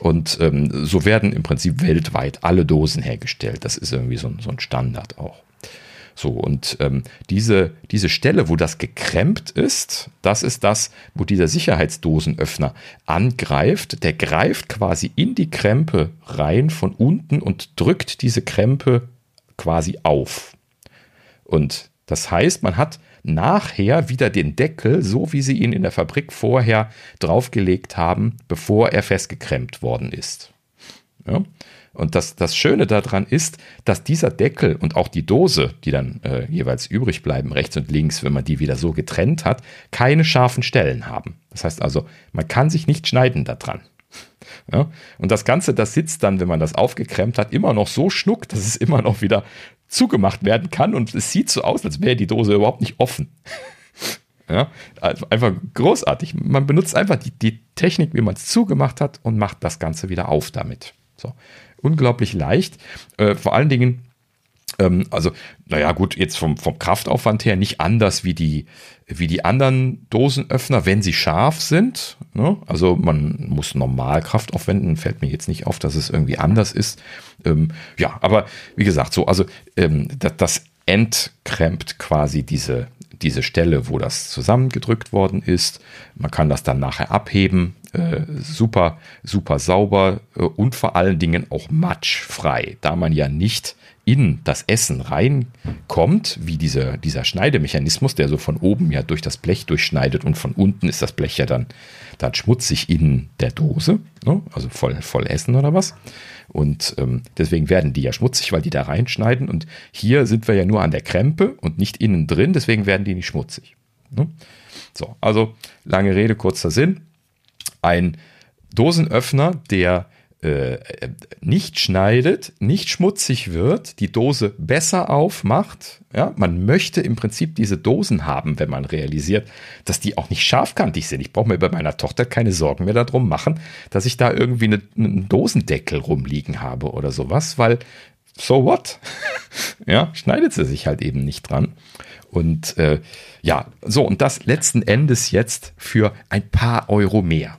Und ähm, so werden im Prinzip weltweit alle Dosen hergestellt. Das ist irgendwie so, so ein Standard auch. So, und ähm, diese, diese Stelle, wo das gekrempt ist, das ist das, wo dieser Sicherheitsdosenöffner angreift. Der greift quasi in die Krempe rein von unten und drückt diese Krempe quasi auf. Und das heißt, man hat nachher wieder den Deckel, so wie sie ihn in der Fabrik vorher draufgelegt haben, bevor er festgekrempt worden ist. Ja? Und das, das Schöne daran ist, dass dieser Deckel und auch die Dose, die dann äh, jeweils übrig bleiben, rechts und links, wenn man die wieder so getrennt hat, keine scharfen Stellen haben. Das heißt also, man kann sich nicht schneiden daran. Ja? Und das Ganze, das sitzt dann, wenn man das aufgekremmt hat, immer noch so schnuck, dass es immer noch wieder zugemacht werden kann. Und es sieht so aus, als wäre die Dose überhaupt nicht offen. Ja, einfach großartig. Man benutzt einfach die, die Technik, wie man es zugemacht hat und macht das Ganze wieder auf damit. So. Unglaublich leicht. Äh, vor allen Dingen, ähm, also, naja, gut, jetzt vom, vom Kraftaufwand her nicht anders wie die, wie die anderen Dosenöffner, wenn sie scharf sind. Ne? Also man muss normal Kraft aufwenden, fällt mir jetzt nicht auf, dass es irgendwie anders ist. Ähm, ja, aber wie gesagt, so, also ähm, das, das entkrempt quasi diese, diese Stelle, wo das zusammengedrückt worden ist. Man kann das dann nachher abheben. Äh, super, super sauber äh, und vor allen Dingen auch matschfrei, da man ja nicht in das Essen reinkommt, wie dieser, dieser Schneidemechanismus, der so von oben ja durch das Blech durchschneidet und von unten ist das Blech ja dann, dann schmutzig in der Dose, ne? also voll, voll Essen oder was. Und ähm, deswegen werden die ja schmutzig, weil die da reinschneiden. Und hier sind wir ja nur an der Krempe und nicht innen drin, deswegen werden die nicht schmutzig. Ne? So, also lange Rede, kurzer Sinn. Ein Dosenöffner, der äh, nicht schneidet, nicht schmutzig wird, die Dose besser aufmacht. Ja, man möchte im Prinzip diese Dosen haben, wenn man realisiert, dass die auch nicht scharfkantig sind. Ich brauche mir bei meiner Tochter keine Sorgen mehr darum machen, dass ich da irgendwie eine, einen Dosendeckel rumliegen habe oder sowas, weil so what? ja, schneidet sie sich halt eben nicht dran. Und äh, ja, so, und das letzten Endes jetzt für ein paar Euro mehr.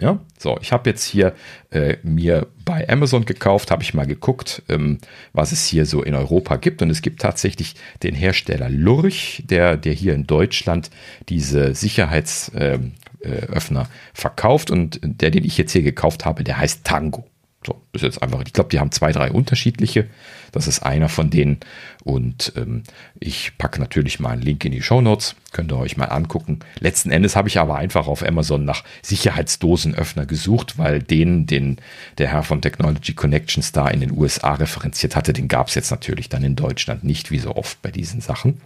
Ja, so, ich habe jetzt hier äh, mir bei Amazon gekauft, habe ich mal geguckt, ähm, was es hier so in Europa gibt. Und es gibt tatsächlich den Hersteller Lurch, der, der hier in Deutschland diese Sicherheitsöffner ähm, äh, verkauft. Und der, den ich jetzt hier gekauft habe, der heißt Tango. So, ist jetzt einfach, ich glaube, die haben zwei, drei unterschiedliche. Das ist einer von denen. Und ähm, ich packe natürlich mal einen Link in die Show Notes. Könnt ihr euch mal angucken. Letzten Endes habe ich aber einfach auf Amazon nach Sicherheitsdosenöffner gesucht, weil den, den der Herr von Technology Connections da in den USA referenziert hatte, den gab es jetzt natürlich dann in Deutschland nicht, wie so oft bei diesen Sachen.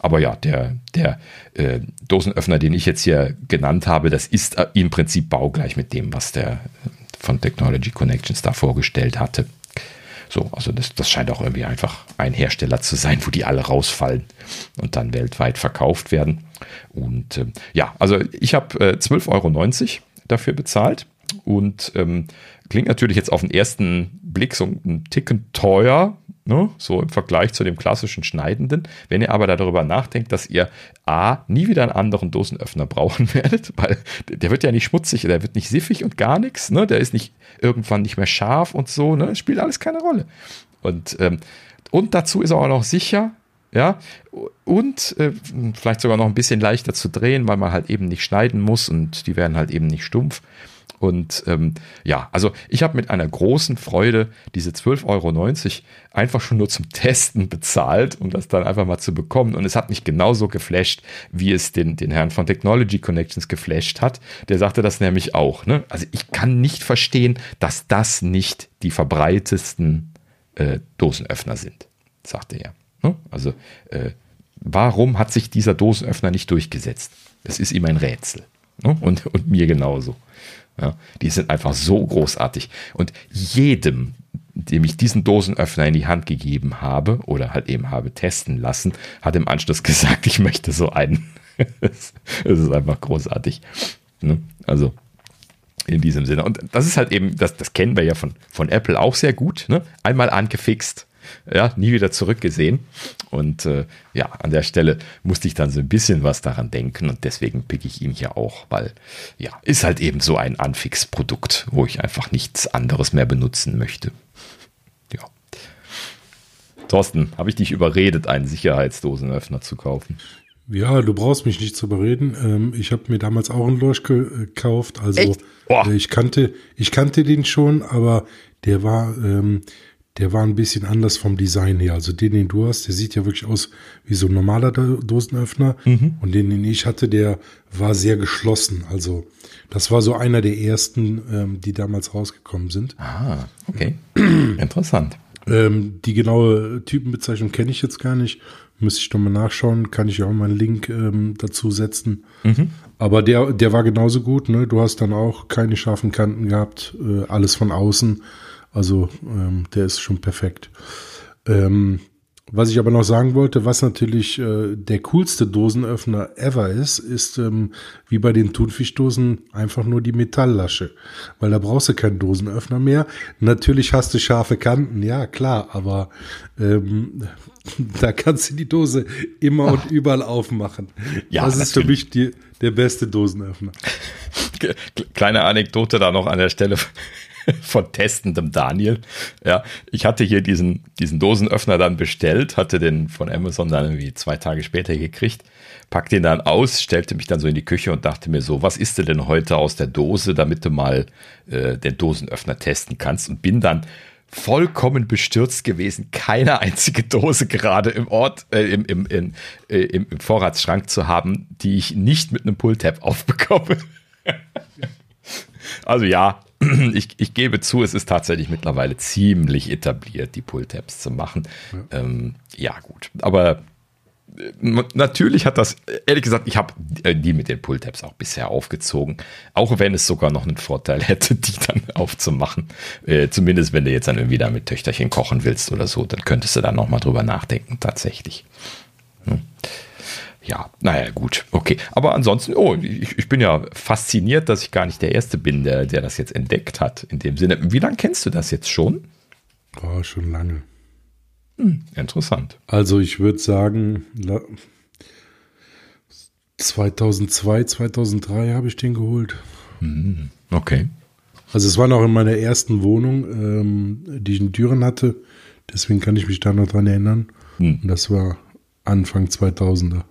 Aber ja, der, der äh, Dosenöffner, den ich jetzt hier genannt habe, das ist äh, im Prinzip baugleich mit dem, was der von Technology Connections da vorgestellt hatte. So, also das, das scheint auch irgendwie einfach ein Hersteller zu sein, wo die alle rausfallen und dann weltweit verkauft werden. Und äh, ja, also ich habe äh, 12,90 Euro dafür bezahlt und ähm, klingt natürlich jetzt auf den ersten Blick so ein Ticken teuer, Ne? So im Vergleich zu dem klassischen Schneidenden. Wenn ihr aber darüber nachdenkt, dass ihr A, nie wieder einen anderen Dosenöffner brauchen werdet, weil der wird ja nicht schmutzig, der wird nicht siffig und gar nichts, ne? Der ist nicht irgendwann nicht mehr scharf und so, ne? Spielt alles keine Rolle. Und, ähm, und dazu ist er auch noch sicher, ja, und äh, vielleicht sogar noch ein bisschen leichter zu drehen, weil man halt eben nicht schneiden muss und die werden halt eben nicht stumpf. Und ähm, ja, also ich habe mit einer großen Freude diese 12,90 Euro einfach schon nur zum Testen bezahlt, um das dann einfach mal zu bekommen. Und es hat mich genauso geflasht, wie es den, den Herrn von Technology Connections geflasht hat. Der sagte das nämlich auch. Ne? Also ich kann nicht verstehen, dass das nicht die verbreitesten äh, Dosenöffner sind, sagte er. Ne? Also äh, warum hat sich dieser Dosenöffner nicht durchgesetzt? Das ist ihm ein Rätsel. Ne? Und, und mir genauso. Ja, die sind einfach so großartig. Und jedem, dem ich diesen Dosenöffner in die Hand gegeben habe oder halt eben habe testen lassen, hat im Anschluss gesagt, ich möchte so einen. Es ist einfach großartig. Ne? Also in diesem Sinne. Und das ist halt eben, das, das kennen wir ja von, von Apple auch sehr gut. Ne? Einmal angefixt, ja, nie wieder zurückgesehen. Und äh, ja, an der Stelle musste ich dann so ein bisschen was daran denken und deswegen pick ich ihn hier auch, weil ja, ist halt eben so ein Anfix-Produkt, wo ich einfach nichts anderes mehr benutzen möchte. Ja. Thorsten, habe ich dich überredet, einen Sicherheitsdosenöffner zu kaufen? Ja, du brauchst mich nicht zu überreden. Ähm, ich habe mir damals auch einen Lurch gekauft. Also ich kannte, ich kannte den schon, aber der war, ähm, der war ein bisschen anders vom Design her. Also den, den du hast, der sieht ja wirklich aus wie so ein normaler Dosenöffner. Mhm. Und den, den ich hatte, der war sehr geschlossen. Also das war so einer der ersten, ähm, die damals rausgekommen sind. Ah, okay. Interessant. Ähm, die genaue Typenbezeichnung kenne ich jetzt gar nicht. Müsste ich nochmal nachschauen. Kann ich ja auch mal einen Link ähm, dazu setzen. Mhm. Aber der, der war genauso gut. Ne? Du hast dann auch keine scharfen Kanten gehabt. Äh, alles von außen. Also ähm, der ist schon perfekt. Ähm, Was ich aber noch sagen wollte, was natürlich äh, der coolste Dosenöffner ever ist, ist ähm, wie bei den Thunfischdosen einfach nur die Metalllasche. Weil da brauchst du keinen Dosenöffner mehr. Natürlich hast du scharfe Kanten, ja klar, aber ähm, da kannst du die Dose immer und überall aufmachen. Ja, das ist natürlich. für mich die, der beste Dosenöffner. Kleine Anekdote da noch an der Stelle von testendem Daniel. Ja, ich hatte hier diesen, diesen Dosenöffner dann bestellt, hatte den von Amazon dann irgendwie zwei Tage später gekriegt, packte ihn dann aus, stellte mich dann so in die Küche und dachte mir so, was isst denn heute aus der Dose, damit du mal äh, den Dosenöffner testen kannst und bin dann vollkommen bestürzt gewesen, keine einzige Dose gerade im Ort, äh, im, im, in, äh, im, im Vorratsschrank zu haben, die ich nicht mit einem Pulltab aufbekomme. also ja, ich, ich gebe zu, es ist tatsächlich mittlerweile ziemlich etabliert, die Pull-Tabs zu machen. Ja. Ähm, ja, gut. Aber äh, natürlich hat das, ehrlich gesagt, ich habe äh, die mit den Pull-Tabs auch bisher aufgezogen. Auch wenn es sogar noch einen Vorteil hätte, die dann aufzumachen. Äh, zumindest wenn du jetzt dann irgendwie da mit Töchterchen kochen willst oder so, dann könntest du da nochmal drüber nachdenken, tatsächlich. Ja, naja, gut, okay. Aber ansonsten, oh, ich, ich, bin ja fasziniert, dass ich gar nicht der Erste bin, der, der das jetzt entdeckt hat. In dem Sinne, wie lange kennst du das jetzt schon? Oh, schon lange. Hm, interessant. Also ich würde sagen, 2002, 2003 habe ich den geholt. Hm, okay. Also es war noch in meiner ersten Wohnung, ähm, die ich in Düren hatte. Deswegen kann ich mich da noch dran erinnern. Hm. Und das war Anfang 2000er.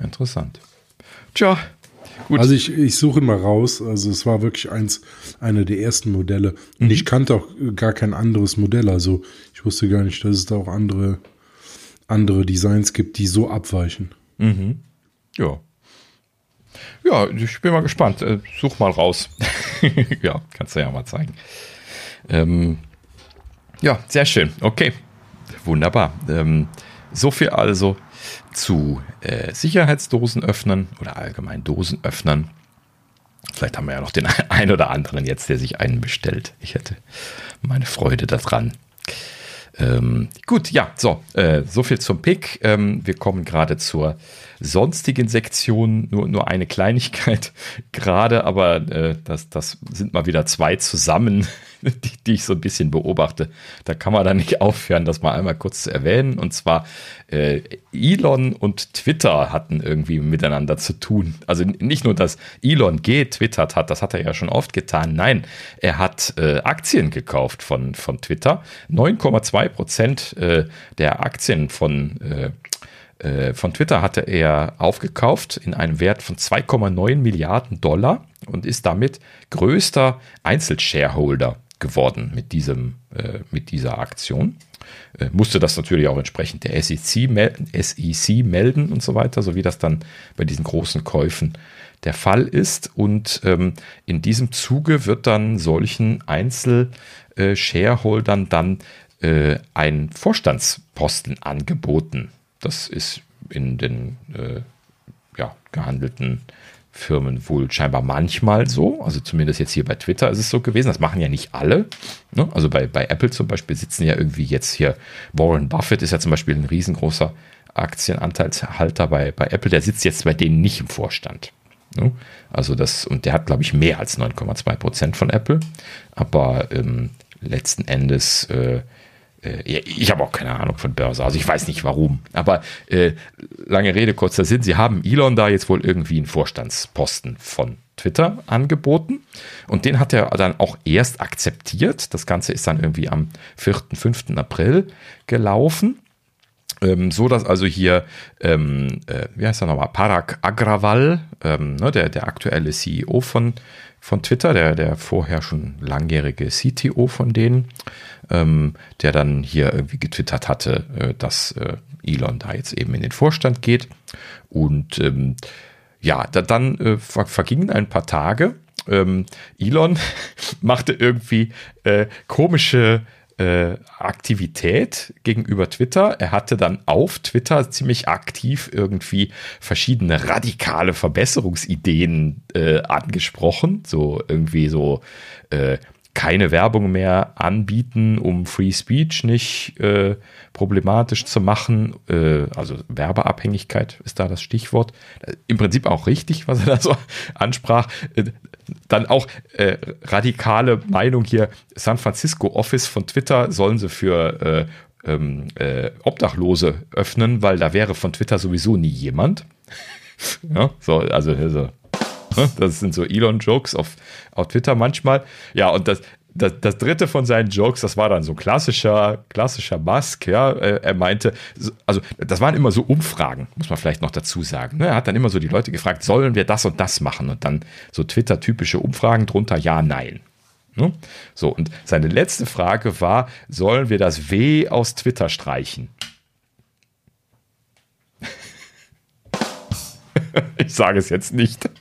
Interessant. Tja, gut. Also ich, ich suche mal raus. Also es war wirklich eins, einer der ersten Modelle. Und mhm. ich kannte auch gar kein anderes Modell. Also ich wusste gar nicht, dass es da auch andere, andere Designs gibt, die so abweichen. Mhm. Ja. Ja, ich bin mal gespannt. Äh, such mal raus. ja, kannst du ja mal zeigen. Ähm, ja, sehr schön. Okay. Wunderbar. Ähm, so viel also zu äh, Sicherheitsdosenöffnern oder allgemein Dosenöffnern. Vielleicht haben wir ja noch den einen oder anderen jetzt, der sich einen bestellt. Ich hätte meine Freude daran. Ähm, gut, ja, so, äh, so viel zum Pick. Ähm, wir kommen gerade zur sonstigen Sektion. Nur, nur eine Kleinigkeit gerade, aber äh, das, das sind mal wieder zwei zusammen, die, die ich so ein bisschen beobachte. Da kann man dann nicht aufhören, das mal einmal kurz zu erwähnen. Und zwar äh, Elon und Twitter hatten irgendwie miteinander zu tun. Also nicht nur, dass Elon getwittert hat, das hat er ja schon oft getan. Nein, er hat äh, Aktien gekauft von, von Twitter. 9,2 Prozent äh, der Aktien von äh, äh, von Twitter hatte er aufgekauft in einem Wert von 2,9 Milliarden Dollar und ist damit größter Einzelshareholder geworden mit, diesem, äh, mit dieser Aktion. Äh, musste das natürlich auch entsprechend der SEC, mel SEC melden und so weiter, so wie das dann bei diesen großen Käufen der Fall ist. Und ähm, in diesem Zuge wird dann solchen Einzel-Shareholdern dann äh, ein Vorstandsposten angeboten. Das ist in den äh, ja, gehandelten Firmen wohl scheinbar manchmal so. Also zumindest jetzt hier bei Twitter ist es so gewesen. Das machen ja nicht alle. Ne? Also bei, bei Apple zum Beispiel sitzen ja irgendwie jetzt hier Warren Buffett ist ja zum Beispiel ein riesengroßer Aktienanteilshalter bei, bei Apple. Der sitzt jetzt bei denen nicht im Vorstand. Ne? Also das, und der hat, glaube ich, mehr als 9,2 Prozent von Apple. Aber ähm, letzten Endes äh, äh, ich habe auch keine Ahnung von Börse, also ich weiß nicht warum. Aber äh, lange Rede, kurzer Sinn, sie haben Elon da jetzt wohl irgendwie einen Vorstandsposten von Twitter angeboten und den hat er dann auch erst akzeptiert. Das Ganze ist dann irgendwie am 4., 5. April gelaufen. Ähm, so dass also hier, ähm, äh, wie heißt er nochmal, Parag Agrawal, ähm, ne, der, der aktuelle CEO von, von Twitter, der, der vorher schon langjährige CTO von denen, ähm, der dann hier irgendwie getwittert hatte, äh, dass äh, Elon da jetzt eben in den Vorstand geht. Und ähm, ja, da, dann äh, vergingen ein paar Tage. Ähm, Elon machte irgendwie äh, komische äh, Aktivität gegenüber Twitter. Er hatte dann auf Twitter ziemlich aktiv irgendwie verschiedene radikale Verbesserungsideen äh, angesprochen. So irgendwie so äh, keine Werbung mehr anbieten, um Free Speech nicht äh, problematisch zu machen. Äh, also Werbeabhängigkeit ist da das Stichwort. Im Prinzip auch richtig, was er da so ansprach. Dann auch äh, radikale Meinung hier, San Francisco Office von Twitter sollen sie für äh, ähm, äh, Obdachlose öffnen, weil da wäre von Twitter sowieso nie jemand. ja, so, also, also das sind so Elon-Jokes auf, auf Twitter manchmal. Ja, und das, das, das, dritte von seinen Jokes, das war dann so klassischer, klassischer Musk, ja. Er meinte, also das waren immer so Umfragen, muss man vielleicht noch dazu sagen. Ne? Er hat dann immer so die Leute gefragt, sollen wir das und das machen? Und dann so Twitter-typische Umfragen drunter, ja, nein. Ne? So, und seine letzte Frage war, sollen wir das W aus Twitter streichen? ich sage es jetzt nicht.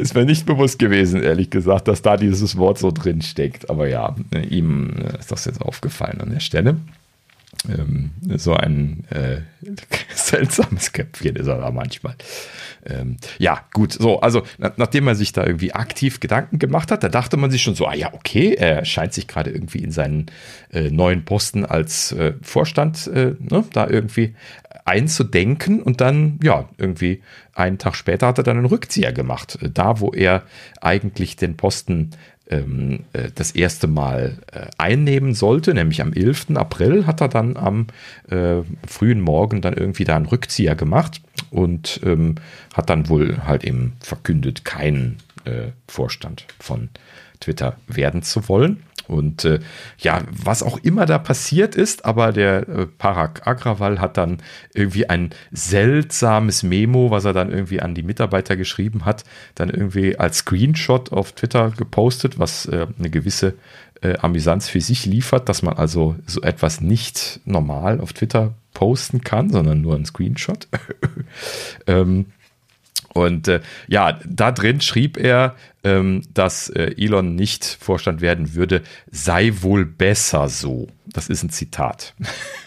Ist mir nicht bewusst gewesen, ehrlich gesagt, dass da dieses Wort so drin steckt. Aber ja, ihm ist das jetzt aufgefallen an der Stelle. Ähm, so ein äh, seltsames Köpfchen ist er da manchmal. Ähm, ja, gut, so, also na, nachdem man sich da irgendwie aktiv Gedanken gemacht hat, da dachte man sich schon so, ah ja, okay, er scheint sich gerade irgendwie in seinen äh, neuen Posten als äh, Vorstand äh, ne, da irgendwie einzudenken und dann, ja, irgendwie einen Tag später hat er dann einen Rückzieher gemacht. Da, wo er eigentlich den Posten ähm, äh, das erste Mal äh, einnehmen sollte, nämlich am 11. April, hat er dann am äh, frühen Morgen dann irgendwie da einen Rückzieher gemacht und ähm, hat dann wohl halt eben verkündet, keinen äh, Vorstand von Twitter werden zu wollen. Und äh, ja, was auch immer da passiert ist, aber der äh, Parag Agrawal hat dann irgendwie ein seltsames Memo, was er dann irgendwie an die Mitarbeiter geschrieben hat, dann irgendwie als Screenshot auf Twitter gepostet, was äh, eine gewisse äh, Amüsanz für sich liefert, dass man also so etwas nicht normal auf Twitter posten kann, sondern nur ein Screenshot. ähm, und äh, ja, da drin schrieb er, ähm, dass äh, Elon nicht Vorstand werden würde, sei wohl besser so. Das ist ein Zitat.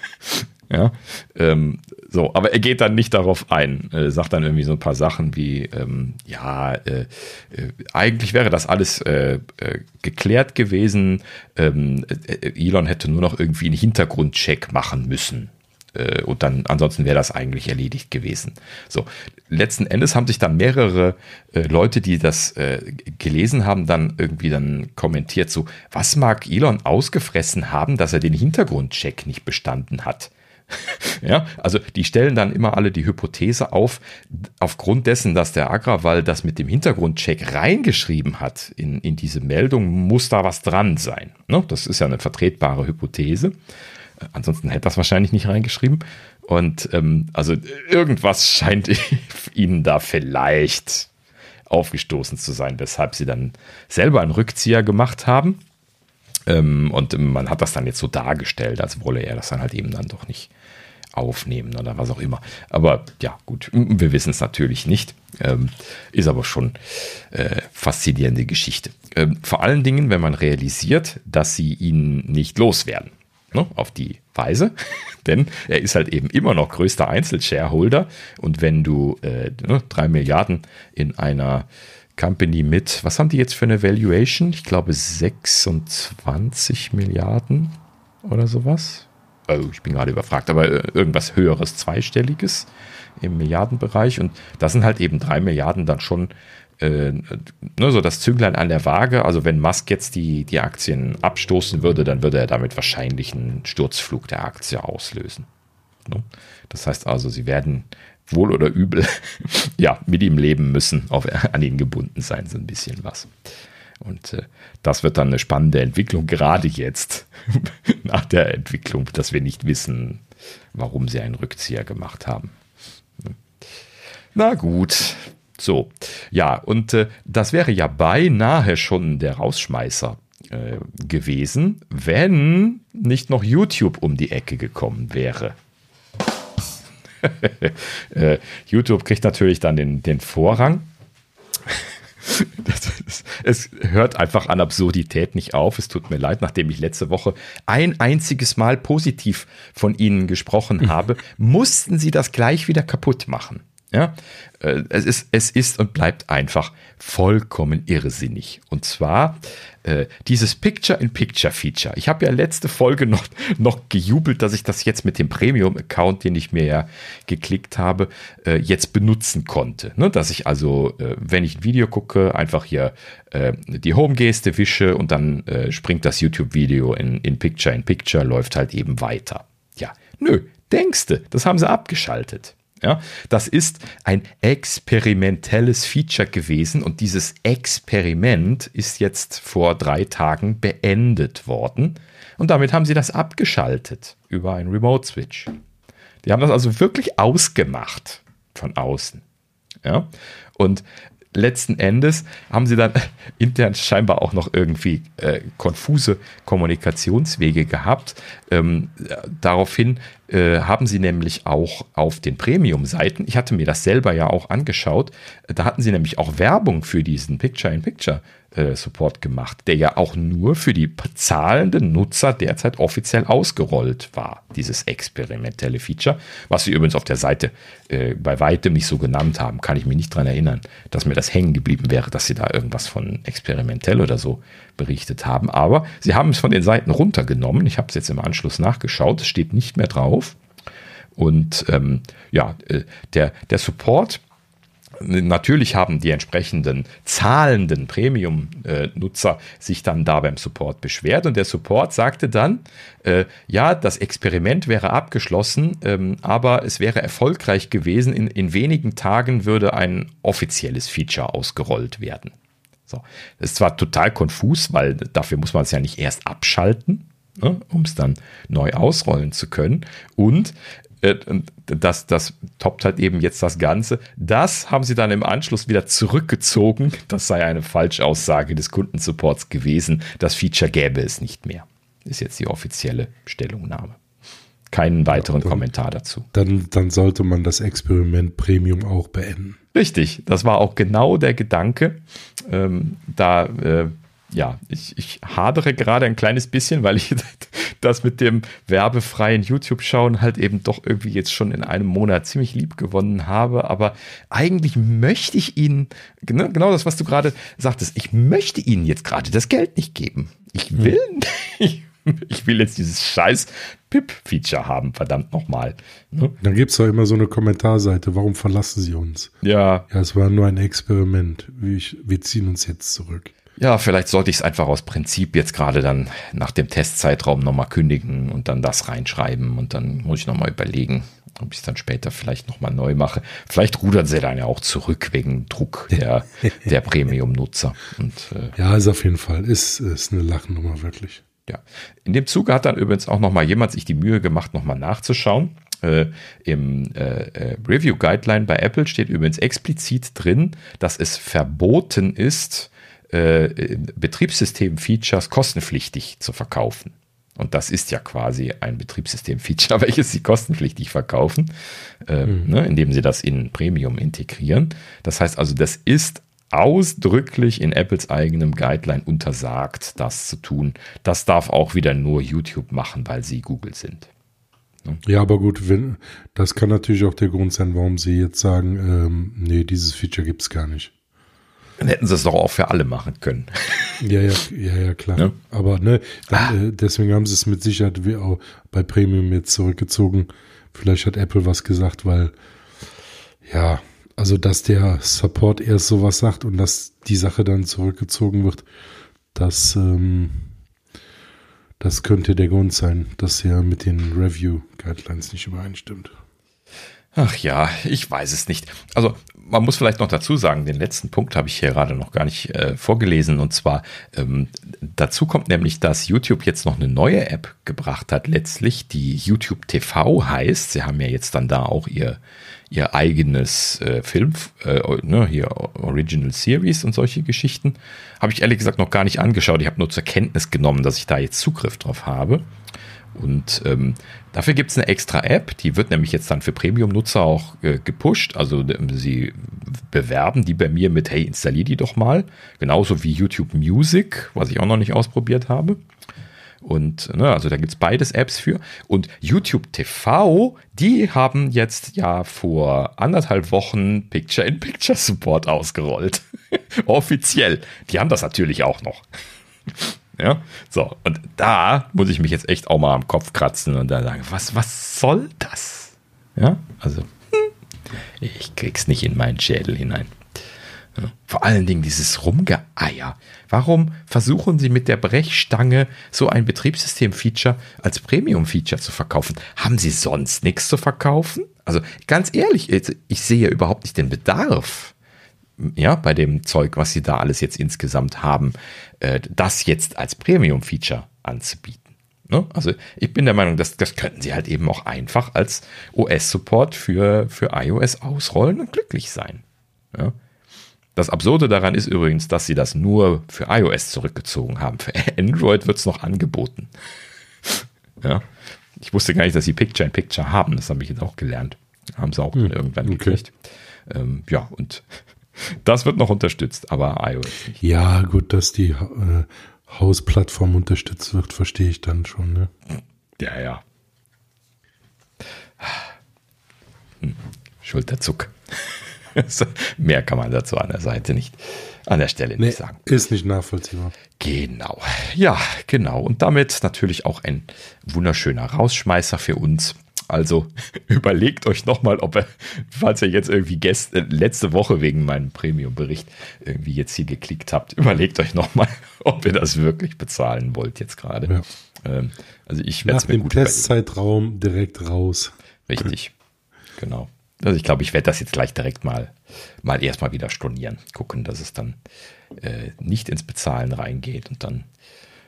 ja, ähm, so, aber er geht dann nicht darauf ein, äh, sagt dann irgendwie so ein paar Sachen wie, ähm, ja, äh, äh, eigentlich wäre das alles äh, äh, geklärt gewesen. Ähm, äh, Elon hätte nur noch irgendwie einen Hintergrundcheck machen müssen äh, und dann ansonsten wäre das eigentlich erledigt gewesen. So, letzten Endes haben sich dann mehrere äh, Leute, die das äh, gelesen haben, dann irgendwie dann kommentiert so, was mag Elon ausgefressen haben, dass er den Hintergrundcheck nicht bestanden hat? ja, also die stellen dann immer alle die Hypothese auf, aufgrund dessen, dass der Agrawal das mit dem Hintergrundcheck reingeschrieben hat in, in diese Meldung, muss da was dran sein. Ne? Das ist ja eine vertretbare Hypothese. Ansonsten hätte das wahrscheinlich nicht reingeschrieben. Und ähm, also irgendwas scheint ihnen da vielleicht aufgestoßen zu sein, weshalb sie dann selber einen Rückzieher gemacht haben. Ähm, und man hat das dann jetzt so dargestellt, als wolle er das dann halt eben dann doch nicht aufnehmen oder was auch immer. Aber ja, gut, wir wissen es natürlich nicht. Ähm, ist aber schon äh, faszinierende Geschichte. Ähm, vor allen Dingen, wenn man realisiert, dass sie ihn nicht loswerden ne, auf die Weise, denn er ist halt eben immer noch größter Einzelshareholder und wenn du äh, ne, drei Milliarden in einer Company mit, was haben die jetzt für eine Valuation? Ich glaube 26 Milliarden oder sowas. Also ich bin gerade überfragt, aber äh, irgendwas höheres, zweistelliges im Milliardenbereich und das sind halt eben drei Milliarden dann schon äh, ne, so das Zünglein an der Waage. Also wenn Musk jetzt die, die Aktien abstoßen würde, dann würde er damit wahrscheinlich einen Sturzflug der Aktie auslösen. Ne? Das heißt also, sie werden wohl oder übel ja mit ihm leben müssen, auf, an ihn gebunden sein, so ein bisschen was. Und äh, das wird dann eine spannende Entwicklung, gerade jetzt, nach der Entwicklung, dass wir nicht wissen, warum sie einen Rückzieher gemacht haben. Na gut, so, ja, und äh, das wäre ja beinahe schon der Rausschmeißer äh, gewesen, wenn nicht noch YouTube um die Ecke gekommen wäre. äh, YouTube kriegt natürlich dann den, den Vorrang. es hört einfach an Absurdität nicht auf. Es tut mir leid, nachdem ich letzte Woche ein einziges Mal positiv von Ihnen gesprochen habe, mussten Sie das gleich wieder kaputt machen. Ja, äh, es ist, es ist und bleibt einfach vollkommen irrsinnig. Und zwar äh, dieses Picture-in-Picture-Feature. Ich habe ja letzte Folge noch, noch gejubelt, dass ich das jetzt mit dem Premium-Account, den ich mir ja geklickt habe, äh, jetzt benutzen konnte. Ne? Dass ich also, wenn ich ein Video gucke, einfach hier die Home-Geste wische und dann springt das YouTube-Video in, in Picture-in-Picture, läuft halt eben weiter. Ja, nö, denkste, das haben sie abgeschaltet. Ja, das ist ein experimentelles Feature gewesen und dieses Experiment ist jetzt vor drei Tagen beendet worden und damit haben sie das abgeschaltet über einen Remote Switch. Die haben das also wirklich ausgemacht von außen. Ja, und letzten Endes haben sie dann intern scheinbar auch noch irgendwie äh, konfuse Kommunikationswege gehabt. Ähm, daraufhin äh, haben sie nämlich auch auf den Premium-Seiten, ich hatte mir das selber ja auch angeschaut, da hatten sie nämlich auch Werbung für diesen Picture-in-Picture äh, Support gemacht, der ja auch nur für die zahlenden Nutzer derzeit offiziell ausgerollt war, dieses experimentelle Feature, was sie übrigens auf der Seite äh, bei weitem nicht so genannt haben, kann ich mich nicht daran erinnern, dass mir das hängen geblieben wäre, dass sie da irgendwas von experimentell oder so berichtet haben. Aber sie haben es von den Seiten runtergenommen. Ich habe es jetzt im Anschluss nachgeschaut, es steht nicht mehr drauf. Und ähm, ja, äh, der, der Support Natürlich haben die entsprechenden zahlenden Premium-Nutzer sich dann da beim Support beschwert und der Support sagte dann, äh, ja, das Experiment wäre abgeschlossen, ähm, aber es wäre erfolgreich gewesen. In, in wenigen Tagen würde ein offizielles Feature ausgerollt werden. So. Das ist zwar total konfus, weil dafür muss man es ja nicht erst abschalten, ne, um es dann neu ausrollen zu können. Und das, das toppt halt eben jetzt das Ganze. Das haben sie dann im Anschluss wieder zurückgezogen. Das sei eine Falschaussage des Kundensupports gewesen. Das Feature gäbe es nicht mehr. Ist jetzt die offizielle Stellungnahme. Keinen weiteren ja, dann, Kommentar dazu. Dann, dann sollte man das Experiment Premium auch beenden. Richtig, das war auch genau der Gedanke. Ähm, da äh, ja, ich, ich hadere gerade ein kleines bisschen, weil ich das mit dem werbefreien YouTube-Schauen halt eben doch irgendwie jetzt schon in einem Monat ziemlich lieb gewonnen habe. Aber eigentlich möchte ich Ihnen, genau, genau das, was du gerade sagtest, ich möchte Ihnen jetzt gerade das Geld nicht geben. Ich hm. will, ich, ich will jetzt dieses scheiß PIP-Feature haben, verdammt nochmal. Ne? Dann gibt es doch immer so eine Kommentarseite, warum verlassen Sie uns? Ja. Ja, es war nur ein Experiment. Wir, wir ziehen uns jetzt zurück. Ja, vielleicht sollte ich es einfach aus Prinzip jetzt gerade dann nach dem Testzeitraum nochmal kündigen und dann das reinschreiben und dann muss ich nochmal überlegen, ob ich es dann später vielleicht nochmal neu mache. Vielleicht rudern sie dann ja auch zurück wegen Druck der, der Premium-Nutzer. äh, ja, ist auf jeden Fall, ist, ist eine Lachnummer, wirklich. Ja. In dem Zuge hat dann übrigens auch nochmal jemand sich die Mühe gemacht, nochmal nachzuschauen. Äh, Im äh, äh, Review Guideline bei Apple steht übrigens explizit drin, dass es verboten ist, äh, Betriebssystem-Features kostenpflichtig zu verkaufen. Und das ist ja quasi ein Betriebssystem-Feature, welches sie kostenpflichtig verkaufen, äh, mhm. ne, indem sie das in Premium integrieren. Das heißt also, das ist ausdrücklich in Apples eigenem Guideline untersagt, das zu tun. Das darf auch wieder nur YouTube machen, weil sie Google sind. Ne? Ja, aber gut, wenn, das kann natürlich auch der Grund sein, warum sie jetzt sagen, ähm, nee, dieses Feature gibt es gar nicht. Dann hätten sie es doch auch für alle machen können. Ja, ja, ja, ja klar. Ja? Aber ne, dann, ah. äh, deswegen haben sie es mit Sicherheit wie auch bei Premium jetzt zurückgezogen. Vielleicht hat Apple was gesagt, weil ja, also dass der Support erst sowas sagt und dass die Sache dann zurückgezogen wird, das, ähm, das könnte der Grund sein, dass er mit den Review Guidelines nicht übereinstimmt. Ach ja, ich weiß es nicht. Also man muss vielleicht noch dazu sagen, den letzten Punkt habe ich hier gerade noch gar nicht äh, vorgelesen. Und zwar ähm, dazu kommt nämlich, dass YouTube jetzt noch eine neue App gebracht hat, letztlich, die YouTube TV heißt. Sie haben ja jetzt dann da auch ihr, ihr eigenes äh, Film, äh, ne, hier Original Series und solche Geschichten. Habe ich ehrlich gesagt noch gar nicht angeschaut. Ich habe nur zur Kenntnis genommen, dass ich da jetzt Zugriff drauf habe. Und ähm, dafür gibt es eine extra App, die wird nämlich jetzt dann für Premium-Nutzer auch äh, gepusht. Also ähm, sie bewerben die bei mir mit, hey, installier die doch mal. Genauso wie YouTube Music, was ich auch noch nicht ausprobiert habe. Und ne, also da gibt es beides Apps für. Und YouTube TV, die haben jetzt ja vor anderthalb Wochen Picture-in-Picture-Support ausgerollt. Offiziell. Die haben das natürlich auch noch. Ja, so. Und da muss ich mich jetzt echt auch mal am Kopf kratzen und da sagen, was, was soll das? Ja, also hm, ich krieg's nicht in meinen Schädel hinein. Vor allen Dingen dieses Rumgeeier. Warum versuchen Sie mit der Brechstange so ein Betriebssystem-Feature als Premium-Feature zu verkaufen? Haben Sie sonst nichts zu verkaufen? Also ganz ehrlich, ich sehe überhaupt nicht den Bedarf, ja, bei dem Zeug, was Sie da alles jetzt insgesamt haben, äh, das jetzt als Premium-Feature anzubieten. Ne? Also ich bin der Meinung, dass, das könnten Sie halt eben auch einfach als OS-Support für, für iOS ausrollen und glücklich sein. Ja? Das Absurde daran ist übrigens, dass sie das nur für iOS zurückgezogen haben. Für Android wird es noch angeboten. ja. Ich wusste gar nicht, dass sie Picture in Picture haben. Das habe ich jetzt auch gelernt. Haben sie auch hm, irgendwann okay. gekriegt. Ähm, ja, und das wird noch unterstützt, aber iOS nicht. Ja, gut, dass die äh, Hausplattform unterstützt wird, verstehe ich dann schon. Ne? Ja, ja. Hm. Schulterzuck. Mehr kann man dazu an der Seite nicht, an der Stelle nee, nicht sagen. Ist nicht nachvollziehbar. Genau. Ja, genau. Und damit natürlich auch ein wunderschöner Rausschmeißer für uns. Also überlegt euch nochmal, ob ihr, falls ihr jetzt irgendwie gest, äh, letzte Woche wegen meinem Premium-Bericht irgendwie jetzt hier geklickt habt, überlegt euch nochmal, ob ihr das wirklich bezahlen wollt jetzt gerade. Ja. Ähm, also ich werde es mir dem Testzeitraum direkt raus. Richtig, genau. Also ich glaube, ich werde das jetzt gleich direkt mal, mal erstmal wieder stornieren. Gucken, dass es dann äh, nicht ins Bezahlen reingeht und dann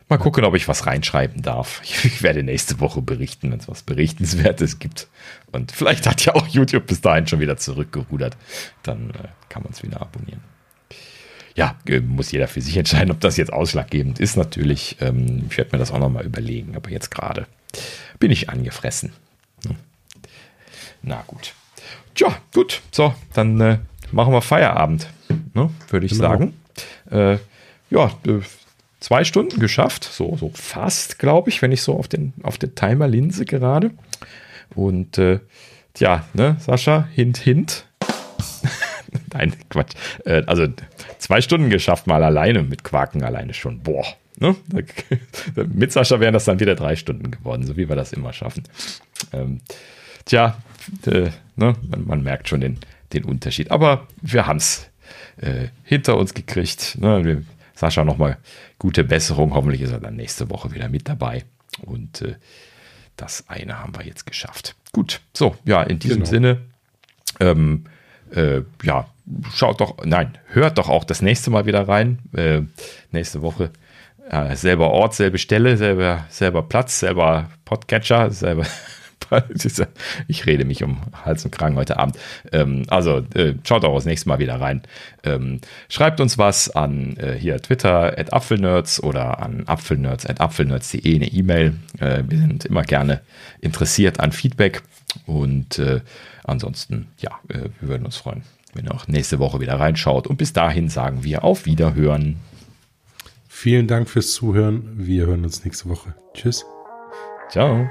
mal gucken, ob ich was reinschreiben darf. Ich, werde nächste Woche berichten, wenn es was Berichtenswertes gibt. Und vielleicht hat ja auch YouTube bis dahin schon wieder zurückgerudert. Dann äh, kann man es wieder abonnieren. Ja, äh, muss jeder für sich entscheiden, ob das jetzt ausschlaggebend ist. Natürlich, ähm, ich werde mir das auch nochmal überlegen, aber jetzt gerade bin ich angefressen. Hm. Na gut. Tja, gut. So, dann äh, machen wir Feierabend, ne, würde ich genau. sagen. Äh, ja, äh, zwei Stunden geschafft. So, so fast, glaube ich, wenn ich so auf den, auf den Timer linse gerade. Und äh, tja, ne, Sascha, hint, hint. Nein, Quatsch. Äh, also zwei Stunden geschafft mal alleine mit Quaken alleine schon. Boah. Ne? mit Sascha wären das dann wieder drei Stunden geworden, so wie wir das immer schaffen. Ähm, tja, äh, ne, man, man, merkt schon den, den Unterschied. Aber wir haben es äh, hinter uns gekriegt. Ne? Sascha nochmal gute Besserung. Hoffentlich ist er dann nächste Woche wieder mit dabei. Und äh, das eine haben wir jetzt geschafft. Gut, so, ja, in diesem genau. Sinne, ähm, äh, ja, schaut doch, nein, hört doch auch das nächste Mal wieder rein. Äh, nächste Woche äh, selber Ort, selbe Stelle, selber, selber Platz, selber Podcatcher, selber ich rede mich um Hals und Kragen heute Abend. Ähm, also äh, schaut auch das nächste Mal wieder rein. Ähm, schreibt uns was an äh, hier Twitter at Apfelnerds oder an apfelnerds at apfelnerds.de eine E-Mail. Äh, wir sind immer gerne interessiert an Feedback und äh, ansonsten, ja, äh, wir würden uns freuen, wenn ihr auch nächste Woche wieder reinschaut. Und bis dahin sagen wir auf Wiederhören. Vielen Dank fürs Zuhören. Wir hören uns nächste Woche. Tschüss. Ciao.